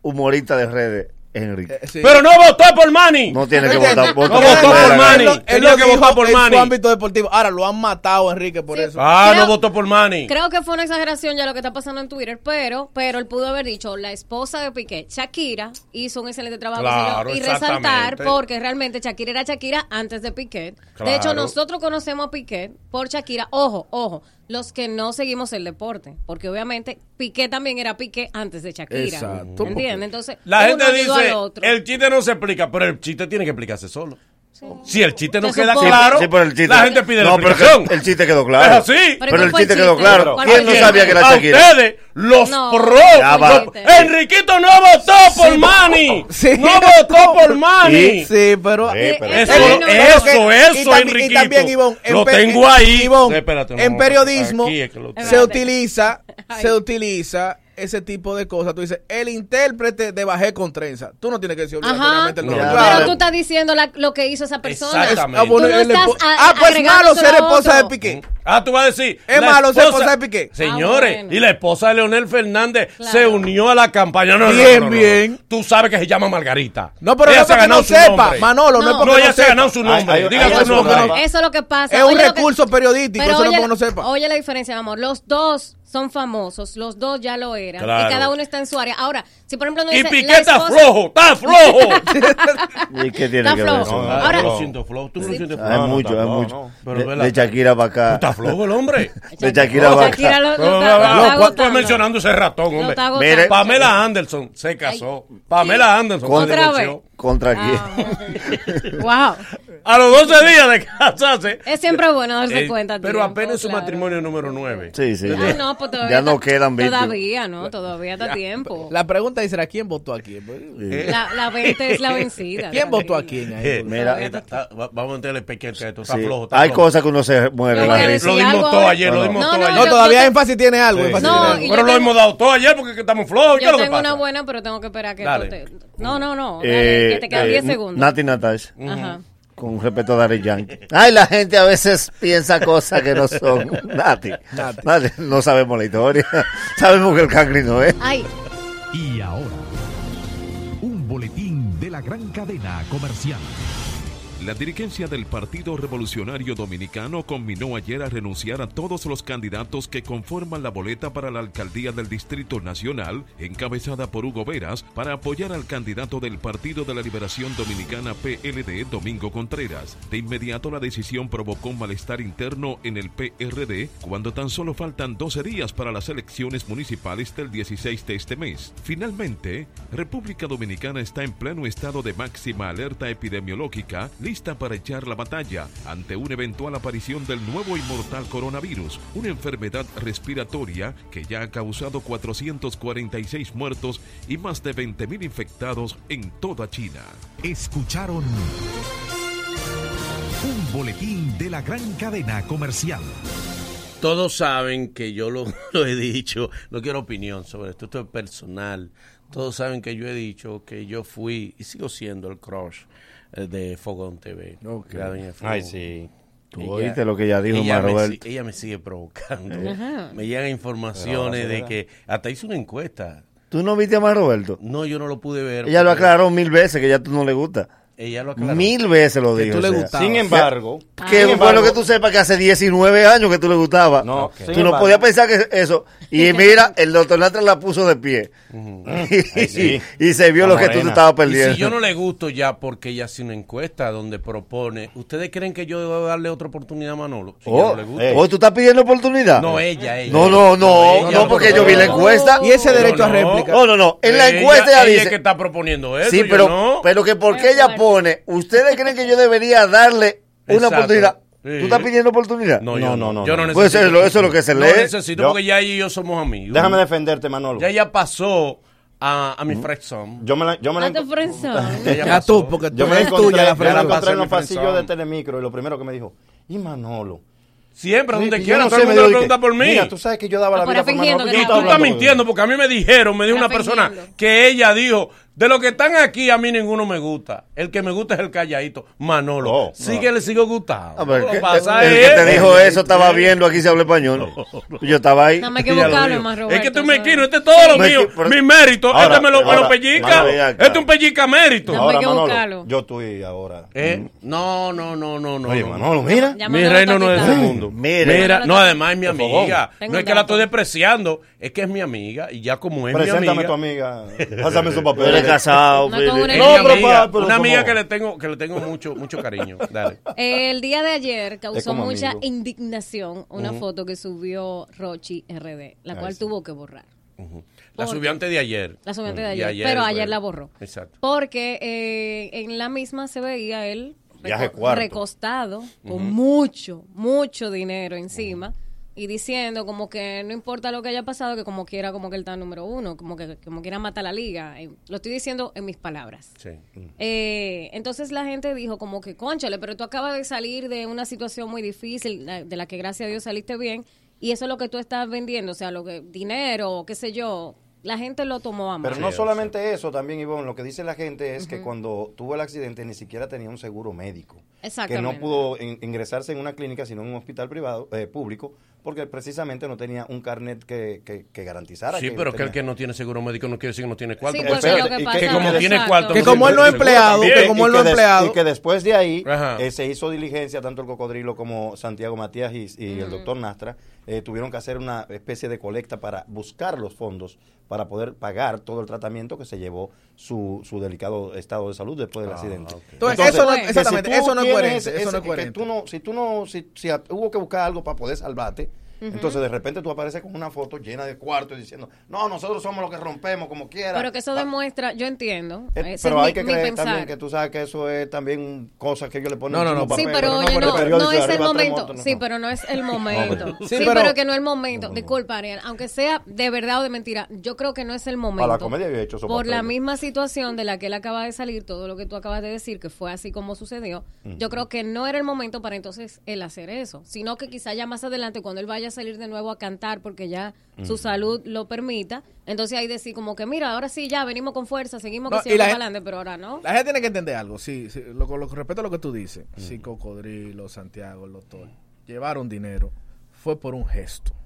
humoristas de redes es Enrique. Eh, sí. Pero no votó por Manny. No tiene que votar. vota No por votó por Manny. Él lo que votar por en Manny. su ámbito deportivo. Ahora lo han matado a Enrique por Sí. eso. Ah, Creo- no votó por Manny. Creo que fue una exageración ya lo que está pasando en Twitter, pero pero él pudo haber dicho la esposa de Piqué, Shakira, hizo un excelente trabajo y resaltar porque realmente Shakira era Shakira antes de Piqué. Claro. De hecho, nosotros conocemos a Piqué por Shakira. Ojo, ojo, los que no seguimos el deporte, porque obviamente Piqué también era Piqué antes de Shakira. Exacto. ¿Entiendes? Entonces, La gente dice, el chiste no se explica, pero el chiste tiene que explicarse solo. Si el chiste no queda supone. claro, Sí, pero el chiste. la gente pide la No, pero explicación. que el chiste quedó claro. Es así. Pero, ¿cuál el el chiste quedó chiste? claro. ¿Cuál ¿Quién no sabía chiste? que era A Shakira? ustedes, los No, chiste. Enriquito no votó por Manny. Sí. No votó por Manny. Sí, pero... Sí, pero- Eso, no, eso, Pero eso, y también- Enriquito. Y también, Ivonne, en lo tengo ahí. Ivonne, Espérate, en no, periodismo se utiliza, se utiliza ese tipo de cosas. Tú dices, el intérprete de Bajé con trenza. Tú no tienes que decir Ajá. obligatoriamente el No, nombre. ya. Pero Claro. tú estás diciendo la- lo que hizo esa persona. Exactamente. Ah, bueno, Tú no el estás espo- a- ah, pues agregándoselo malo ser esposa de. Piqué. Ah, tú vas a decir. Es malo ser esposa de Piqué. Señores, Ah, bueno. y la esposa de Leonel Fernández Claro. se unió a la campaña. No, Bien, no, no, no. bien. Tú sabes que se llama Margarita. No, pero Ella no se ha ganado no su sepa, nombre. Manolo, no, No. es porque No, ella no se ha ganado su nombre. Diga su eso nombre. no. Eso es lo que pasa. Es un recurso periodístico, eso no oye, porque no sepa. Oye la diferencia, mi amor. Los dos son famosos, los dos ya lo eran. Claro. Y cada uno está en su área. Ahora, si por ejemplo no Y dice. Piqué la está flojo, está flojo. [LAUGHS] ¿Y qué tiene Está que ver flojo. eso? No, Ahora- yo lo siento flojo. Tú no lo sientes flojo. Hay No, no, mucho, hay mucho. no. Pero De, de Shakira para acá. Está flojo el hombre. De Shakira para acá. lo, lo No, está, no, lo no, no, Estoy mencionando ese ratón, hombre. Mire. Pamela Anderson se casó. Pamela Anderson Otra divorció. ¿Contra quién? Wow. A los 12 días de casarse. Es siempre bueno darse Eh, cuenta. a pero tiempo, apenas su claro. matrimonio número 9. Sí, sí. Ah, ya. no, pues todavía Ya no quedan 20. Todavía, ¿no? Todavía está tiempo. La pregunta dice, ¿a quién votó a quién? La, la 20 es la vencida. ¿Quién votó a quién? ahí? Eh, Mira. está- está- va- vamos a meterle pequeño que esto está Sí. flojo. está Hay flojo. cosas que uno se muere la a risa. Lo dimos todo ayer, lo No, dimos no. todo No, ayer. No, todavía énfasis tiene algo. Pero lo hemos dado todo ayer porque estamos flojos. ¿Qué es Yo tengo una buena, pero tengo que esperar a que. No, no, no. Eh, que te quedan eh, 10 segundos. Nati Natasha. Ajá. Con respeto a Dari Yankee. Ay, la gente a veces piensa cosas que no son. [LAUGHS] Nati. Nati. Nati, No sabemos la historia. [LAUGHS] Sabemos que el cangri no es. Ay, Y ahora, un boletín de la gran cadena comercial. La dirigencia del Partido Revolucionario Dominicano combinó ayer a renunciar a todos los candidatos que conforman la boleta para la alcaldía del Distrito Nacional, encabezada por Hugo Veras, para apoyar al candidato del Partido de la Liberación Dominicana PLD, Domingo Contreras. De inmediato la decisión provocó un malestar interno en el PRD, cuando tan solo faltan 12 días para las elecciones municipales del 16 de este mes. Finalmente, República Dominicana está en pleno estado de máxima alerta epidemiológica, para echar la batalla ante una eventual aparición del nuevo y mortal coronavirus, una enfermedad respiratoria que ya ha causado 446 muertos y más de 20.000 infectados en toda China. Escucharon un boletín de la gran cadena comercial. Todos saben que yo lo, [LAUGHS] lo he dicho, no quiero opinión sobre esto, esto es personal. Todos saben que yo he dicho que yo fui y sigo siendo el crush de Fogón TV. Ok. creado en el Fogón. Ay, sí. Tú oíste lo que ella dijo, ella me, Marroberto. si- ella me sigue provocando. Ajá. Me llegan informaciones de que hasta hizo una encuesta. ¿Tú no viste a Mar Roberto? No, yo no lo pude ver. Ella lo aclaró mil veces que ya tú no le gusta. Ella lo aclaró. Mil veces lo dijo. tú le o sea. gustabas. Sin embargo- que Sin bueno embargo- que tú sepas que hace 19 años que tú le gustaba. No, Ok. tú no embargo- podías pensar que eso. Y [LAUGHS] mira, el doctor Natra la puso de pie. [LAUGHS] sí. y se vio La lo que tú te estabas perdiendo. Y si yo no le gusto ya porque ella hace una encuesta donde propone, ¿ustedes creen que yo debo darle otra oportunidad a Manolo? Si yo Oh, no le gusto. oh, tú estás pidiendo oportunidad. No, ella, ella. No, no, no, ella no, porque yo vi la encuesta. Y ese derecho a réplica. No, no, no. En la encuesta ella, ella dice. es que está proponiendo eso. sí, pero, pero que porque ella pone, ¿ustedes creen que yo debería darle una Exacto. oportunidad? Sí. ¿Tú estás pidiendo oportunidad? No, yo no, no, Yo no no. Pues eso, necesito. eso es lo que se No lee. necesito Yo- porque ya ella y yo somos amigos. Déjame defenderte, Manolo. Ya ella pasó a, a mi friend zone. Yo me la, yo me la Ah, te friendzone. [LAUGHS] Pasó. tú, porque tú Yo me la eres encontré, tuya la yo la encontré en los pasillos de friendzone. Telemicro y lo primero que me dijo, ¿y Manolo? Siempre, donde Sí, quiera, yo no todo el me mundo pregunta por mí. Mira, tú sabes que yo daba la Ah, vida pero por Manolo. que ¿Qué Y tú estás mintiendo porque a mí me dijeron, me dijo una persona que ella dijo, de los que están aquí a mí ninguno me gusta. El que me gusta es el calladito, Manolo. Oh, sí que le sigo gustando. A ver, Lo que- que pasa el es que te dijo [LAUGHS] eso estaba viendo, aquí se habla español. Yo estaba ahí. Lo buscarlo, digo. más Es que tú me quino, este es todo lo Me mío, pero- mi mérito, Ahora, este me lo, me lo ahora, pellica, Manolo, ven acá. este es un pellica mérito. Más Ahora, que Manolo, yo estoy ahora. ¿Eh? No, no, no, no, no. Oye, no. Manolo, mira. Ya Mi reino no es quitado. mundo. [LAUGHS] Mira, Manolo no, además es mi amiga. Tengo No es que la estoy despreciando, es que es mi amiga. Y ya como es mi Preséntame amiga. a tu amiga. [LAUGHS] Pásame su papel. Casado, No, con una- No, pero amiga, pero una amiga que le tengo que le tengo mucho mucho cariño. Dale. El día de ayer causó mucha amigo. indignación una foto que subió Rochi RD, la Ay, cual sí. tuvo que borrar. La subió antes de ayer. La subió antes de ayer, pero ayer la borró. Exacto. Porque eh, en la misma se veía él recostado con mucho, mucho dinero encima y diciendo como que no importa lo que haya pasado, que como quiera, como que él está número uno, como que como quiera matar la liga. Eh, Lo estoy diciendo en mis palabras. Sí. Eh, entonces la gente dijo como que, conchale, pero tú acabas de salir de una situación muy difícil, de la que gracias a Dios saliste bien, y eso es lo que tú estás vendiendo, o sea, lo que dinero, qué sé yo, la gente lo tomó a mal. Pero no solamente eso, también, Ivonne, lo que dice la gente es que cuando tuvo el accidente ni siquiera tenía un seguro médico. Que Exactamente. no pudo in- ingresarse en una clínica, sino en un hospital privado, eh, público, porque precisamente no tenía un carnet que, que, que garantizara. Sí, pero que el que no tiene seguro médico no quiere decir que no tiene cuarto. Sí, porque porque Espérate, lo que como tiene cuarto. Que como él no es empleado, que como él no empleado. y que después de ahí eh, se hizo diligencia, tanto el cocodrilo como Santiago Matías y, y el doctor Nastra eh, tuvieron que hacer una especie de colecta para buscar los fondos para poder pagar todo el tratamiento que se llevó su, su delicado estado de salud después del accidente. Entonces, eso no- si exactamente, eso no es coherente, eso ese- no es que tú no- si tú no, si, si hubo que buscar algo para poder salvarte, entonces de repente tú apareces con una foto llena de cuartos diciendo, no, nosotros somos los que rompemos como quiera. Pero que eso Ah, demuestra, yo entiendo. eh, ese pero es hay mi- que mi creer pensar. también que tú sabes que eso es también cosas que ellos le ponen No, no, no, un Sí, papel, pero no no, no es el momento. motos. Sí, pero no es el [LAUGHS] momento. Sí, Sí, pero- pero, que no es el momento. Disculpa, Ariel, aunque sea de verdad o de mentira, yo creo que no es el momento. la comedia había hecho Por la misma situación de la que él acaba de salir, todo lo que tú acabas de decir, que fue así como sucedió, yo creo que no era el momento para entonces él hacer eso, sino que quizá ya más adelante, cuando él vaya a salir de nuevo a cantar, porque ya su salud lo permita, entonces ahí decir como que, mira, ahora sí, ya venimos con fuerza, seguimos No, que adelante, pero ahora no. La gente tiene que entender algo. Sí, sí, lo, lo, respecto a lo que tú dices. Si Cocodrilo, Santiago, el doctor llevaron dinero, fue por un gesto.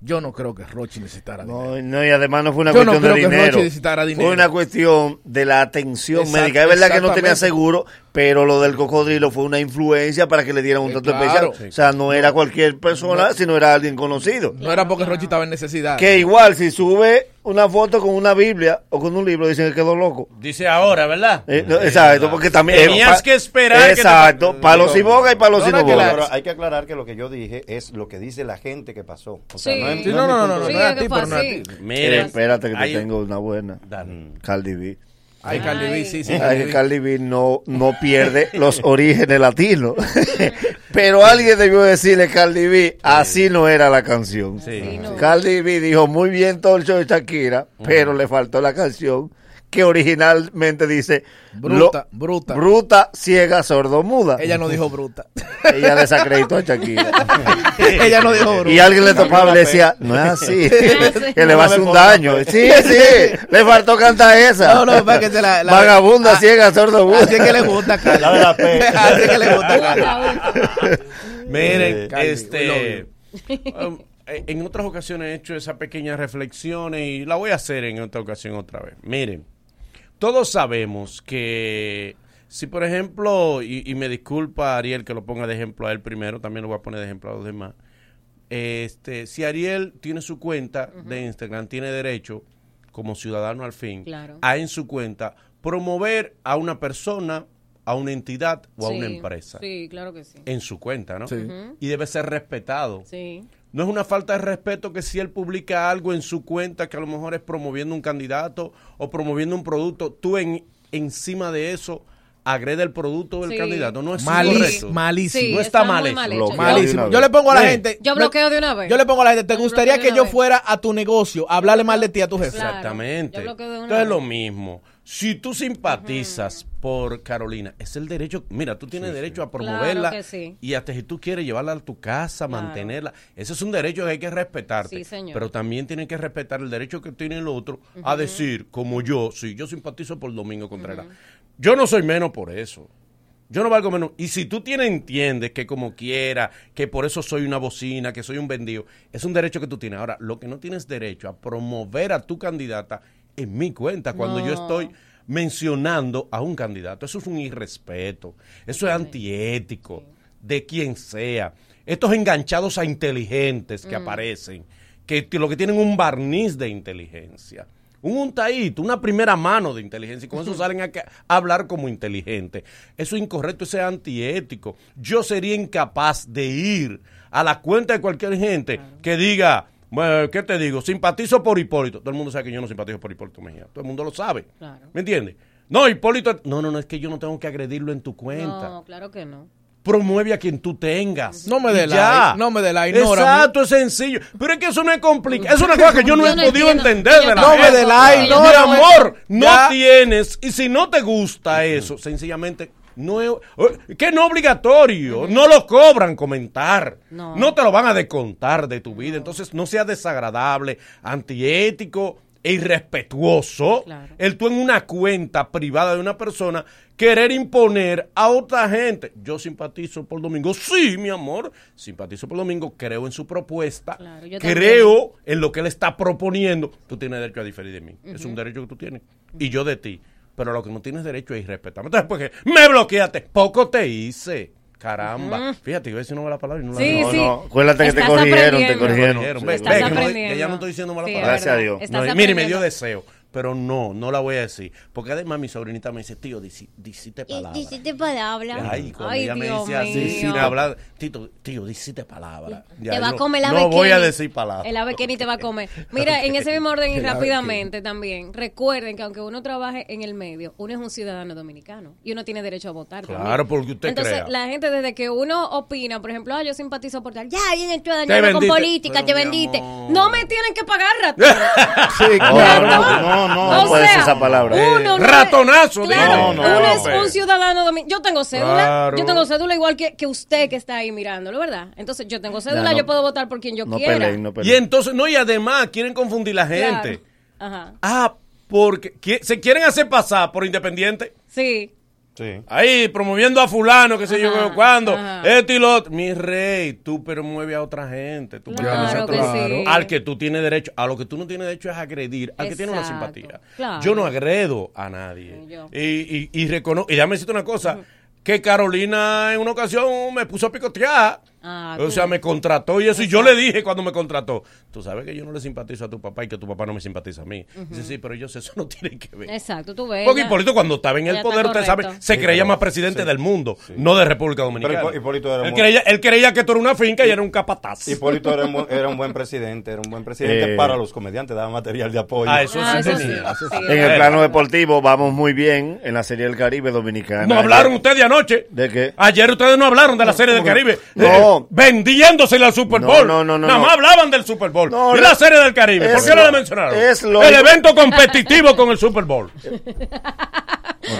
Yo no creo que Rochi necesitara dinero. No, no, y además no fue una Yo no cuestión creo de que dinero. Rochi necesitara dinero. Fue una cuestión de la atención médica. Es verdad que no tenía seguro, pero lo del cocodrilo fue una influencia para que le dieran un Sí, trato claro. especial. O sea, no era cualquier persona, No. sino era alguien conocido. No era porque Rochi estaba en necesidad. Que igual, si sube una foto con una Biblia o con un libro, dicen que quedó loco. Dice ahora, ¿verdad? Eh, no, exacto, porque también. Tenías eh, que esperar que te- Exacto, palos y boga y palos y No, no no, la- hay que aclarar que lo que yo dije es lo que dice la gente que pasó. O sea, Sí. no es, Sí, no no, no, no, no, no no es a así. ti. Mire, espérate que hay- te tengo una buena. Dale. Cardi B. Ay, Cardi B, sí, sí. Ay, B. No, no pierde los orígenes latinos. [LAUGHS] Pero alguien debió decirle Cardi B, así no era la canción. Sí. Sí, no. Cardi B dijo muy bien todo el show de Shakira, pero le faltó la canción que originalmente dice Bruta, lo- bruta. bruta, ciega, sordomuda. Ella no dijo bruta. [LAUGHS] Ella desacreditó a Shakira. [LAUGHS] Ella no dijo bruta. Y alguien le topaba y le decía, no es así, [LAUGHS] Sí. que le va a hacer un daño. Sí, sí, le faltó cantar esa. No, no, para que se la- la- Vagabunda, Ah, ciega, sordomuda. Así es que le gusta, Carlos. La de la P. Así es que le gusta, Carlos. Miren, este, um, eh, en otras ocasiones he hecho esa pequeña reflexión y la voy a hacer en otra ocasión otra vez. Miren, todos sabemos que si por ejemplo, y, y me disculpa Ariel que lo ponga de ejemplo a él primero, también lo voy a poner de ejemplo a los demás. Este, si Ariel tiene su cuenta de Instagram, tiene derecho, como ciudadano al fin, Claro. a en su cuenta promover a una persona, a una entidad o a una empresa Sí, claro que sí. en su cuenta, ¿no? Sí. Y debe ser respetado. Sí. No es una falta de respeto que si él publica algo en su cuenta que a lo mejor es promoviendo un candidato o promoviendo un producto, tú en, encima de eso agrede el producto del Sí. candidato. No es Malísimo, malísimo. Sí, no está, está mal muy eso. mal hecho. Malísimo. Yo le pongo a la gente. Yo bloqueo de una vez. Yo le pongo a la gente, ¿te gustaría que yo vez. fuera a tu negocio a hablarle mal de ti a tu jefe? Claro. Exactamente. yo bloqueo de una Entonces es lo mismo. Si tú simpatizas por Carolina, es el derecho, mira, tú tienes derecho a promoverla Claro que sí. y hasta si tú quieres llevarla a tu casa, Claro. mantenerla, ese es un derecho que hay que respetarte. Sí, señor. Pero también tienen que respetar el derecho que tiene el otro a decir, como yo, si yo simpatizo por Domingo Contreras, yo no soy menos por eso. Yo no valgo menos. Y si tú tienes, entiendes que como quiera, que por eso soy una bocina, que soy un vendido, es un derecho que tú tienes. Ahora, lo que no tienes derecho a promover a tu candidata en mi cuenta cuando yo estoy mencionando a un candidato. Eso es un irrespeto. Eso es antiético de quien sea. Estos enganchados a inteligentes que aparecen, que lo que tienen un barniz de inteligencia. Un untadito, una primera mano de inteligencia, y con eso [LAUGHS] salen a hablar como inteligente. Eso es incorrecto, eso es antiético. Yo sería incapaz de ir a la cuenta de cualquier gente que diga, bueno, ¿qué te digo? Simpatizo por Hipólito. Todo el mundo sabe que yo no simpatizo por Hipólito Mejía. Todo el mundo lo sabe. Claro. ¿Me entiendes? No, Hipólito. No, no, no, es que yo no tengo que agredirlo en tu cuenta. No, claro que no. Promueve a quien tú tengas. No me dé no me dé like, ignórame. Exacto, es sencillo. Pero es que eso no es complicado. Es una [LAUGHS] cosa que yo no Yo he no podido entender de la No me dé like, Mi ignórame. amor, no Ya. tienes. Y si no te gusta eso, sencillamente. No es, eh, que no es obligatorio, no lo cobran comentar, No. no. te lo van a descontar de tu vida, entonces no sea desagradable, antiético e irrespetuoso Claro. el tú en una cuenta privada de una persona querer imponer a otra gente. Yo simpatizo por Domingo, sí, mi amor, simpatizo por Domingo, creo en su propuesta, Claro, creo en lo que él está proponiendo. Tú tienes derecho a diferir de mí, es un derecho que tú tienes, y yo de ti. Pero lo que no tienes derecho es irrespetarme. Entonces, porque me bloqueaste, poco te hice. Caramba. Fíjate, iba a decir una mala palabra y no la Sí, dije. No, sí. no, acuérdate que te corrigieron, te corrigieron. Ve, ve, que, no- que ya no estoy diciendo mala Sí, palabra. Gracias a. Dios. No, mire, me dio deseo, pero no, no la voy a decir. Porque además mi sobrinita me dice, tío, dicite palabras. Dijiste palabras. Ay, cuando Ay, ella me Dios dice así, sin hablar, Tito, tío, dicite palabras. Ya, te va a comer la No voy a decir palabras. El ave Kenny te va a comer. [LAUGHS] Mira, en ese mismo orden y rápidamente también, recuerden que aunque uno trabaje en el medio, uno es un ciudadano dominicano y uno tiene derecho a votar. Claro, también. porque usted Entonces, crea. la gente desde que uno opina, por ejemplo, ah, yo simpatizo por tal, ya, vienen tú a Te dañarme con política, Pero, te amor. No me tienen que pagar [LAUGHS] ratón. Sí, No, claro. no, no, no, O no puede ser esa palabra. Uno no es- Ratonazo, Claro, digo. No, uno no, es un ciudadano dominicano. Yo tengo cédula. Claro. Yo tengo cédula igual que, que usted que está ahí mirándolo, ¿verdad? Entonces, yo tengo cédula, Ya, no- yo puedo votar por quien yo No quiera. peleen, no Y peleen. entonces, no, y además quieren confundir la Claro. gente. Ajá. Ah, porque se quieren hacer pasar por independiente. Sí. Sí. Ahí, promoviendo a fulano, que sé yo cuándo, ajá. este y lo otro. Mi rey, tú promueves a otra gente. Tú Claro que otro- sí. Al que tú tienes derecho. A lo que tú no tienes derecho es agredir. Al que tiene una simpatía. claro. Yo no agredo a nadie. Y, y, y reconozco. Y déjame decirte una cosa. Que Carolina en una ocasión me puso a picotear. Ah, o sea, me contrató y eso. Y yo le dije cuando me contrató, tú sabes que yo no le simpatizo a tu papá y que tu papá no me simpatiza a mí. Dice, sí, pero yo sé, eso no tiene que ver. Exacto, tú ves. Porque. Hipólito cuando estaba en el poder, usted sabe, se Sí, creía más presidente sí. del mundo, no de República Dominicana. Pero Hipólito era él, muy- creía, él creía que tú eras una finca y era un capataz. Hipólito era un, buen- era un buen presidente, era un buen presidente Eh. para los comediantes, daba material de apoyo. Ah, eso Ah, sí eso tenía. sí, sí. En el plano deportivo vamos muy bien en la Serie del Caribe Dominicana. No hablaron ustedes de anoche. ¿De qué? Ayer ustedes no hablaron de la serie del ¿Cómo que- Caribe. No, No. vendiéndosele al Super Bowl. no, no, no, Nada no. más hablaban del Super Bowl. No, y la- la serie del Caribe. ¿Por qué no la mencionaron? es lo- el evento competitivo con el Super Bowl. [LAUGHS]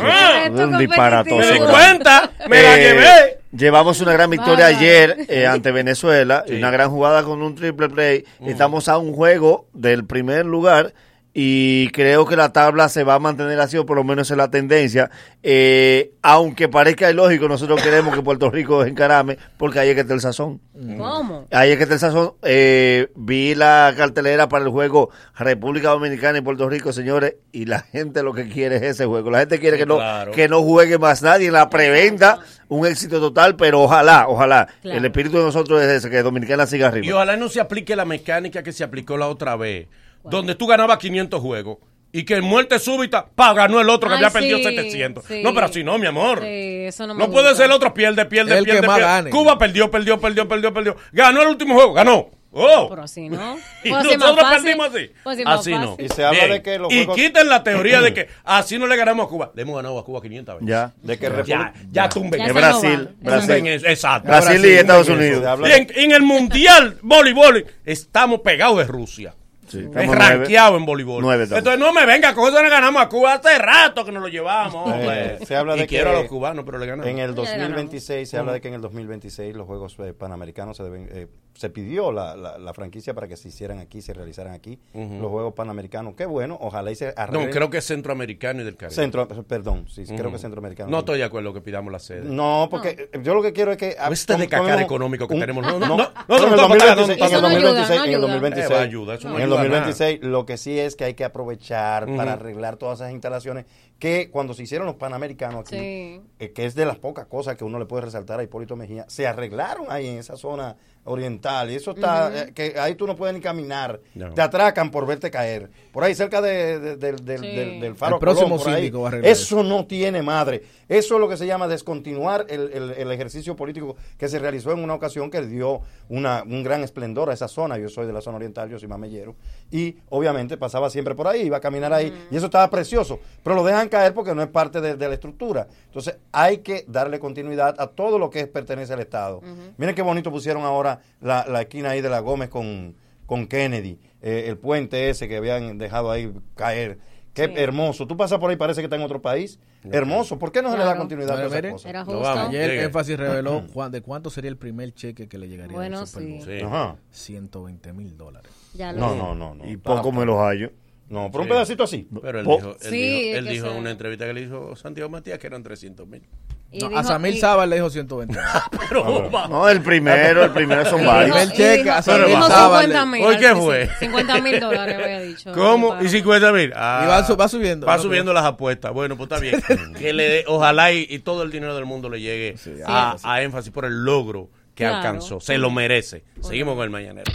Ah, un disparatoso. Me di cuenta, me la Eh, llevé. Llevamos una gran victoria Vaya. ayer eh, [LAUGHS] ante Venezuela, Sí. una gran jugada con un triple play. Estamos a un juego del primer lugar y creo que la tabla se va a mantener así o por lo menos en la tendencia. Eh, aunque parezca ilógico, nosotros queremos que Puerto Rico encarame porque ahí es que está el sazón. ¿Cómo? Ahí es que está el sazón. Eh, vi la cartelera para el juego República Dominicana y Puerto Rico, señores, y la gente lo que quiere es ese juego. La gente quiere que no, que no juegue más nadie en la preventa. Un éxito total, pero ojalá, ojalá. Claro. El espíritu de nosotros es ese, que Dominicana siga Y arriba. ojalá no se aplique la mecánica que se aplicó la otra vez, donde tú ganabas 500 juegos y que en muerte súbita, pa, ganó el otro que Ay, había perdido sí, 700. sí. No, pero así no, mi amor. Sí, eso no me No puede ser el otro pierde, pierde, El que pierde, más pierde. gane. Cuba perdió, perdió, perdió, perdió, perdió. Ganó el último juego, ganó. Oh. Pero así no. [LAUGHS] Y Pues más nosotros fácil. perdimos así. Pues así no. Y se habla Bien. de que los Y juegos- quiten la teoría de que [CLEARS THROAT] así no le ganamos a Cuba. Le hemos ganado a Cuba 500 veces. Ya. De que Ya, ya tumben. Ya Brasil. Brasil. Tumben eso, Exacto. Brasil y Estados. Unidos. Y en, en el Mundial Voleibol estamos pegados de Rusia. Sí, Es rankeado en voleibol. Entonces no me venga, con eso le ganamos a Cuba hace rato que nos lo llevamos. Eh, se habla y de quiero que a los cubanos, pero le ganamos. En el Ya le ganamos. 2026 se habla de que en el 2026 los Juegos eh, Panamericanos se deben, eh, se pidió la, la, la franquicia para que se hicieran aquí, se realizaran aquí Ujú. los Juegos Panamericanos. Qué bueno, ojalá y se No, arreglen. creo que es centroamericano y del Caribe. Centro, perdón, sí, creo Ujú. que centroamericano. No estoy de acuerdo que pidamos la sede. No, porque eh, yo lo que quiero es que A veces este de cacar económico que un- tenemos. No, no, no, no, no, no, en el no, 2026, no, no, en el Eso no ayuda, 2026, no en el ayuda. 2026, Eh, va a ayudar, eso no en el ayuda a nada. 2026 lo que sí es que hay que aprovechar Ujú. para arreglar todas esas instalaciones que cuando se hicieron los Panamericanos aquí, Sí. eh, que es de las pocas cosas que uno le puede resaltar a Hipólito Mejía, se arreglaron ahí en esa zona oriental y eso está, eh, que ahí tú no puedes ni caminar, No. te atracan por verte caer, por ahí cerca de- de- del- del, Sí. del- del faro El próximo Colón, por ahí. síndico va a arreglar eso no tiene madre, eso es lo que se llama descontinuar el, el- el ejercicio político que se realizó en una ocasión que dio una, un gran esplendor a esa zona, yo soy de la zona oriental, yo soy mamellero, y obviamente pasaba siempre por ahí, iba a caminar ahí, y eso estaba precioso, pero lo dejan caer porque no es parte de, de la estructura, entonces hay que darle continuidad a todo lo que es- pertenece al Estado. Miren qué bonito pusieron ahora la, la esquina ahí de la Gómez con, con Kennedy, eh, el puente ese que habían dejado ahí caer. Qué Sí. hermoso. Tú pasas por ahí, parece que está en otro país. Hermoso. ¿Por qué no se le da continuidad a esas cosas? Era No justo. vamos. Ayer Llegue. Énfasis reveló [CLEARS THROAT] de cuánto sería el primer cheque que le llegaría Bueno, al Super sí. Sí. Ajá. 120 mil dólares. Ya lo No, no, no, no. Y poco me los hallo. No, por un Sí. pedacito así. Pero él Po- dijo, él Sí, dijo, él dijo en se- una entrevista que le hizo Santiago Matías que eran 300 mil. Y No, dijo- a Samir y- Sábal le dijo 120 mil. [LAUGHS] Pero, va. No, el primero, el primero son El varios. primer y cheque a Samir Sábal. 50 mil. ¿Hoy qué fue? 50 mil dólares había dicho. [LAUGHS] ¿Cómo? ¿Y 50 mil? Ah. Y va su- va subiendo. Va Va subiendo las apuestas. Bueno, pues está bien. [LAUGHS] que le dé- ojalá y, y todo el dinero del mundo le llegue a, a énfasis por el logro que Claro. alcanzó. Se lo merece. Seguimos con el mañanero.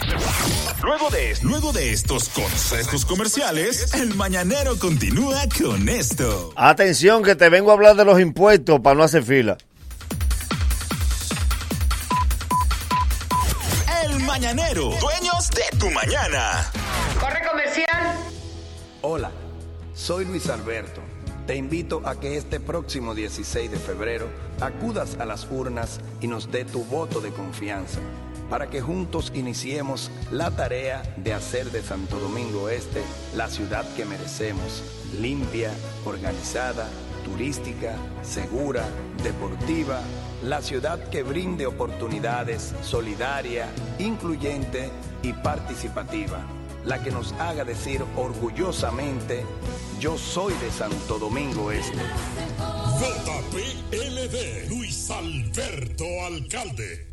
Luego de, luego de estos consejos comerciales, el mañanero continúa con esto. Atención, que te vengo a hablar de los impuestos para no hacer fila. El mañanero, dueños de tu mañana. Corre comercial. Hola, soy Luis Alberto. Te invito a que este próximo 16 de febrero acudas a las urnas y nos dé tu voto de confianza para que juntos iniciemos la tarea de hacer de Santo Domingo Este la ciudad que merecemos, limpia, organizada, turística, segura, deportiva, la ciudad que brinde oportunidades, solidaria, incluyente y participativa la que nos haga decir orgullosamente, yo soy de Santo Domingo Este. JPLD, Luis Alberto Alcalde.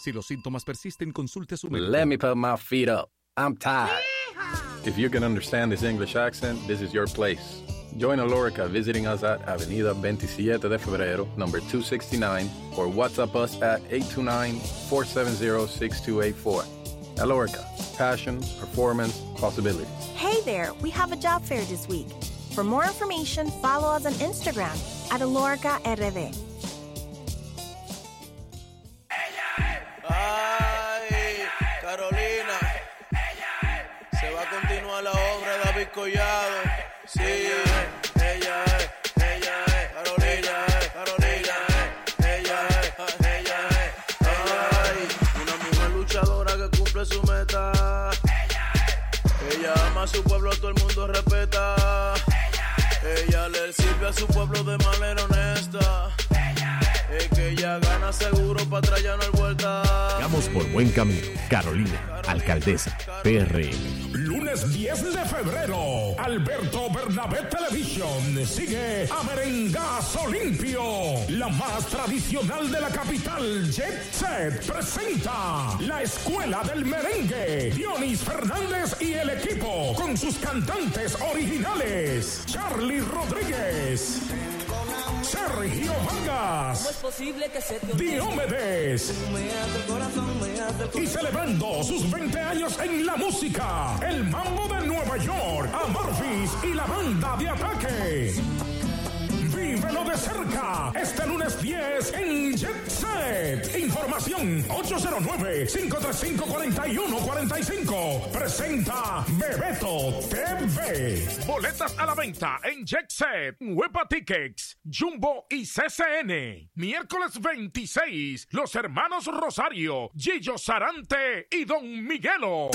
Si los síntomas persisten, consulte a su médico. Let me put my feet up. I'm tired. If you can understand this English accent, this is your place. Join Alorica visiting us at Avenida 27 de Febrero, number 269, or WhatsApp us at 829-470-6284. Alorica, passion, performance, possibilities. Hey there, we have a job fair this week. For more information, follow us on Instagram at AloricaRD. Ay, Carolina. Se va a continuar la obra de David Collado. Sí, ella es, ella es, Carolina, Carolina, ella es, ella es, ay, una mujer luchadora que cumple su meta. Ella ama a su pueblo, todo el mundo respeta. Ella le sirve a su pueblo de manera. Es seguro para atrás ya no hay vuelta. Vamos por buen camino. Carolina, alcaldesa, PRM. Lunes 10 de febrero, Alberto Bernabé Television sigue a Merengazo Limpio. La más tradicional de la capital, Jet Set, presenta la Escuela del Merengue. Dionis Fernández y el equipo con sus cantantes originales. Charlie Rodríguez. Sergio Vargas. Diomedes. Y celebrando sus 20 años en la música, el mambo de Nueva York, Amorphis y la banda de ataque. Vívelo de cerca este lunes 10 en Jet Set. Información 809-535-4145. Presenta Bebeto TV. Boletas a la venta en Jet Set, Tickets, Jumbo y CCN. Miércoles 26, los hermanos Rosario, Gillo Sarante y Don Miguelo.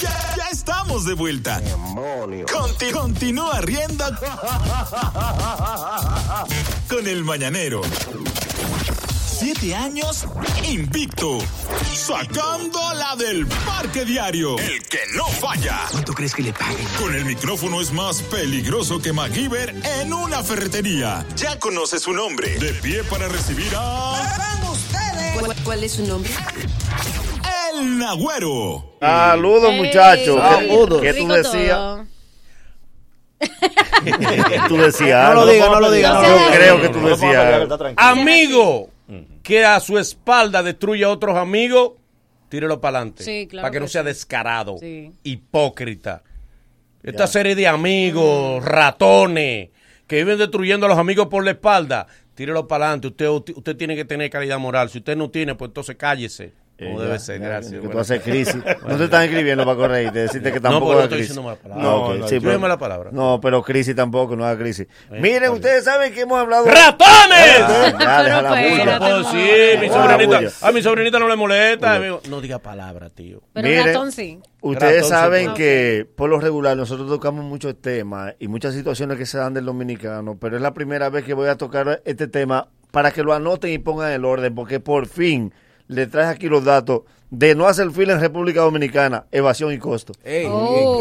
Ya, ya estamos de vuelta. Conti- continúa riendo con el mañanero. Siete años invicto. Sacando la del parque diario. El que no falla. ¿Cuánto crees que le paguen? Con el micrófono es más peligroso que MacGyver en una ferretería. Ya conoce su nombre. De pie para recibir a. ¿Cuál, cuál es su nombre? El Nagüero. Saludos, muchachos. ¿Qué- rico ¿Qué tú decías? tú decías No lo algo. diga, no lo diga, no Yo creo que tú decías. Amigo que a su espalda destruye a otros amigos, tírelo para adelante. Sí, claro Para que no sea sí. descarado, Sí. hipócrita. Esta serie de amigos, ratones, que viven destruyendo a los amigos por la espalda, tírelo para adelante. Usted, usted tiene que tener calidad moral. Si usted no tiene, pues entonces cállese. Como Eh, debe ser, gracias. Que tú haces crisis. [LAUGHS] No te están escribiendo para corregirte, decirte que No, tampoco no haga estoy crisis. diciendo mala palabra. No, No, no, sí, pero- la palabra. No, pero crisis tampoco, no haga crisis. Eh, Miren, ustedes saben que hemos hablado. ¡Ratones! La bulla. no puedo decir, mi la sobrinita. A mi sobrinita no le molesta. amigo. No diga palabra, tío. Pero Miren, ratón sí. Ustedes Ratón saben que por lo regular nosotros tocamos muchos temas y muchas situaciones que se dan del dominicano, pero es la primera vez que voy a tocar este tema para que lo anoten y pongan el orden, porque por fin le traes aquí los datos de no hacer fila en República Dominicana, evasión y costo. Oh.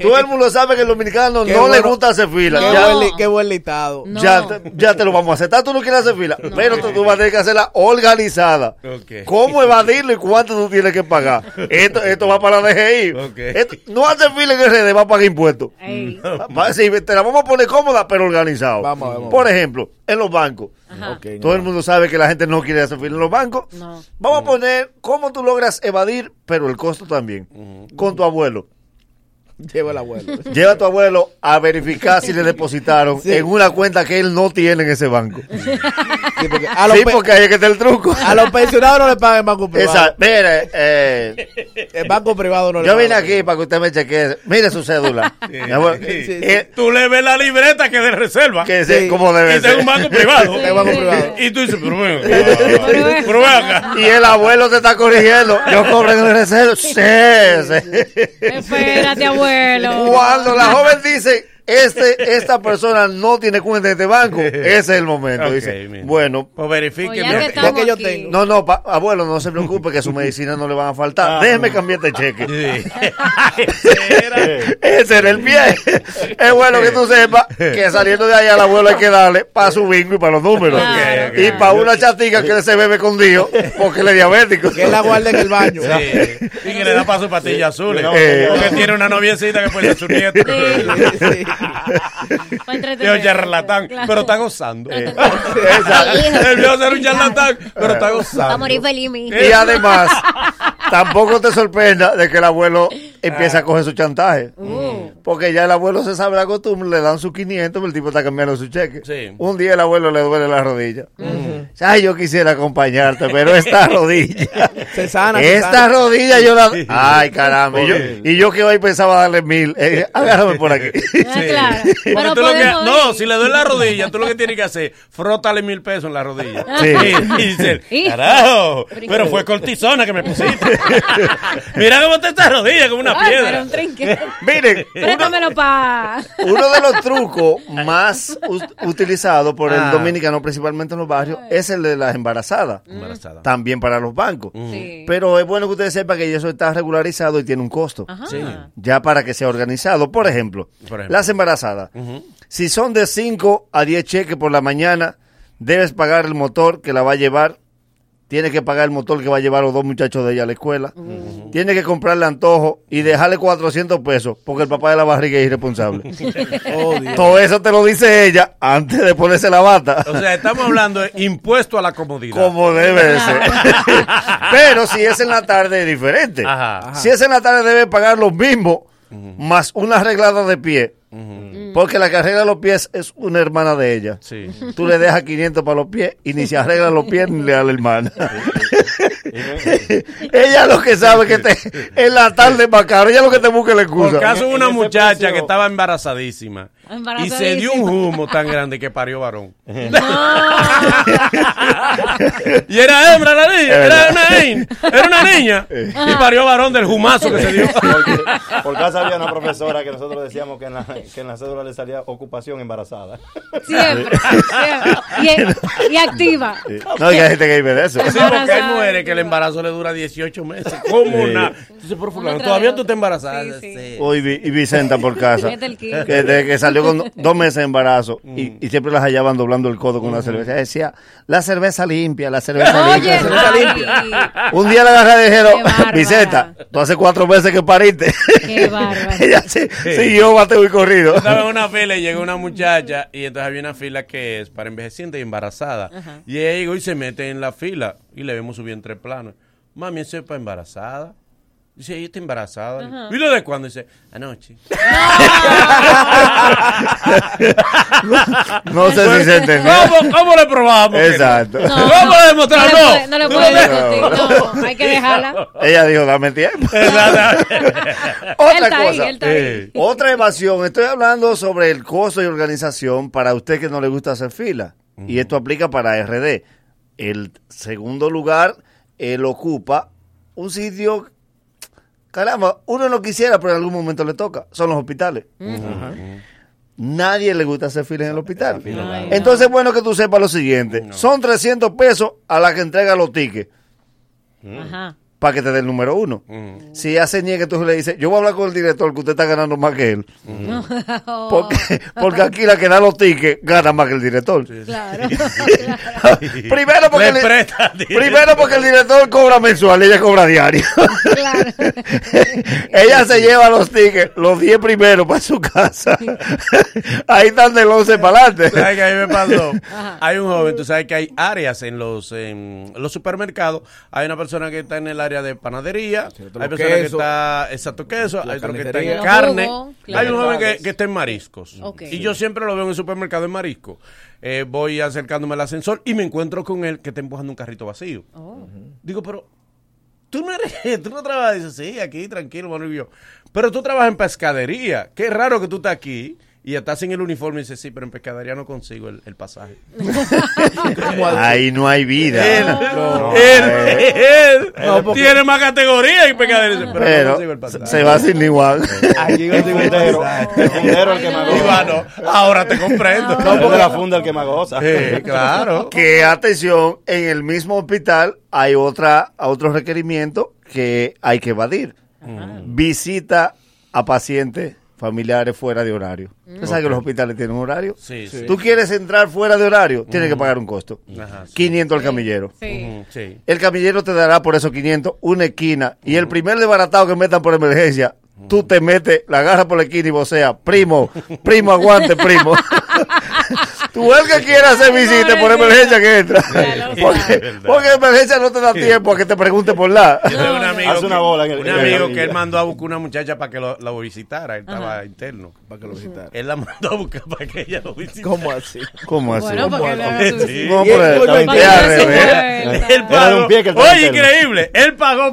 Todo el mundo sabe que el dominicano Qué no le bueno. gusta hacer fila. Qué, Ya- buen, qué buen listado. ya, te, ya te lo vamos a aceptar. Tú no quieres hacer fila, pero tú, tú vas a tener que hacerla organizada. ¿Cómo evadirlo y cuánto tú tienes que pagar? Esto, esto va para la DGI. Ok. Esto- no hace fila en RD, va a pagar impuestos. Va- sí, te la vamos a poner cómoda, pero organizado. Vamos a ver, vamos Por ejemplo, en los bancos. Todo no. el mundo sabe que la gente no quiere hacer fila en los bancos. No. Vamos a poner cómo tú logras evadir, pero el costo también. Con tu abuelo. Lleva el abuelo. [LAUGHS] Lleva a tu abuelo a verificar si le [LAUGHS] depositaron Sí. en una cuenta que él no tiene en ese banco. [LAUGHS] Sí, porque a los, sí, pe- porque ahí es que está el truco. a los pensionados no le pagan en banco privado. Exacto. Mire, eh, El banco privado no le yo vine aquí para que usted me chequee. Mire su cédula. Sí, sí, eh, Tú le ves la libreta que es de reserva. que sé cómo debe y ser. un banco privado. Banco privado. Y tú dices, pero acá. Pero ven acá. Y el abuelo te está corrigiendo. Yo cobro en el. Sí, sí. Espérate, abuelo. Cuando la joven dice, este, esta persona no tiene cuenta en este banco, [LAUGHS] ese es el momento. Ok, dice, mira. bueno, Pues verifique. Pues mira. que yo tengo. no, no, pa- abuelo, no se preocupe que su medicina no le van a faltar. Déjeme cambiar este cheque. Sí. [LAUGHS] Ese era. Ese era el pie. [LAUGHS] Es bueno que tú sepas que saliendo de ahí al abuelo hay que darle para su bingo y para los números. Y para una chatica que se bebe con Dios porque él es diabético. Que él la guarde en el baño. Sí. Y que le da para su patilla azul. Eh. Porque tiene una noviecita que puede ser su nieto. Sí. Viejo charlatán, Claro. pero está gozando. Eh, exacto. El viejo ser un charlatán, pero está gozando. Va a morir feliz, mi Y además, [LAUGHS] tampoco te sorprenda de que el abuelo empiece a coger su chantaje. Porque ya el abuelo se sabe la costumbre, le dan sus 500, pero el tipo está cambiando su cheque. Sí. Un día el abuelo le duele la rodilla. Ay, yo quisiera acompañarte, pero esta [LAUGHS] rodilla. Se sana, se esta sana. rodilla yo la. Ay, caramba. Y yo, y yo que hoy pensaba darle mil. Eh, [LAUGHS] agárrame por aquí. Ah, claro. Porque Pero tú lo que- podemos no, si le doy la rodilla, tú lo que tienes que hacer, frótale mil pesos en la rodilla. Sí. Y, [LAUGHS] y dice, carajo, pero fue cortisona que me pusiste. Mira cómo está esta rodilla, como una Ay, pero piedra. un trinquete. [LAUGHS] Miren, uno, pa. uno de los trucos más utilizados por el Ah. dominicano, principalmente en los barrios, es el de las embarazadas. Embarazada. También para los bancos. Sí. Pero es bueno que ustedes sepan que eso está regularizado y tiene un costo. Ajá. Sí. Ya para que sea organizado. Por ejemplo, Por ejemplo. las embarazadas. Si son de 5 a 10 cheques por la mañana, debes pagar el motor que la va a llevar. Tienes que pagar el motor que va a llevar a los dos muchachos de ella a la escuela. Tienes que comprarle antojo y dejarle 400 pesos porque el papá de la barriga es irresponsable. [LAUGHS] Oh, Dios. Todo eso te lo dice ella antes de ponerse la bata. O sea, estamos hablando de impuesto a la comodidad. Como debe de ser. [LAUGHS] Pero si es en la tarde es diferente. Ajá. Si es en la tarde debe pagar lo mismo más una arreglada de pie. Porque la que arregla los pies es una hermana de ella. Sí. Tú le dejas 500 para los pies y ni se arregla los pies ni le da a la hermana. [LAUGHS] ella lo que sabe que te, en la tarde es más caro. Ella lo que te busca es la excusa. Por caso una muchacha precio- que estaba embarazadísima. Y se dio un humo tan grande que parió varón. [LAUGHS] y era hembra la niña, era una, niña, era una niña. Y parió varón del humazo que se dio. Porque por casa había una profesora que nosotros decíamos que en la, que en la cédula le salía ocupación embarazada. Siempre. siempre. Y, y activa. No, hay gente que vive de eso. Sí, porque hay mujeres que el embarazo le dura 18 meses. ¿Cómo Sí. una? Entonces, por fulano, Una todavía tú estás embarazada. Sí, sí. Y Vicenta por [LAUGHS] casa. Que, de- que salió con [LAUGHS] dos meses de embarazo y, y siempre las hallaban doblando el codo con la cerveza. Decía, la cerveza limpia, la cerveza Oye, limpia. la cerveza ay, limpia. Un día la agarré y dijeron. Vicenta, tú hace cuatro meses que pariste. Qué bárbaro. [LAUGHS] Ella sí, siguió bateo y corrido. Estaba en una fila y llegó una muchacha y entonces había una fila que es para envejeciente y embarazada. Ajá. Y ella llegó y se mete en la fila y le vemos su vientre plano. Mami, ¿eso es para embarazada? Dice, ella está embarazada. Ajá. ¿Y desde cuándo? Dice, anoche. [LAUGHS] No sé si se entendió. ¿Cómo, cómo le probamos? no? Exacto. No, ¿Cómo no, le demostramos? No No. le no ves. discutir. No, hay que dejarla. [LAUGHS] Ella dijo, dame tiempo. [LAUGHS] Exacto. Él Otra está ahí, cosa. él está ahí. Otra evasión. Estoy hablando sobre el costo y organización para usted que no le gusta hacer fila. Y esto aplica para RD. El segundo lugar, él ocupa un sitio. Caramba, uno no quisiera, pero en algún momento le toca. Son los hospitales. Nadie le gusta hacer fila en el hospital. Ay, Entonces es bueno que tú sepas lo siguiente. Son 300 pesos a la que entrega los tickets Ajá. Para que te dé el número uno. Si ella se niega, entonces le dice, yo voy a hablar con el director que usted está ganando más que él. Porque, [LAUGHS] porque aquí la que da los tickets gana más que el director. Claro. [LAUGHS] [LAUGHS] primero, porque Le el, presta al director. primero porque el director cobra mensual ella cobra diario. claro. ella se lleva los tickets, los 10 primeros para su casa. Ahí están del 11 para adelante. ¿Sabes qué a mí me pasó? Hay un joven, tú sabes que hay áreas en los, en los supermercados. Hay una persona que está en el área de panadería, Cierto, hay los persona que está, exacto, queso, hay otro que está en carne, hay un joven que, que está en mariscos. Y yo siempre lo veo en el supermercado en marisco. Eh, voy acercándome al ascensor y me encuentro con él que está empujando un carrito vacío. Oh. Digo, pero tú no eres, [LAUGHS] tú no trabajas, dice, sí, aquí, tranquilo, bueno, y yo. Pero tú trabajas en pescadería. Qué raro que tú estás aquí y estás en el uniforme y dices, sí, pero en pescadería no consigo el, el pasaje. [LAUGHS] Ahí no hay vida. Él, No, él, eh, él tiene más categoría en pescadería, dice, pero, no consigo el pasaje. se va sin igual. Aquí el fundero. El fundero el que goza. Ivano, ahora te comprendo. No, porque la funda el que más goza. Sí, claro. Que atención, en el mismo hospital hay otra otro requerimiento que hay que evadir. Visita a pacientes familiares fuera de horario. ¿Usted sabe que los hospitales tienen un horario? Sí, sí. Tú quieres entrar fuera de horario, tienes que pagar un costo. Ajá, sí. 500 al camillero. Sí. El camillero te dará por esos 500 una esquina y el primer desbaratado que metan por emergencia tú te metes, la agarras por la esquina y vocea, primo, primo, aguante, primo. [LAUGHS] tú el que quiera hacer visita por emergencia que entra. Porque, porque emergencia no te da tiempo a que te pregunte por la. Yo tengo un amigo, Hace una que, bola en el- un amigo que él mandó a buscar una muchacha para que lo, la visitara. Él estaba interno. Para que lo visitara. Él la mandó a buscar para que ella lo visitara. ¿Cómo así? ¿Cómo así? Bueno, para que le haga su- Sí. No, Y él pagó. un pie que él estaba Oye, interno. increíble. Él pagó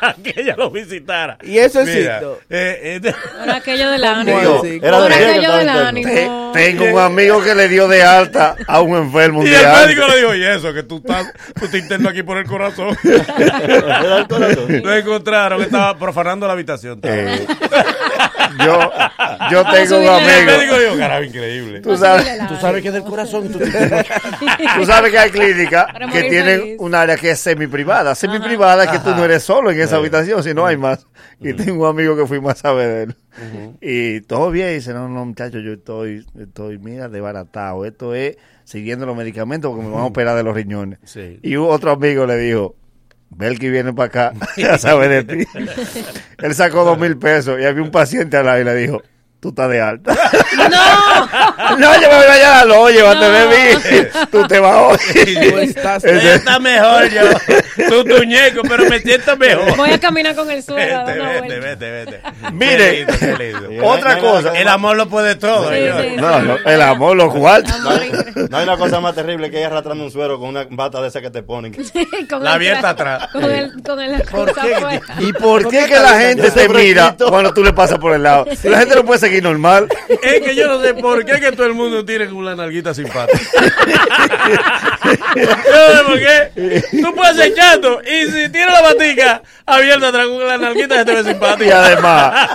para que ella lo visitara. ¿Y eso es cierto? eh, eh, aquello del ánimo. Era aquello del ánimo. Te- tengo un amigo que le dio de alta a un enfermo un y el médico le dijo, y eso, que tú estás, tú te interno aquí por el corazón. [LAUGHS] Era el corazón. Lo encontraron, estaba profanando la habitación. Eh, [LAUGHS] yo, yo tengo un Y el amigo. médico dijo, carajo, increíble. Tú sabes, Tú sabes que es del [LAUGHS] corazón. Tú tú sabes que hay clínicas que tienen feliz. un área que es semi privada. Semi privada es que tú no eres solo en esa habitación, si no hay más. Y tengo un amigo que fuimos a saber de él. Y todo bien, dice, no, no, muchachos, yo estoy, estoy, mira, desbaratado. Esto es siguiendo los medicamentos porque me van a operar de los riñones. Sí. Y otro amigo le dijo, Bel que viene para acá [LAUGHS] a saber de ti. [LAUGHS] Él sacó dos mil pesos y había un paciente al lado y le dijo, tú estás de alta. ¡No! [LAUGHS] no, yo me voy allá, no, llévate de mí. Tú te vas hoy. Tú estás- Está mejor yo. [LAUGHS] Tu tuñeco, pero me siento mejor. Voy a caminar con el suelo. Vete, vete, vuelta. vete, vete. Mire, Qué lindo, qué lindo. [LAUGHS] Otra cosa. El amor lo puede todo. Sí, señor. sí. No, no, el amor. Amor increíble. No hay una cosa más terrible que ir arrastrando un suero con una bata de esa que te ponen. Con La abierta atrás. Con el, con el ¿Por qué? ¿Y por ¿Por qué que la gente te mira cuando tú le pasas por el lado? Si la gente no puede seguir normal. [LAUGHS] Es que yo no sé por qué que todo el mundo tiene una nalguita simpática. [LAUGHS] yo no sé por qué. Tú puedes ser chato y si tienes la batica abierta atrás con la nalguita se te ve Y simpática. además,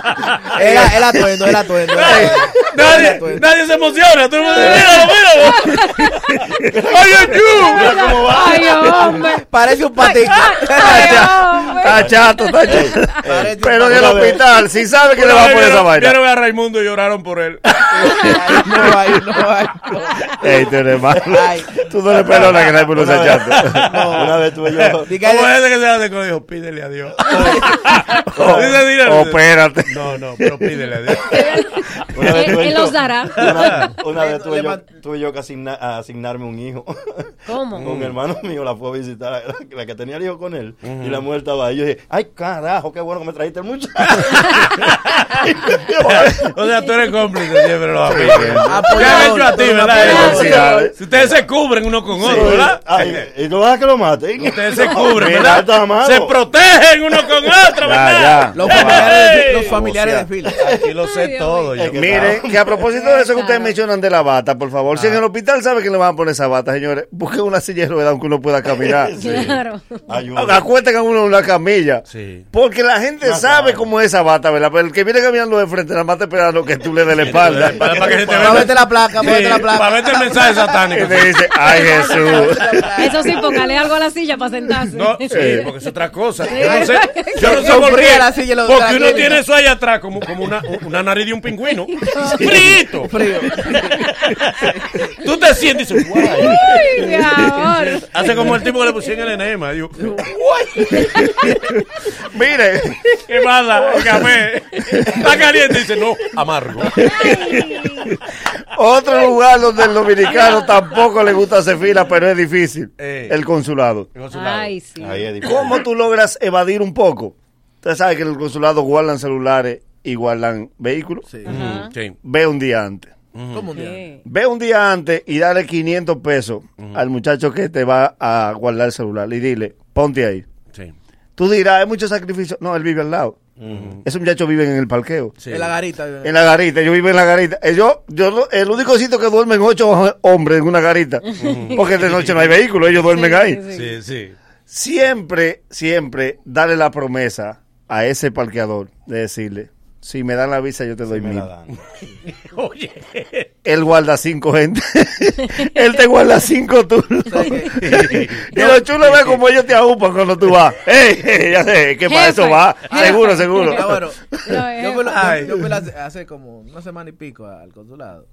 [LAUGHS] Era el atuendo, el atuendo. Nadie, atuendo. nadie, nadie se emociona. Mundo dice, míralo, míralo. ¡Ay, ayú! Ay, hombre. Parece un patico. Ay, hombre. está chato, está chato. Pero en el hospital, si sabe que le va a poner esa vaina. Vieron a Raimundo y lloraron por él. [LAUGHS] Ay, No hay, no hay. Ey, tú eres malo. Ay. Tú no le perdonas que Una vez, chato. una vez tuve yo. Diga- Como ese que se hace con dijo, pídele a Dios. [LAUGHS] Oh, [LAUGHS] Dice, dile, espérate. No, no, pero pídele a Dios. Una vez Él, yo- los dará. Una, una vez tuve yo, tuve yo que asigna- a asignarme un hijo. ¿Cómo? Un hermano mío la fue a visitar, la, la que tenía el hijo con él, y la mujer estaba ahí. Yo dije, ay, carajo, qué bueno que me trajiste el muchacho. O sea, tú eres cómplice siempre los amigos. ¿Qué han hecho a ti, verdad? Si ustedes se cubren uno con otro, ¿verdad? Ay, y no vas a que lo maten. Ustedes se cubren, ¿verdad? Se protegen uno con otro, ¿verdad? Los familiares de, ¡Ey! los familiares de fila. Aquí lo sé todo. yo. Mire, que a propósito de eso que ustedes mencionan de la bata, por favor, si en el hospital sabe que le van a poner esa bata, señores, busquen una silla de ruedas aunque uno pueda caminar. Claro. Ayuda. Acuesten a uno en una camilla. Sí. Porque la gente sabe cómo es esa bata, ¿verdad? Pero el que viene caminando de frente, nada más esperando que tú le des la espalda. Para, que se te Para verte la placa, para verte la Para placa. verte el mensaje satánico. Y te dice, ay Jesús. Eso sí, póngale algo a la silla para sentarse. No, sí, porque es otra cosa. Yo no sé, yo no sé por qué. Porque uno tiene eso ahí atrás como, como una, una nariz de un pingüino. ¡Frito! Frío. [LAUGHS] Tú te sientes y dices, guay. Ay, mi amor. Hace como el tipo que le pusieron el enema. Digo, Mire, ¿qué pasa? [LAUGHS] El café. Está caliente. Dice, no, amargo. [LAUGHS] otro lugar donde el dominicano tampoco le gusta hacer fila, pero es difícil. Eh. El consulado. Ay, sí. Ahí es difícil. ¿Cómo tú logras evadir un poco? Usted sabe que en el consulado guardan celulares y guardan vehículos. Sí. Ve un día antes. ¿Cómo un día? Sí. Ve un día antes y dale 500 pesos al muchacho que te va a guardar el celular y dile, ponte ahí. Sí. Tú dirás, hay mucho sacrificio. No, él vive al lado. Ese muchacho vive en el parqueo. Sí. En la garita. En la garita, yo vivo en la garita. Eh, Yo, yo, el único sitio que duermen ocho ho- hombres en una garita. Porque de noche no hay vehículo, ellos duermen Sí, ahí. sí, sí. Sí, sí. Siempre, siempre, dale la promesa a ese parqueador de decirle, si me dan la visa yo te doy Me mil. [LAUGHS] Oye. Él guarda cinco gente. [LAUGHS] Él te guarda cinco turnos. y lo chulo es como ellos te agupan cuando tú vas. [LAUGHS] ¡Ey! ey, ya sé, que para eso va. Seguro, seguro. Ah, bueno, yo fui hace, hace como una semana y pico al consulado.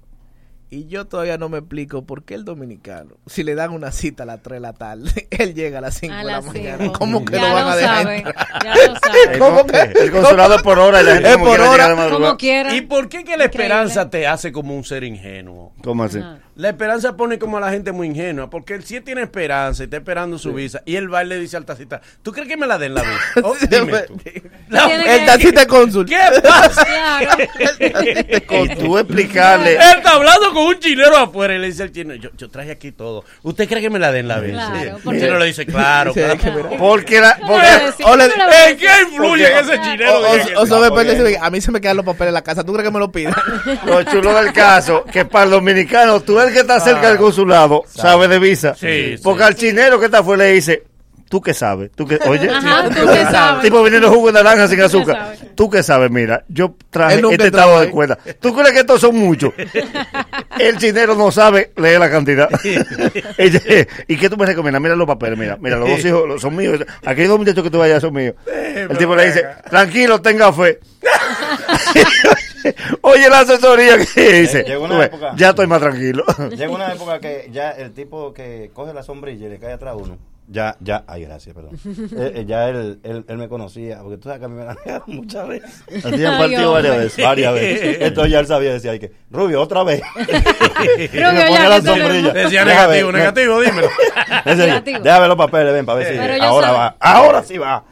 Y yo todavía no me explico por qué el dominicano, si le dan una cita a las 3 de la tarde, [LAUGHS] él llega a las 5 A de la mañana. cinco. ¿Cómo que Ya lo van lo a dejar sabe, entrar? ya lo sabe. [LAUGHS] ¿Cómo que? El consulado es por hora y la gente Es como por quiera hora. de. Como quiera. ¿Y por qué que la esperanza te hace como un ser ingenuo? ¿Cómo así? La esperanza pone como a la gente muy ingenua, porque él sí tiene esperanza y está esperando su visa. Y él va y le dice al tacita, ¿tú crees que me la den la visa? [LAUGHS] Oh, dime tú. La- El tacita es cónsul. ¿Qué pasa? Claro. Y tú explicarle. Él está hablando con un chinero afuera y le dice al chino, yo, yo traje aquí todo. ¿Usted cree que me la den la visa? Claro, el porque- chino le dice, claro, Sí, claro. Porque la. Porque, Sí, o le- ¿cómo lo vas a ¿En qué influye Porque- ese chinero O, o, o a mí se me quedan los papeles en la casa. ¿Tú crees que me lo pidan? [LAUGHS] lo chulo del caso, que para el dominicano, tú el que está cerca del consulado, sabe de visa. Sí, Porque sí. al chinero que está afuera le dice, ¿tú qué sabes? ¿Tú qué, oye, [LAUGHS] Ajá, ¿tú qué [LAUGHS] sabes? tipo viniendo jugo de naranja sin azúcar. ¿Tú qué sabes? Mira, yo traje este estado de cuenta. ¿Tú crees que estos son muchos? [LAUGHS] El chinero no sabe leer la cantidad. ¿Y qué tú me recomiendas? Mira los papeles, mira, mira, los dos hijos los- son míos. Aquí hay dos muchachos que tú vayas son míos. El tipo le dice, tranquilo, tenga fe. Oye, la asesoría que dice, llegó una tú época- ya estoy más tranquilo. Llega una época que ya el tipo que coge la sombrilla y le cae atrás a uno. Ya, ya, ay, gracias, perdón. [LAUGHS] Eh, eh, ya él, él, él me conocía, porque tú sabes que a mí me [LAUGHS] la negaron muchas veces. A ti me han Ay, partido varias veces. Varias veces. [LAUGHS] Entonces ya él sabía, decía, ay, que, Rubio, otra vez. y Rubio, me ya, ponía la sombrilla. Decía negativo, ver, negativo, dímelo. Decía, Negativo. Déjame los papeles, ven, para ver si ahora va. Ahora sí va.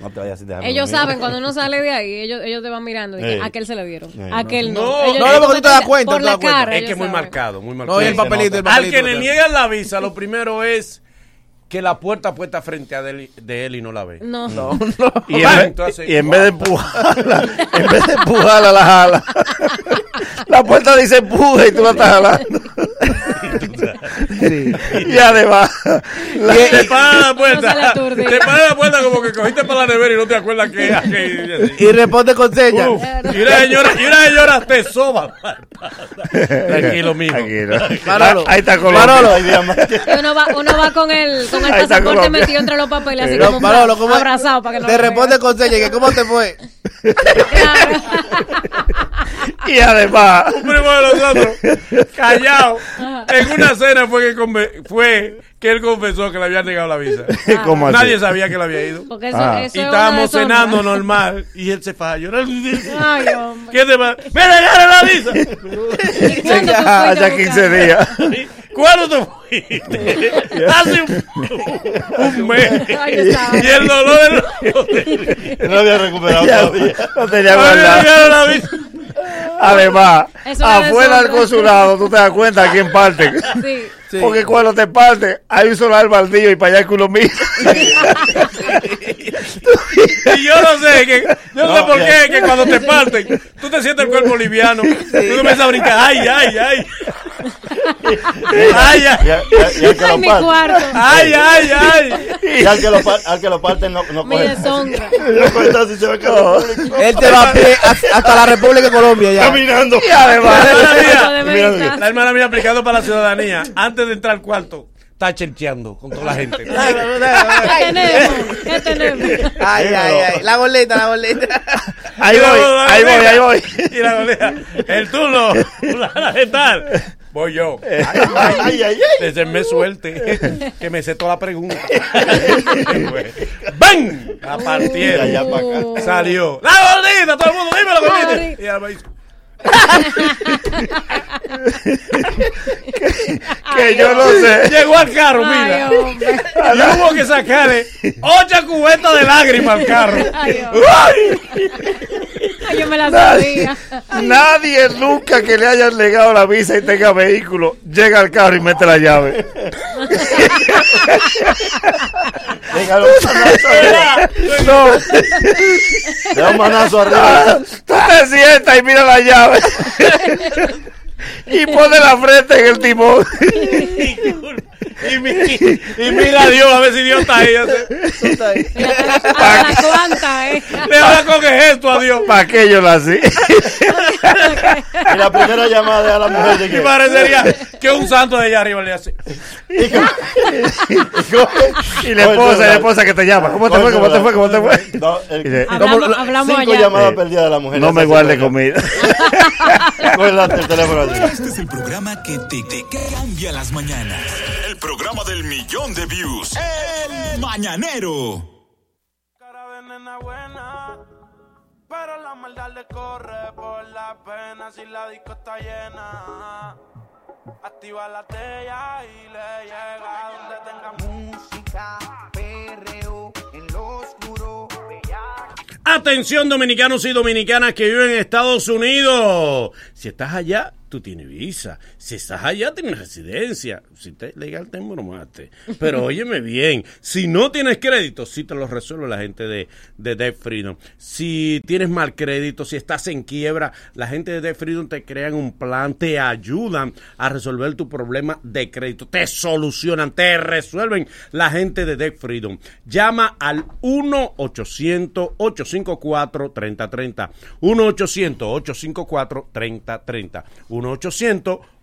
no te vayas así, déjame Ellos saben cuando uno sale de ahí, ellos, ellos te van mirando y aquel se le dieron, aquel no. No, Ellos- no, porque tú te das cuenta, Es que es muy marcado, muy marcado. No, y el papelito, el nota. Al papelito. que le niegan la visa, lo primero es que la puerta puesta frente a de él, de él y no la ve. No. No, no. Y en, vez, entonces, y en vez de empujarla, en vez de empujarla, la jala. [LAUGHS] La puerta dice empuje y tú la estás jalando. [LAUGHS] Sí. Y además, la- Te para la puerta. Te para la puerta como que cogiste para la nevera y no te acuerdas que. que- Y responde con señas. Uf, y una señora, y una señora te soba. Tranquilo, mijo. Tranquilo. Manolo, Ahí está Colombia. Manolo. Y uno va, uno va con el, con el pasaporte Colombia. metido entre los papeles, así No, como Manolo, ¿cómo es? abrazado para que no Te responde con señas. que ¿Cómo te fue? Claro. [LAUGHS] [LAUGHS] Y además, Un primo de nosotros, [LAUGHS] callado, en una cena fue que, conve- fue que él confesó que le habían negado la visa. [LAUGHS] ¿cómo así? Nadie sabía que le había ido. Porque eso, Ah. eso Y es estábamos una deshonra. cenando normal y él se falla. llorar. Ay, hombre. ¿Qué te va? ¡Me negaron la visa! ¿Y cuándo tú ya, fuiste a hace 15 buscar? días. ¿Cuándo te fuiste? Hace un, un mes. Ay, yo estaba. Y el dolor del No había recuperado Ya, todavía. no tenía Me guardado. negaron la visa. Además, afuera del consulado, tú te das cuenta a quién parte. Sí. Sí. Porque cuando te parte, hay un solar baldío y para allá el culo mío. Y yo no sé, que, yo no sé por qué, que cuando te parten, tú te sientes el cuerpo liviano. Tú comienzas a brincar. ¡Ay, ay, ay! ¡Ay, ay! y al que Ay, lo. ¡Ay, ay, ay! Y al que lo, al que lo parte no, no coge. [LAUGHS] que. Él te va a pie hasta- la República de Colombia ya. Caminando. Y además, La hermana mía, la hermana mía aplicando para la ciudadanía, antes de entrar al cuarto, está chercheando con toda la gente. [LAUGHS] ¿Qué tenemos? ¿Qué tenemos? Ay, ay, ay. La boleta, la boleta. ahí voy, ahí voy, ahí voy. Y la golea, el turno, de tal. Voy yo. Ay, ay, ay. Desde me suelte, que me sé toda la pregunta. ¡Bam! La partieron. Salió. ¡La gordita! Todo el mundo, dímelo, gordita. Y ella hizo, Que yo no sé. Llegó al carro, Ay, mira. hombre. Y hubo que sacarle ocho cubetas de lágrimas al carro. Ay. ¡Ay! Ay, yo me la Nadie, sabía. nadie nunca que le hayan negado la visa y tenga vehículo llega al carro y mete la llave. [LAUGHS] No, Da un manazo arriba. tú te sientas y mira la llave. [LAUGHS] Y pone la frente en el timón. [LAUGHS] Y, mi- y mira a Dios, a ver si Dios está ahí. Hasta [LAUGHS] la cuanta, eh. Le habla con el gesto a Dios. ¿Para qué yo nací? Y la primera llamada de a la mujer de Y parecería que un santo de allá arriba le hace. Y la esposa, y la esposa que te llama. ¿Cómo te fue? ¿Cómo te fue? ¿Cómo te fue? No, el- Dice, Hablamos- ¿cómo- hablamos Cinco allá. llamadas Eh, perdidas de la mujer. No me guarde comida. [LAUGHS] El teléfono. Este es el programa que te, te cambia las mañanas. El programa del millón de views. El Mañanero. Cara de nena buena, pero la maldad le corre por la pena si la disco está llena. Activa la tella y le llega donde tenga música, perreo, en lo oscuro, Atención dominicanos y dominicanas que viven en Estados Unidos. Si estás allá, tú tienes visa. Si estás allá, tienes residencia. Si te es legal, te embromaste. Pero [LAUGHS] óyeme bien, si no tienes crédito, sí te lo resuelve la gente de, de Debt Freedom. Si tienes mal crédito, si estás en quiebra, la gente de Debt Freedom te crean un plan, te ayudan a resolver tu problema de crédito. Te solucionan, te resuelven la gente de Debt Freedom. Llama al 1-800-854-3030. 1-800-854-3030. 1-800-854-3030.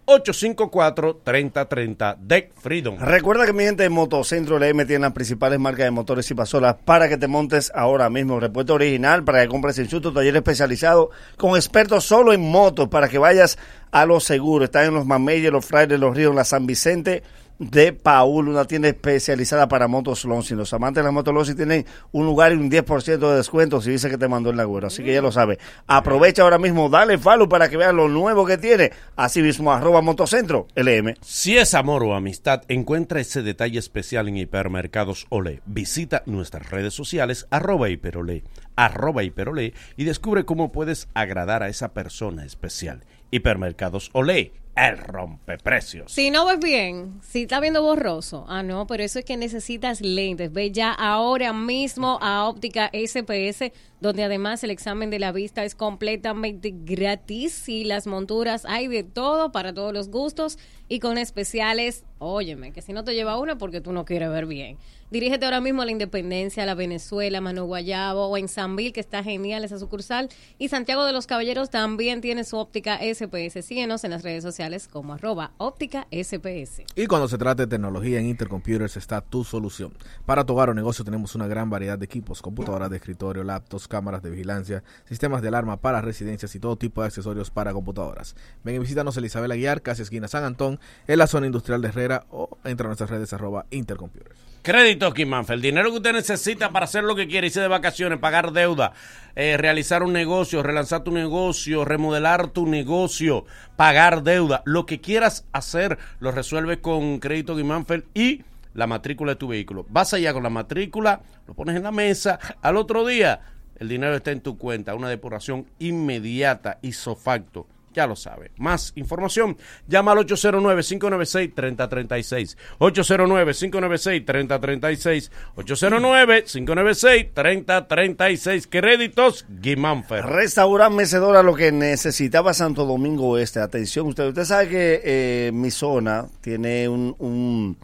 Debt Freedom. Recuerda que mi gente de Motocentro LM tiene las principales marcas de motores y pasolas para que te montes ahora mismo. Repuesto original para que compres en su taller especializado con expertos solo en motos para que vayas a lo seguro. Están en los Mameyes, los Frailes, los Ríos, la San Vicente de Paul, una tienda especializada para motos Lonsi. Los amantes de las motos Lonsi tienen un lugar y un 10% de descuento si dice que te mandó el agüero. Así que ya lo sabes. Aprovecha ahora mismo, dale follow para que veas lo nuevo que tiene. Así mismo, arroba Motocentro LM. Si es amor o amistad, encuentra ese detalle especial en Hipermercados Olé. Visita nuestras redes sociales, arroba hiperolé, arroba hiperolé, y descubre cómo puedes agradar a esa persona especial. Hipermercados Olé, el rompeprecios. Si no ves bien, si estás viendo borroso, ah, no, pero eso es que necesitas lentes. Ve ya ahora mismo a Óptica SPS, donde además el examen de la vista es completamente gratis y las monturas hay de todo para todos los gustos y con especiales, óyeme, que si no te lleva uno porque tú no quieres ver bien. Dirígete ahora mismo a la Independencia, a la Venezuela, Manu Guayabo o en Sanville, que está genial esa sucursal. Y Santiago de los Caballeros también tiene su óptica SPS. Síguenos en las redes sociales como arroba óptica SPS. Y cuando se trata de tecnología en Intercomputers está tu solución. Para tu hogar o negocio tenemos una gran variedad de equipos, computadoras de escritorio, laptops, cámaras de vigilancia, sistemas de alarma para residencias y todo tipo de accesorios para computadoras. Ven y visítanos en Isabel Aguiar, casi esquina San Antón, en la zona industrial de Herrera o entra a nuestras redes arroba Intercomputers. Créditos el dinero que usted necesita para hacer lo que quiere, irse de vacaciones, pagar deuda, eh, realizar un negocio, relanzar tu negocio, remodelar tu negocio, pagar deuda, lo que quieras hacer, lo resuelves con Crédito Guimánfer y la matrícula de tu vehículo. Vas allá con la matrícula, lo pones en la mesa, al otro día el dinero está en tu cuenta, una depuración inmediata, isofacto. Ya lo sabe. Más información, llama al 809-596-3036. 809-596-3036. 809-596-3036. Créditos Guimánfer. Restaurante Mecedora, lo que necesitaba Santo Domingo Este. Atención, usted, usted sabe que eh, mi zona tiene un, un,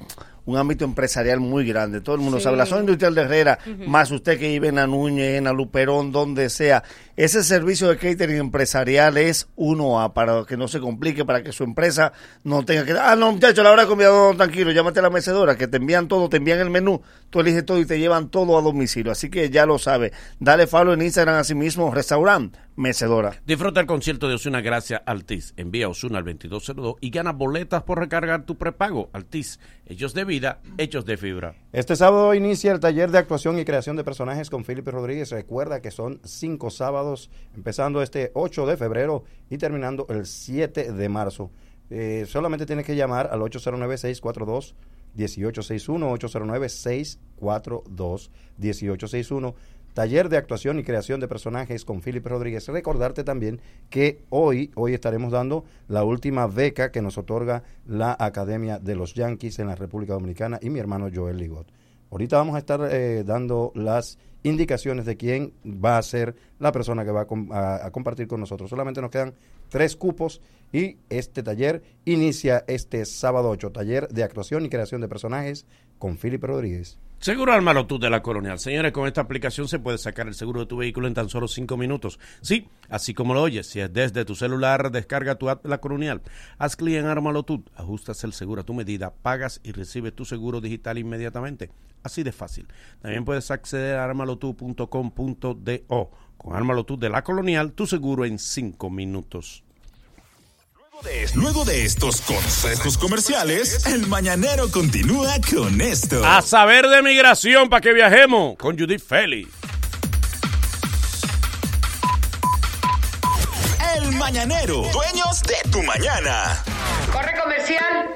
un ámbito empresarial muy grande. Todo el mundo Sí. sabe. La zona industrial de Herrera, más usted que vive en Anuñez, en Aluperón, donde sea. Ese servicio de catering empresarial es 1A para que no se complique, para que su empresa no tenga que. Ah, no, muchacho, la hora de comida, no, tranquilo, llámate a la mecedora, que te envían todo, te envían el menú, tú eliges todo y te llevan todo a domicilio. Así que ya lo sabe. Dale follow en Instagram a sí mismo, restaurante Mecedora. Disfruta el concierto de Osuna gracias a Altis. Envía Osuna al 2202 y gana boletas por recargar tu prepago. Altis, hechos de vida, hechos de fibra. Este sábado inicia el taller de actuación y creación de personajes con Felipe Rodríguez. Recuerda que son cinco sábados, empezando este 8 de febrero y terminando el 7 de marzo. Eh, solamente tienes que llamar al 809-642. 1861 809 642 1861 Taller de actuación y creación de personajes con Felipe Rodríguez. Recordarte también que hoy, hoy estaremos dando la última beca que nos otorga la Academia de los Yankees en la República Dominicana y mi hermano Joel Ligot. Ahorita vamos a estar eh, dando las indicaciones de quién va a ser la persona que va a, com- a- a compartir con nosotros. Solamente nos quedan tres cupos y este taller inicia este sábado 8, taller de actuación y creación de personajes con Felipe Rodríguez. Seguro Ármalo tú de la Colonial. Señores, con esta aplicación se puede sacar el seguro de tu vehículo en tan solo cinco minutos. Sí, así como lo oyes. Si es desde tu celular, descarga tu app La Colonial. Haz clic en Ármalo tú, ajustas el seguro a tu medida, pagas y recibes tu seguro digital inmediatamente. Así de fácil. También puedes acceder a armalotu.com.do. Con Ármalo tú de la Colonial, tu seguro en cinco minutos. Luego de estos consejos comerciales, el mañanero continúa con esto. A saber de migración para que viajemos con Judith Feli. El mañanero, dueños de tu mañana. Corre comercial.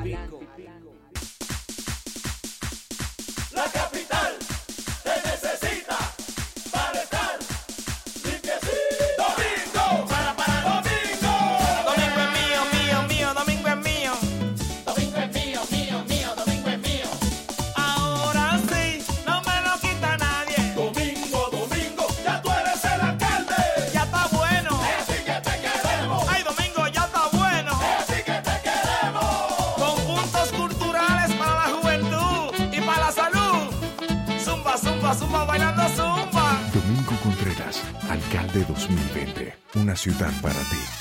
La Una ciudad para ti.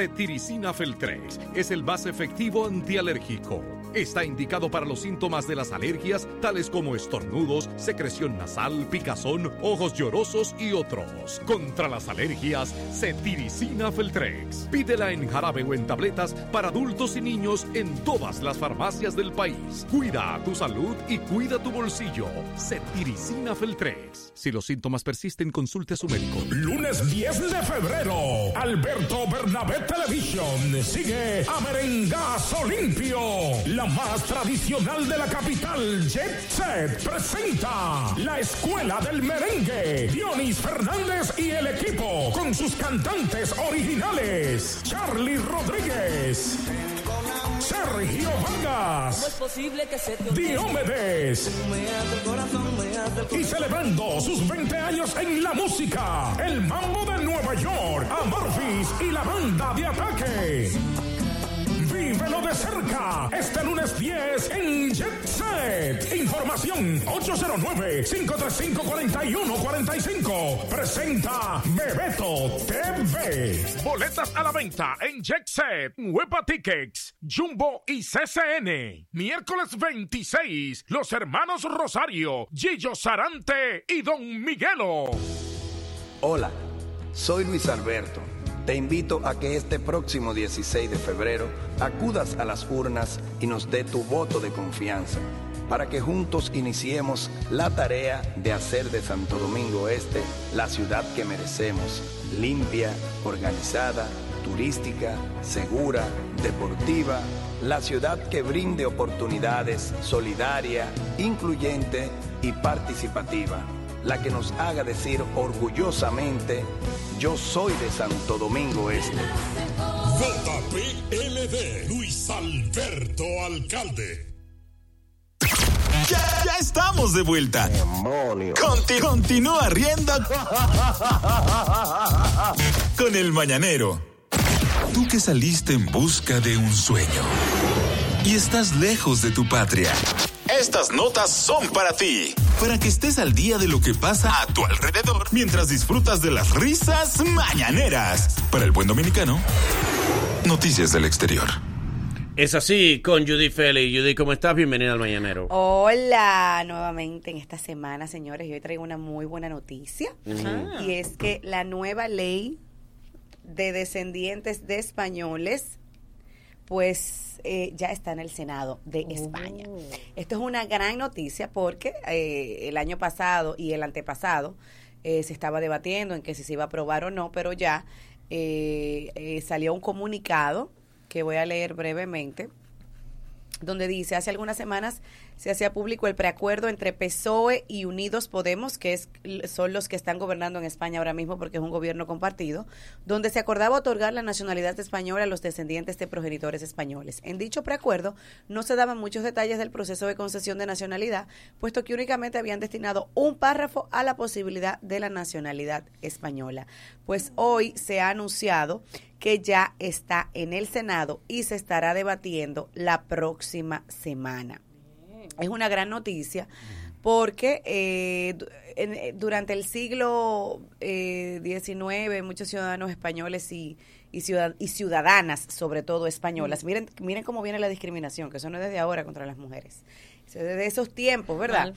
Cetiricina Feltrex es el más efectivo antialérgico. Está indicado para los síntomas de las alergias, tales como estornudos, secreción nasal, picazón, ojos llorosos y otros. Contra las alergias, Cetiricina Feltrex. Pídela en jarabe o en tabletas para adultos y niños en todas las farmacias del país. Cuida tu salud y cuida tu bolsillo. Cetiricina Feltrex. Si los síntomas persisten, consulte a su médico. Lunes 10 de febrero, Alberto Bernabé Television sigue a Merengazo Limpio. La más tradicional de la capital, Jet Set, presenta la Escuela del Merengue. Dionis Fernández y el equipo con sus cantantes originales. Charlie Rodríguez. Sergio Vargas. posible que se te Diomedes. Y celebrando sus 20 años en la música, el Mambo de Nueva York, Amorphis y la banda de ataque. Vívelo de cerca este lunes 10 en Jet Set. Información 809-535-4145. Presenta Bebeto TV. Boletas a la venta en Jet Set, Huepa Tickets, Jumbo y CCN. Miércoles 26, los hermanos Rosario, Gillo Sarante y Don Miguelo. Hola, soy Luis Alberto. Te invito a que este próximo 16 de febrero acudas a las urnas y nos dé tu voto de confianza para que juntos iniciemos la tarea de hacer de Santo Domingo Este la ciudad que merecemos, limpia, organizada, turística, segura, deportiva, la ciudad que brinde oportunidades, solidaria, incluyente y participativa, la que nos haga decir orgullosamente, yo soy de Santo Domingo Este. JPLD, Luis Alberto Alcalde. Ya, ya estamos de vuelta. Conti- continúa riendo con el mañanero. Tú que saliste en busca de un sueño y estás lejos de tu patria. Estas notas son para ti, para que estés al día de lo que pasa a tu alrededor mientras disfrutas de las risas mañaneras. Para el buen dominicano, noticias del exterior. Es así con Judy Feli. Judy, ¿cómo estás? Bienvenida al Mañanero. Hola, nuevamente en esta semana, señores. Y hoy traigo una muy buena noticia. Y es que la nueva ley de descendientes de españoles, pues eh, ya está en el Senado de España. Esto es una gran noticia porque eh, el año pasado y el antepasado eh, se estaba debatiendo en que si se iba a aprobar o no, pero ya eh, eh, salió un comunicado que voy a leer brevemente donde dice, hace algunas semanas se hacía público el preacuerdo entre PSOE y Unidos Podemos, que es, son los que están gobernando en España ahora mismo porque es un gobierno compartido, donde se acordaba otorgar la nacionalidad española a los descendientes de progenitores españoles. En dicho preacuerdo no se daban muchos detalles del proceso de concesión de nacionalidad, puesto que únicamente habían destinado un párrafo a la posibilidad de la nacionalidad española. Pues hoy se ha anunciado que ya está en el Senado y se estará debatiendo la próxima semana. Es una gran noticia porque eh, en- eh, durante el siglo eh, XIX muchos ciudadanos españoles y, y, ciudad- y ciudadanas, sobre todo españolas, miren, miren cómo viene la discriminación, que eso no es desde ahora contra las mujeres, es desde esos tiempos, ¿verdad?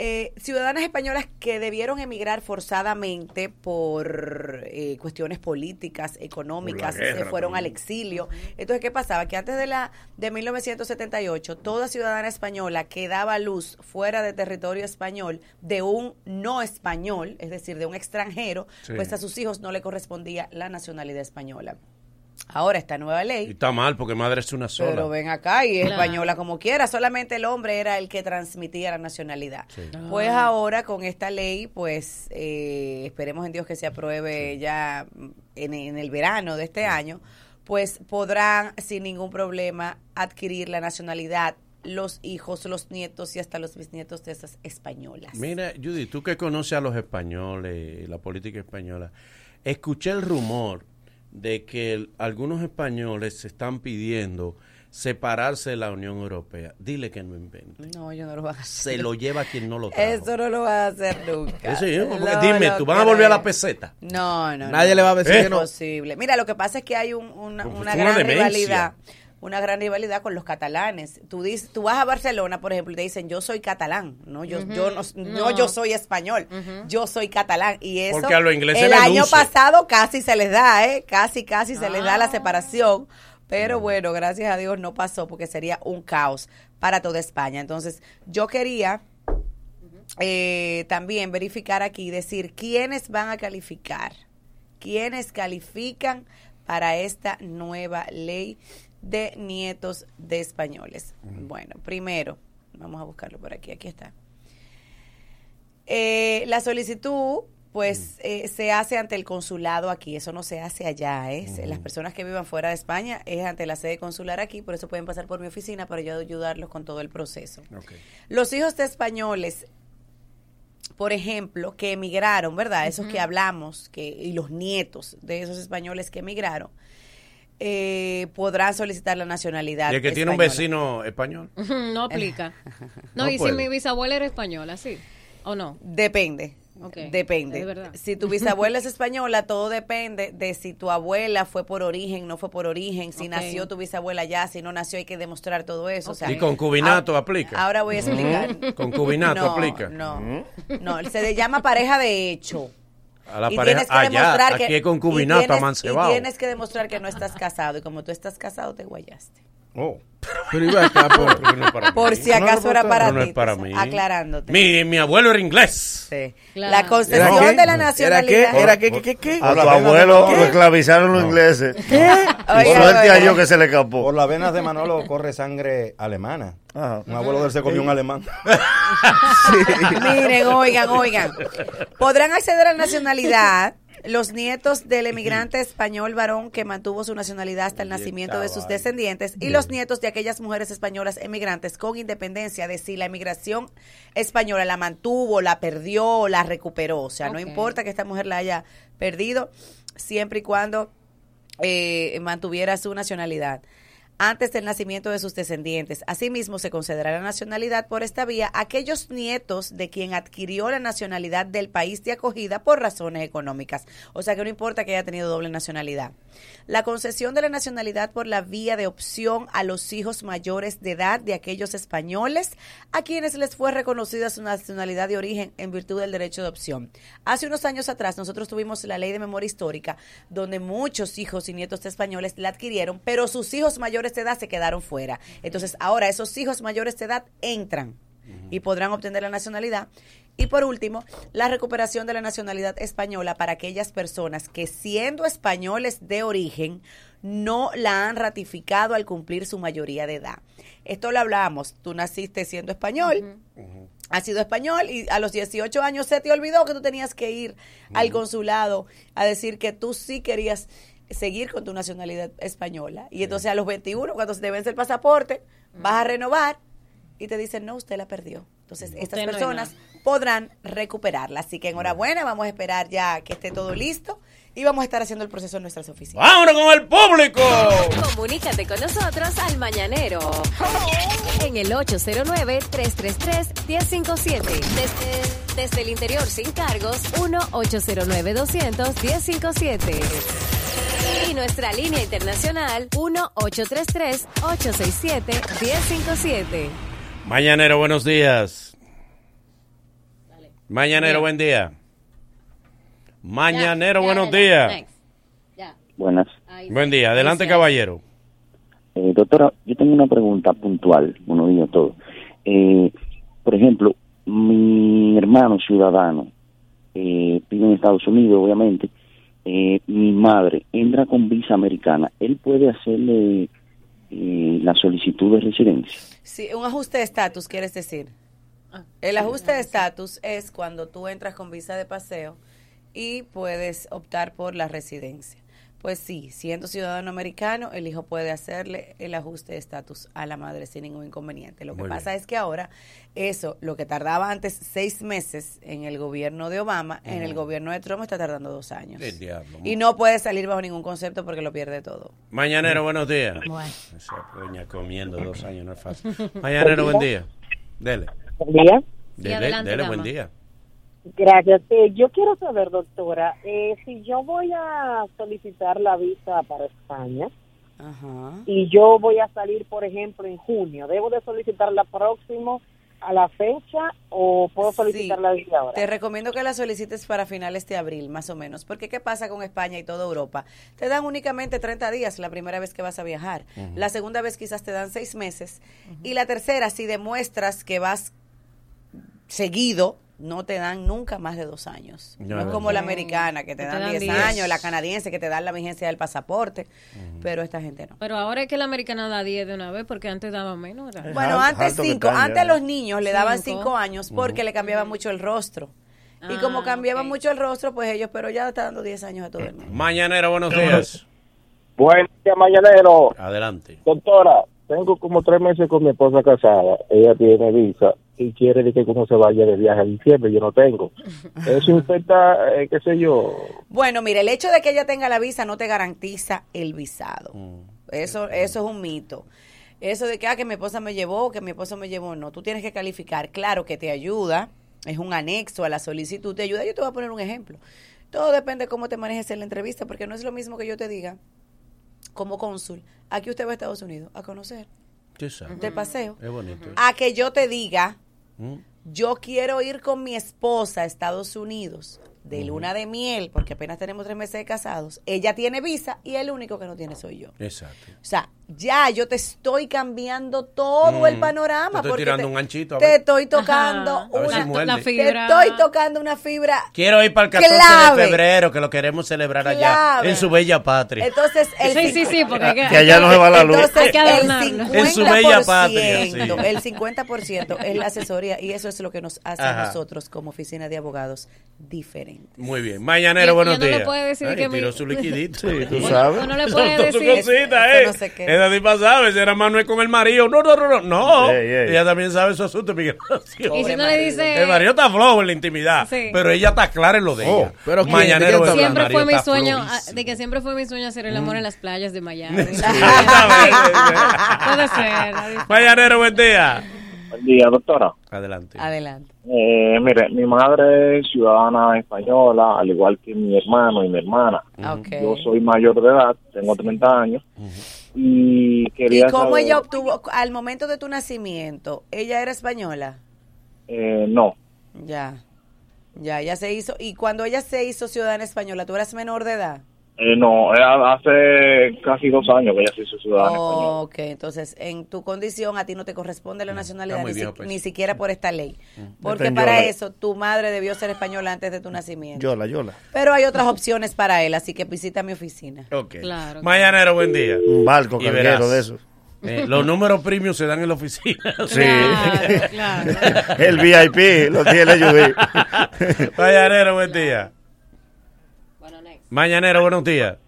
Eh, ciudadanas españolas que debieron emigrar forzadamente por eh, cuestiones políticas, económicas, guerra, se fueron por- al exilio. Entonces, ¿qué pasaba? Que antes de la de 1978, toda ciudadana española que daba luz fuera de territorio español de un no español, es decir, de un extranjero, Sí. pues a sus hijos no le correspondía la nacionalidad españoa. Ahora esta nueva ley Y está mal porque madre es una sola. pero ven acá y Claro. española como quiera, solamente el hombre era el que transmitía la nacionalidad. Sí. Pues Ah. ahora con esta ley, pues eh, esperemos en Dios que se apruebe ya en, en el verano de este año, pues podrán sin ningún problema adquirir la nacionalidad los hijos, los nietos y hasta los bisnietos de esas españolas. Mira, Judy, tú que conoces a los españoles, la política española, escuché el rumor de que el- algunos españoles se están pidiendo separarse de la Unión Europea. Dile que no invente. No, yo no lo voy a hacer. Se lo lleva quien no lo trajo. Eso no lo va a hacer nunca. Eso No dime, lo ¿tú vas a volver a la peseta? No, no. Nadie no. le va a decir Es que no. posible. Mira, lo que pasa es que hay un- una, una gran demencia. rivalidad. Una gran rivalidad con los catalanes. Tú dices, tú vas a Barcelona, por ejemplo, y te dicen, yo soy catalán, no, yo, Ujú. yo no, no, No. yo soy español, yo soy catalán. Y eso, Porque a los ingleses el les año luce. pasado casi se les da, ¿eh? Casi, casi se les da Ah. la separación. Pero bueno, gracias a Dios no pasó porque sería un caos para toda España. Entonces, yo quería eh, también verificar aquí, decir quiénes van a calificar, quiénes califican para esta nueva ley de nietos de españoles. Bueno, primero, vamos a buscarlo por aquí, aquí está. Eh, la solicitud, pues, eh, se hace ante el consulado aquí, eso no se hace allá, ¿eh? Las personas que vivan fuera de España es ante la sede consular aquí, por eso pueden pasar por mi oficina para yo ayudarlos con todo el proceso. Los hijos de españoles, por ejemplo, que emigraron, ¿verdad? Esos que hablamos, que, y los nietos de esos españoles que emigraron, eh, podrán solicitar la nacionalidad. Y el que tiene un vecino español. [LAUGHS] No aplica. [LAUGHS] No, No y puede. si mi bisabuela era española, ¿sí? ¿O no? Depende. Ok, Depende. es verdad. Si tu bisabuela es [LAUGHS] española, todo depende de si tu abuela fue por origen, no fue por origen, si nació tu bisabuela ya, si no nació, hay que demostrar todo eso. O sea, Y concubinato ah, aplica. Ahora voy a explicar. Concubinato No, aplica. No, no, se le llama pareja de hecho. A la Y pareja, tienes que allá, demostrar aquí que- concubinato y tienes-. Y tienes que demostrar que no estás casado. Y como tú estás casado, te guayaste. Oh. Pero iba acá, [LAUGHS] por, no para Por mí. si acaso era para No ti. es para entonces, mí. Aclarándote. Mi, mi abuelo era inglés. Sí. Claro. La concesión de la nacionalidad. ¿Era qué? ¿Qué? ¿Qué? ¿Qué? A tu abuelo lo esclavizaron los ingleses. ¿Qué? Suerte a yo que se le escapó. Por las venas de Manolo corre sangre alemana. Un abuelo de él se comió un alemán. [LAUGHS] Miren, oigan, oigan. Podrán acceder a la nacionalidad los nietos del emigrante español varón que mantuvo su nacionalidad hasta el nacimiento de sus descendientes y los nietos de aquellas mujeres españolas emigrantes con independencia de si la emigración española la mantuvo, la perdió, la recuperó. O sea, no importa que esta mujer la haya perdido, siempre y cuando eh, mantuviera su nacionalidad antes del nacimiento de sus descendientes. Asimismo, se concederá la nacionalidad por esta vía a aquellos nietos de quien adquirió la nacionalidad del país de acogida por razones económicas. O sea que no importa que haya tenido doble nacionalidad. La concesión de la nacionalidad por la vía de opción a los hijos mayores de edad de aquellos españoles a quienes les fue reconocida su nacionalidad de origen en virtud del derecho de opción. Hace unos años atrás nosotros tuvimos la ley de memoria histórica donde muchos hijos y nietos españoles la adquirieron, pero sus hijos mayores de edad se quedaron fuera. Entonces ahora esos hijos mayores de edad entran y podrán obtener la nacionalidad. Y por último, la recuperación de la nacionalidad española para aquellas personas que siendo españoles de origen no la han ratificado al cumplir su mayoría de edad. Esto lo hablamos, tú naciste siendo español, has sido español y a los 18 años se te olvidó que tú tenías que ir al consulado a decir que tú sí querías seguir con tu nacionalidad española. Y entonces a los 21, cuando se te vence el pasaporte, vas a renovar y te dicen, no, usted la perdió. Entonces, estas Usted no es personas podrán recuperarla. Así que enhorabuena, vamos a esperar ya que esté todo listo y vamos a estar haciendo el proceso en nuestras oficinas. ¡Vámonos con el público! Comunícate con nosotros al Mañanero. En el 809-333-1057. Desde, desde el interior sin cargos, 1-809-200-1057. Nuestra línea internacional, 1-833-867-1057. Mañanero, buenos días. Mañanero, buen día. Mañanero, buenos días. Buenas. Buen día. Adelante, caballero. Eh, doctora, yo tengo una pregunta puntual. Buenos días a todos. Eh, por ejemplo, mi hermano ciudadano eh, vive en Estados Unidos, obviamente. Eh, mi madre entra con visa americana. ¿Él puede hacerle eh, la solicitud de residencia? Sí, un ajuste de estatus, quieres decir. El ajuste de estatus es cuando tú entras con visa de paseo y puedes optar por la residencia. Pues sí, siendo ciudadano americano, el hijo puede hacerle el ajuste de estatus a la madre sin ningún inconveniente. Lo que Muy pasa es que ahora eso, lo que tardaba antes seis meses en el gobierno de Obama, en el gobierno de Trump está tardando dos años. El diablo. Y no puede salir bajo ningún concepto porque lo pierde todo. Mañanero, buenos días. Esa doña comiendo dos años no es fácil. Mañanero, buen día. Dele. Buen día. Dele, adelante, dele, dama. buen día. Gracias. Eh, yo quiero saber, doctora, eh, si yo voy a solicitar la visa para España y yo voy a salir, por ejemplo, en junio, ¿debo de solicitarla próximo a la fecha o puedo solicitarla desde ahora? Te recomiendo que la solicites para finales de abril, más o menos. Porque ¿qué pasa con España y toda Europa? Te dan únicamente 30 días la primera vez que vas a viajar. La segunda vez quizás te dan seis meses. Y la tercera, si demuestras que vas seguido, no te dan nunca más de dos años. No, No, es como no. la americana, que te Que te dan dan 10 diez. años, la canadiense, que te dan la vigencia del pasaporte. Pero esta gente no. Pero ahora es que la americana da 10 de una vez porque antes daba menos. ¿verdad? Bueno, antes cinco, antes a los niños le daban Cinco. cinco años porque le cambiaba mucho el rostro. Y como Ah, cambiaba ok. mucho el rostro, pues ellos, pero ya está dando 10 años a todo el mundo. Mañanero, buenos días. Buen día, mañanero. Adelante. Doctora, tengo como tres meses con mi esposa casada. Ella tiene visa y quiere de que como se vaya de viaje a diciembre. Yo no tengo. [LAUGHS] Eso infecta, eh, qué sé yo. Bueno, mire, el hecho de que ella tenga la visa no te garantiza el visado. Eso, eso es un mito. Eso de que, ah, que mi esposa me llevó, que mi esposo me llevó, no. Tú tienes que calificar. Claro que te ayuda, es un anexo a la solicitud, te ayuda. Yo te voy a poner un ejemplo. Todo depende de cómo te manejes en la entrevista, porque no es lo mismo que yo te diga, como cónsul, aquí usted va a Estados Unidos a conocer, de paseo, Es bonito. a que yo te diga, Mm. yo quiero ir con mi esposa a Estados Unidos de luna de miel, porque apenas tenemos tres meses de casados. Ella tiene visa y el único que no tiene soy yo. Exacto. O sea, ya yo te estoy cambiando todo el Mm. panorama. Te estoy porque tirando te, un ganchito, a Te estoy tocando A si una, muerde. La te fibra. estoy tocando una fibra. Quiero ir para el 14 Clave. de febrero, que lo queremos celebrar allá, Clave. en su bella patria. Entonces, el Sí, sí, sí, porque que- Que allá no se va la luz. Entonces, Hay que el adornarlo. 50%, En su bella patria, sí. el 50% es la asesoría y eso es lo que nos hace a Ajá. nosotros como oficina de abogados diferente. Muy bien. Mañanero, buenos y no le días. puede decir Ay, que tiró mi- su liquidito. [LAUGHS] Sí, tú sabes. No le Son puede decir- cositas, Eso ¿eh? no sé qué. Esa tipa sabe, si era Manuel con el marido. No, no, no, no. No. Ey, ey. Ella también sabe su asunto migración. [LAUGHS] Y si no le dice- El marido está flojo en la intimidad, Sí. pero ella está clara en lo de Oh, ella. pero. Mañanero, ¿De Siempre fue mi sueño, flojísimo. ah, de que siempre fue mi sueño hacer el amor en las playas de Miami. [LAUGHS] Puede Puede ser. Mañanero, buen día. Buen día, doctora. Adelante. Adelante. Eh, mire, mi madre es ciudadana española, al igual que mi hermano y mi hermana. Ok. Yo soy mayor de edad, tengo 30 años. Y ¿Y quería cómo saber- ella obtuvo, al momento de tu nacimiento, ella era española? Eh, no, Ya, ya, ella se hizo. Y cuando ella se hizo ciudadana española, ¿tú eras menor de edad? Eh, no, eh, hace casi dos años que ella se hizo ciudadana española. Ok, entonces en tu condición a ti no te corresponde la nacionalidad, está muy ni, si- pues. ni siquiera por esta ley. Porque Depende, para eso tu madre debió ser española antes de tu nacimiento. Yola, Yola. Pero hay otras opciones para él, así que visita mi oficina. Ok. Claro. Mañanero, buen día. Un barco carguero de esos. eh, los números premium se dan en la oficina. [LAUGHS] Sí. El VIP lo tiene Judy. Mañanero, buen día. Mañanero, buenos días.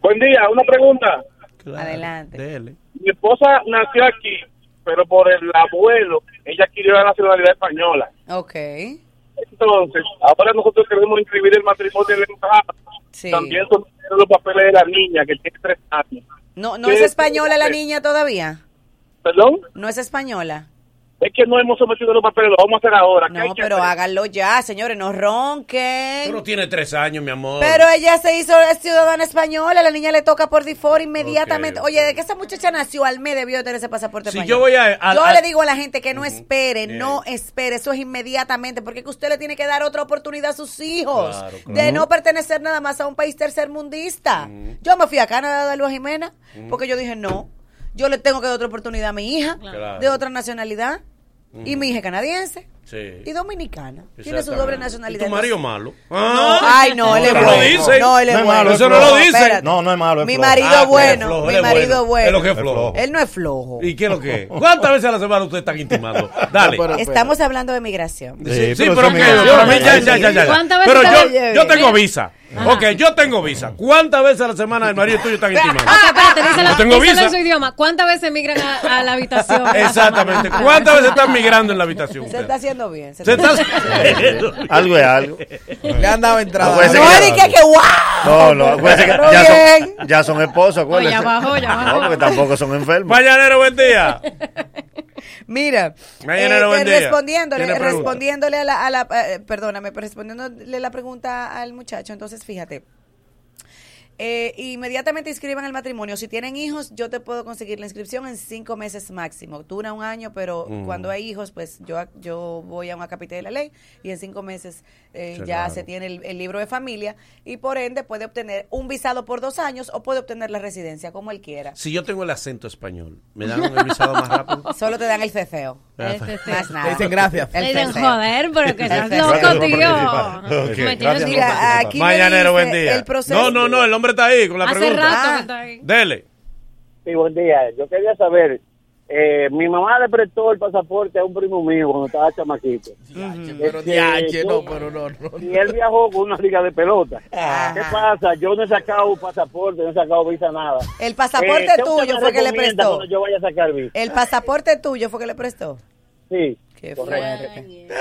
Buen día, una pregunta. Adelante. Dele. Mi esposa nació aquí, pero por el abuelo, ella adquirió la nacionalidad española. Ok. Entonces, ahora nosotros queremos inscribir el matrimonio en la embajada. Sí. También sometieron los papeles de la niña, que tiene tres años. ¿No, no ¿Qué es española la niña todavía? ¿Perdón? ¿No es española? Es que no hemos sometido los papeles, lo vamos a hacer ahora. ¿Qué hay No, que pero hacer? háganlo ya, señores, no ronquen. Pero tiene tres años, mi amor. Pero ella se hizo ciudadana española, la niña le toca por default inmediatamente. Oye, de que esa muchacha nació al mes debió tener ese pasaporte Si español. yo voy a- a- Yo a- le digo a la gente que no espere, no espere, eso es inmediatamente, porque que usted le tiene que dar otra oportunidad a sus hijos Claro, de no pertenecer nada más a un país tercermundista. Yo me fui a Canadá a darlo a Jimena, porque yo dije, no, yo le tengo que dar otra oportunidad a mi hija Claro. de otra nacionalidad. Y mi hija es canadiense Sí. y dominicana. Tiene su doble ¿Y nacionalidad. tu marido malo? No, Ah. ay, no, él es bueno. dice. No, él es No es bueno. malo, eso no lo dice. espérate. No, no es malo, es Mi marido Ah, bueno, flojo, mi marido bueno. bueno. Es lo que es flojo. Él no es flojo. ¿Y qué es lo que es? ¿Cuántas veces a la semana ustedes están intimando? [LAUGHS] Dale. Estamos hablando de migración. Sí, sí, pero, que ya, ya, ya, ya. ¿Cuántas veces Pero yo, yo tengo visa. Ok, yo tengo visa. ¿Cuántas veces a la semana el marido tuyo están intimando? Ok, espérate, díselo, Yo tengo díselo visa. en su idioma. ¿Cuántas veces migran a, a la habitación? Exactamente. ¿Cuántas veces están migrando en la habitación? Se está haciendo bien. Se está [LAUGHS] Algo es algo. Le han dado entrada. Acuérdese No, que- que, que guau. No, no, acuérdense que Pero ya bien. son, ya son esposos, acuérdense. ya bajó, ya bajó. No, porque tampoco son enfermos. Mañanero, buen día. [LAUGHS] Mira, Mañanero, eh, día. respondiéndole, respondiéndole a la, a la eh, perdóname, pero respondiéndole la pregunta al muchacho, entonces fíjate. Eh, inmediatamente inscriban el matrimonio. Si tienen hijos, yo te puedo conseguir la inscripción en cinco meses máximo. Dura un año, pero Mm. cuando hay hijos, pues yo, yo voy a una capital de la ley y en cinco meses eh, ya claro. se tiene el, el libro de familia y por ende puede obtener un visado por dos años o puede obtener la residencia como él quiera. Si yo tengo el acento español, ¿me dan un visado más rápido? [LAUGHS] Solo te dan el cefeo. El Más nada. Te dicen gracias. El Le dicen, joder, pero que El estás loco, tío. participar. Ok, Me tienes gracias mira, por participar. aquí me Mañanero, buen dice día. el proceso- No, no, no, el hombre está ahí con la Hace pregunta. rato Ah. que está ahí. Dele. Sí, buen día. Yo quería saber, eh, mi mamá le prestó el pasaporte a un primo mío cuando estaba chamaquito. Pero Este, diache, yo- no, pero no, no. Y él viajó con una liga de pelota. ¿Qué pasa? Yo no he sacado pasaporte, no he sacado visa, nada. El pasaporte Eh, ¿qué usted tuyo fue que le prestó. yo vaya a sacar visa. El pasaporte tuyo fue que le prestó. Sí. Qué fuerte. [LAUGHS]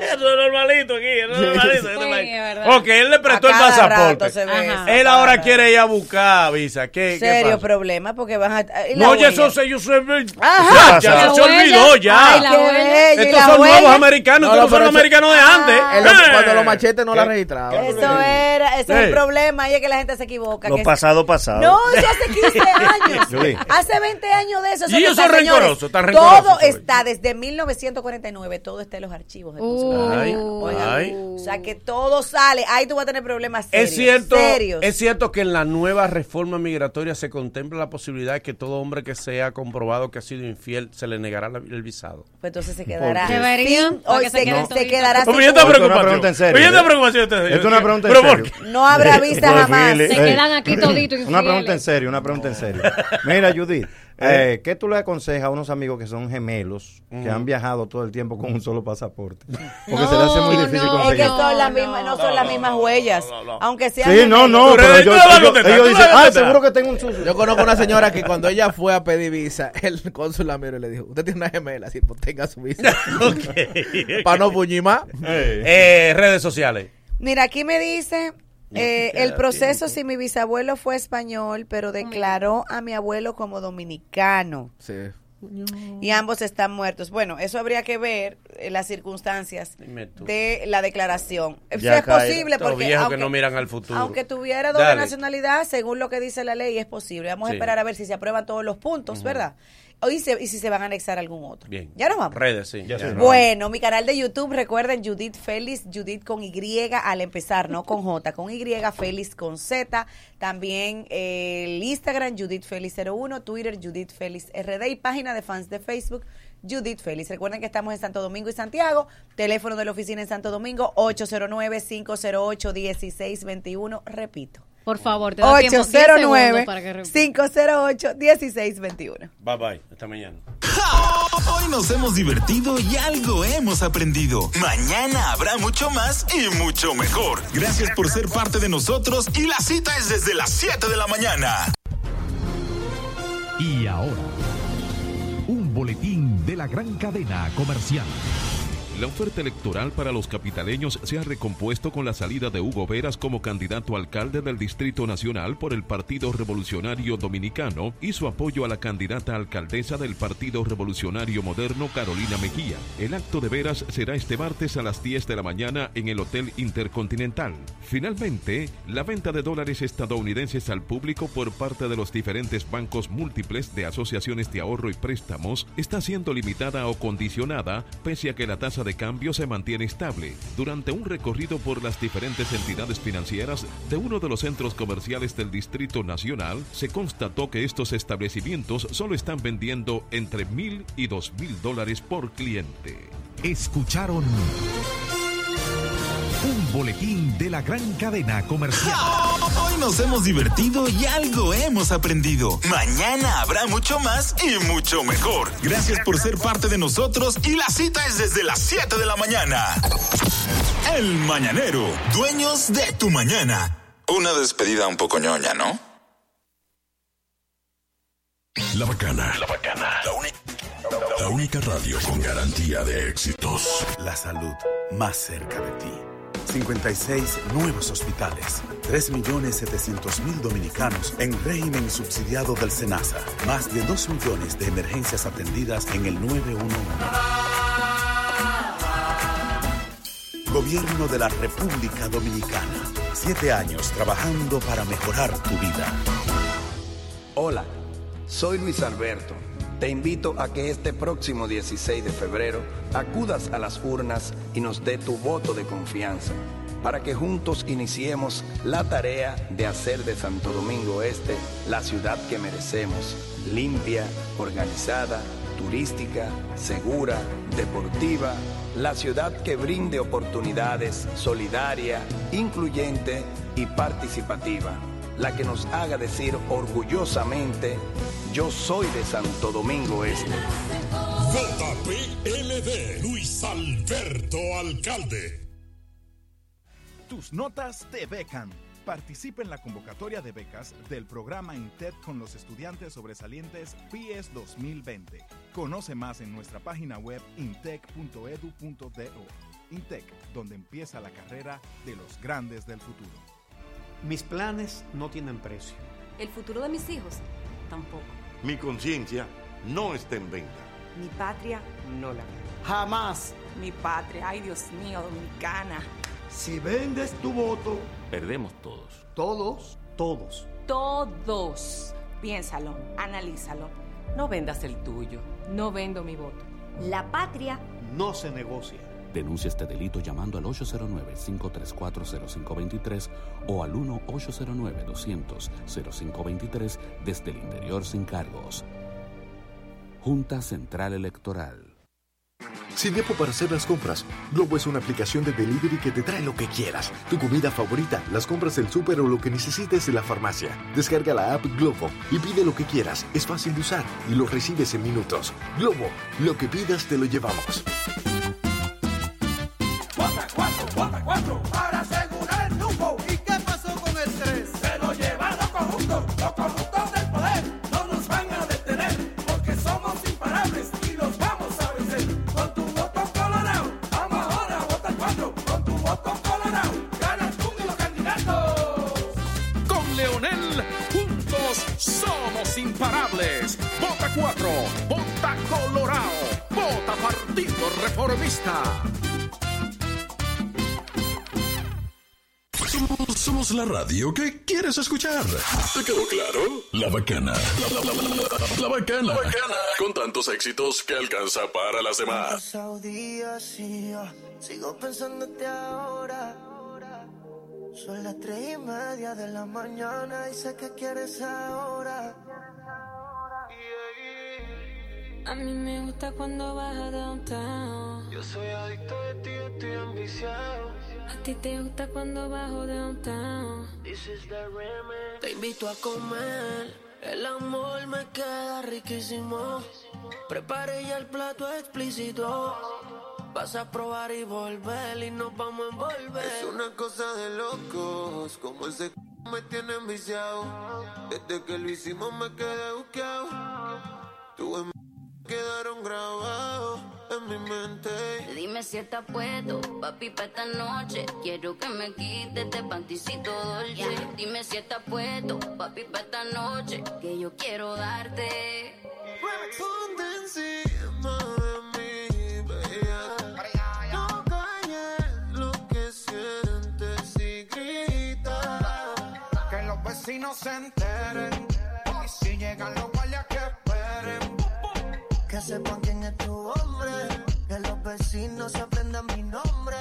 Eso es normalito aquí, eso es [LAUGHS] normalito. eso Sí, es. Ok, él le prestó el pasaporte. Ajá. eso, Él ahora rato. quiere ir a buscar visa. ¿Qué, qué Serio pasa? problema porque van a... No, oye, huella. eso se, yo se, Ajá. ya, ya se olvidó ya. Ay, Estos son huella. nuevos americanos, No, estos no, no son los eso- americanos de antes. El- Eh. Cuando los machetes no la registraban. Eso era, ese es el problema y es que la gente se equivoca. Lo que- pasado, pasado. No, eso hace 15 [LAUGHS] años. Hace 20 años de eso. eso Y ellos son rencorosos, están rencorosos, Todo está desde 1949, todo está en los archivos. del Uh. Ay, Oigan, ay. O sea que todo sale. Ahí tú vas a tener problemas serios. Es cierto, serios. es cierto que en la nueva reforma migratoria se contempla la posibilidad de que todo hombre que sea comprobado que ha sido infiel se le negará la- el visado. Pues entonces se quedará. sin- hoy se, se queden se quedará sin. Esto es una preocupación. pregunta en serio, ¿eh? preocupación. Esto es una pregunta en ¿Pero por serio. qué? No habrá visa Pues, jamás. Se eh, quedan aquí toditos Una pregunta en serio, una pregunta en serio. Mira, Judith, eh, ¿qué tú le aconsejas a unos amigos que son gemelos, que han viajado todo el tiempo con un solo pasaporte? Porque se le hace muy No, difícil no, Es conseguir. que No, son las no, mismas, no, son no, las no, mismas no, huellas. no, no, no. Aunque sean Sí, no, no, Pero pero tú ellos, dicen, ah, contestar". seguro que tengo un sucio. Yo conozco una señora que cuando ella fue a pedir visa, [LAUGHS] el cónsul la miró y le dijo, usted tiene una gemela, así, pues tenga su visa. [LAUGHS] [LAUGHS] Ok. Para no puñir más. Eh, redes sociales. Mira, aquí me dice eh, el proceso tiempo. si mi bisabuelo fue español, pero declaró a mi abuelo como dominicano Sí. y ambos están muertos. Bueno, eso habría que ver eh, las circunstancias de la declaración. Ya Eso es cae. posible porque viejos aunque, que no miran al futuro. aunque tuviera doble Dale. nacionalidad, según lo que dice la ley, es posible. Vamos a esperar a ver si se aprueban todos los puntos, ¿verdad? O y, se- y si se van a anexar algún otro. Bien. Ya nos vamos. Redes, sí. ya. Bueno, mi canal de YouTube, recuerden Judith Félix, Judith con Y al empezar, no con J, con Y, Félix con Z. También eh, el Instagram, Judith Félix 01, Twitter, Judith Félix RD y página de fans de Facebook, Judith Félix. Recuerden que estamos en Santo Domingo y Santiago. Teléfono de la oficina en Santo Domingo, 809-508-1621. Repito. Por favor, te da tiempo, 10 segundos para que repita. 809-508-1621. Bye bye. Hasta mañana. Hoy nos hemos divertido y algo hemos aprendido. Mañana habrá mucho más y mucho mejor. Gracias por ser parte de nosotros y la cita es desde las 7 de la mañana. Y ahora, un boletín de la gran cadena comercial. La oferta electoral para los capitaleños se ha recompuesto con la salida de Hugo Veras como candidato a alcalde del Distrito Nacional por el Partido Revolucionario Dominicano y su apoyo a la candidata alcaldesa del Partido Revolucionario Moderno, Carolina Mejía. El acto de Veras será este martes a las 10 de la mañana en el Hotel Intercontinental. Finalmente, la venta de dólares estadounidenses al público por parte de los diferentes bancos múltiples de asociaciones de ahorro y préstamos está siendo limitada o condicionada pese a que la tasa de cambio se mantiene estable. Durante un recorrido por las diferentes entidades financieras de uno de los centros comerciales del Distrito Nacional, se constató que estos establecimientos solo están vendiendo entre mil y dos mil dólares por cliente. Escucharon un boletín de la gran cadena comercial. Hoy nos hemos divertido y algo hemos aprendido. Mañana habrá mucho más y mucho mejor. Gracias por ser parte de nosotros y la cita es desde las 7 de la mañana. El Mañanero, dueños de tu mañana. Una despedida un poco ñoña, ¿no? La bacana. La bacana. La, uni- la única radio con garantía de éxitos. La salud más cerca de ti. 56 nuevos hospitales. 3.700.000 dominicanos en régimen subsidiado del SENASA. Más de 2 millones de emergencias atendidas en el 911. Gobierno de la República Dominicana. Siete años trabajando para mejorar tu vida. Hola, soy Luis Alberto. Te invito a que este próximo 16 de febrero acudas a las urnas y nos dé tu voto de confianza para que juntos iniciemos la tarea de hacer de Santo Domingo Este la ciudad que merecemos, limpia, organizada, turística, segura, deportiva, la ciudad que brinde oportunidades, solidaria, incluyente y participativa la que nos haga decir orgullosamente, yo soy de Santo Domingo Este. JPLD, Luis Alberto Alcalde. Tus notas te becan. Participa en la convocatoria de becas del programa INTEC con los estudiantes sobresalientes PIES 2020. Conoce más en nuestra página web intec.edu.do. INTEC, donde empieza la carrera de los grandes del futuro. Mis planes no tienen precio. El futuro de mis hijos tampoco. Mi conciencia no está en venta. Mi patria No la Jamás. Mi patria, ay Dios mío, dominicana. Si vendes tu voto, Perdemos todos. todos, todos. Todos. Piénsalo, analízalo. No vendas el tuyo. No vendo mi voto. La patria No se negocia. Denuncia este delito llamando al 809-534-0523 o al 1-809-200-0523 desde el interior sin cargos. Junta Central Electoral. Sin tiempo para hacer las compras, Globo es una aplicación de delivery que te trae lo que quieras. Tu comida favorita, las compras del súper o lo que necesites en la farmacia. Descarga la app Globo y pide lo que quieras. Es fácil de usar y lo recibes en minutos. Globo, lo que pidas te lo llevamos para asegurar el rumbo. ¿Y qué pasó con el 3? Se lo llevaron los los corruptos del poder. No nos van a detener porque somos imparables y los vamos a vencer. Con tu voto colorado, vamos ahora a votar 4. Con tu voto colorado, ganas tú y los candidatos. Con Leonel, juntos somos imparables. Vota 4, vota colorado, vota Partido Reformista. Somos la radio que quieres escuchar. ¿Te quedó claro? La bacana. La, la- la- la- la bacana. Con tantos éxitos que alcanza para las demás. pasado días y yo sigo pensándote ahora. Son las tres y media de la mañana y sé que quieres ahora. A mí me gusta cuando vas a downtown. Yo soy adicto de ti, estoy ambiciado. A ti te gusta cuando bajo downtown. This is the remix. Te invito a comer. El amor me queda riquísimo. Prepare ya el plato explícito. Vas a probar y volver y nos vamos a envolver. Es una cosa de locos, como ese c- [LAUGHS] me tiene enviciado. Desde que lo hicimos me quedé buqueado. Tu en quedaron grabados en mi mente. Dime si estás puesto, papi, para esta noche. Quiero que me quites este panticito dolce. Dime si estás puesto, papi, para esta noche. Que yo quiero darte. Ponte encima de mí, bella. No calles lo que sientes y grita. Que los vecinos se enteren. Y si llegan los guardias que esperen. Que sepan quién es tu hombre. Que los vecinos aprendan mi nombre.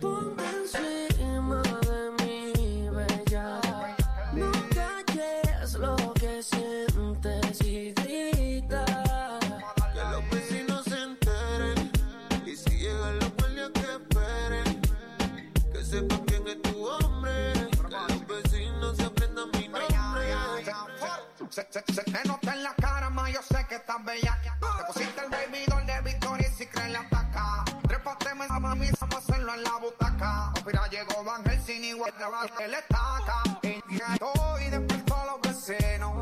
Ponte encima de mí, bella. No calles lo que sientes y grita. Que los vecinos se enteren. Y si llegan los guardias que esperen. Que sepan quién es tu hombre. Que los vecinos se aprendan mi nombre. Se, se, se te estás bella. Te pusiste el baby doll de Victoria y si crees la ataca. Trépate, me mami, vamos a hacerlo en la butaca. Mira, llegó Van Helsing igual él estaca. Y estoy despertó a los vecinos.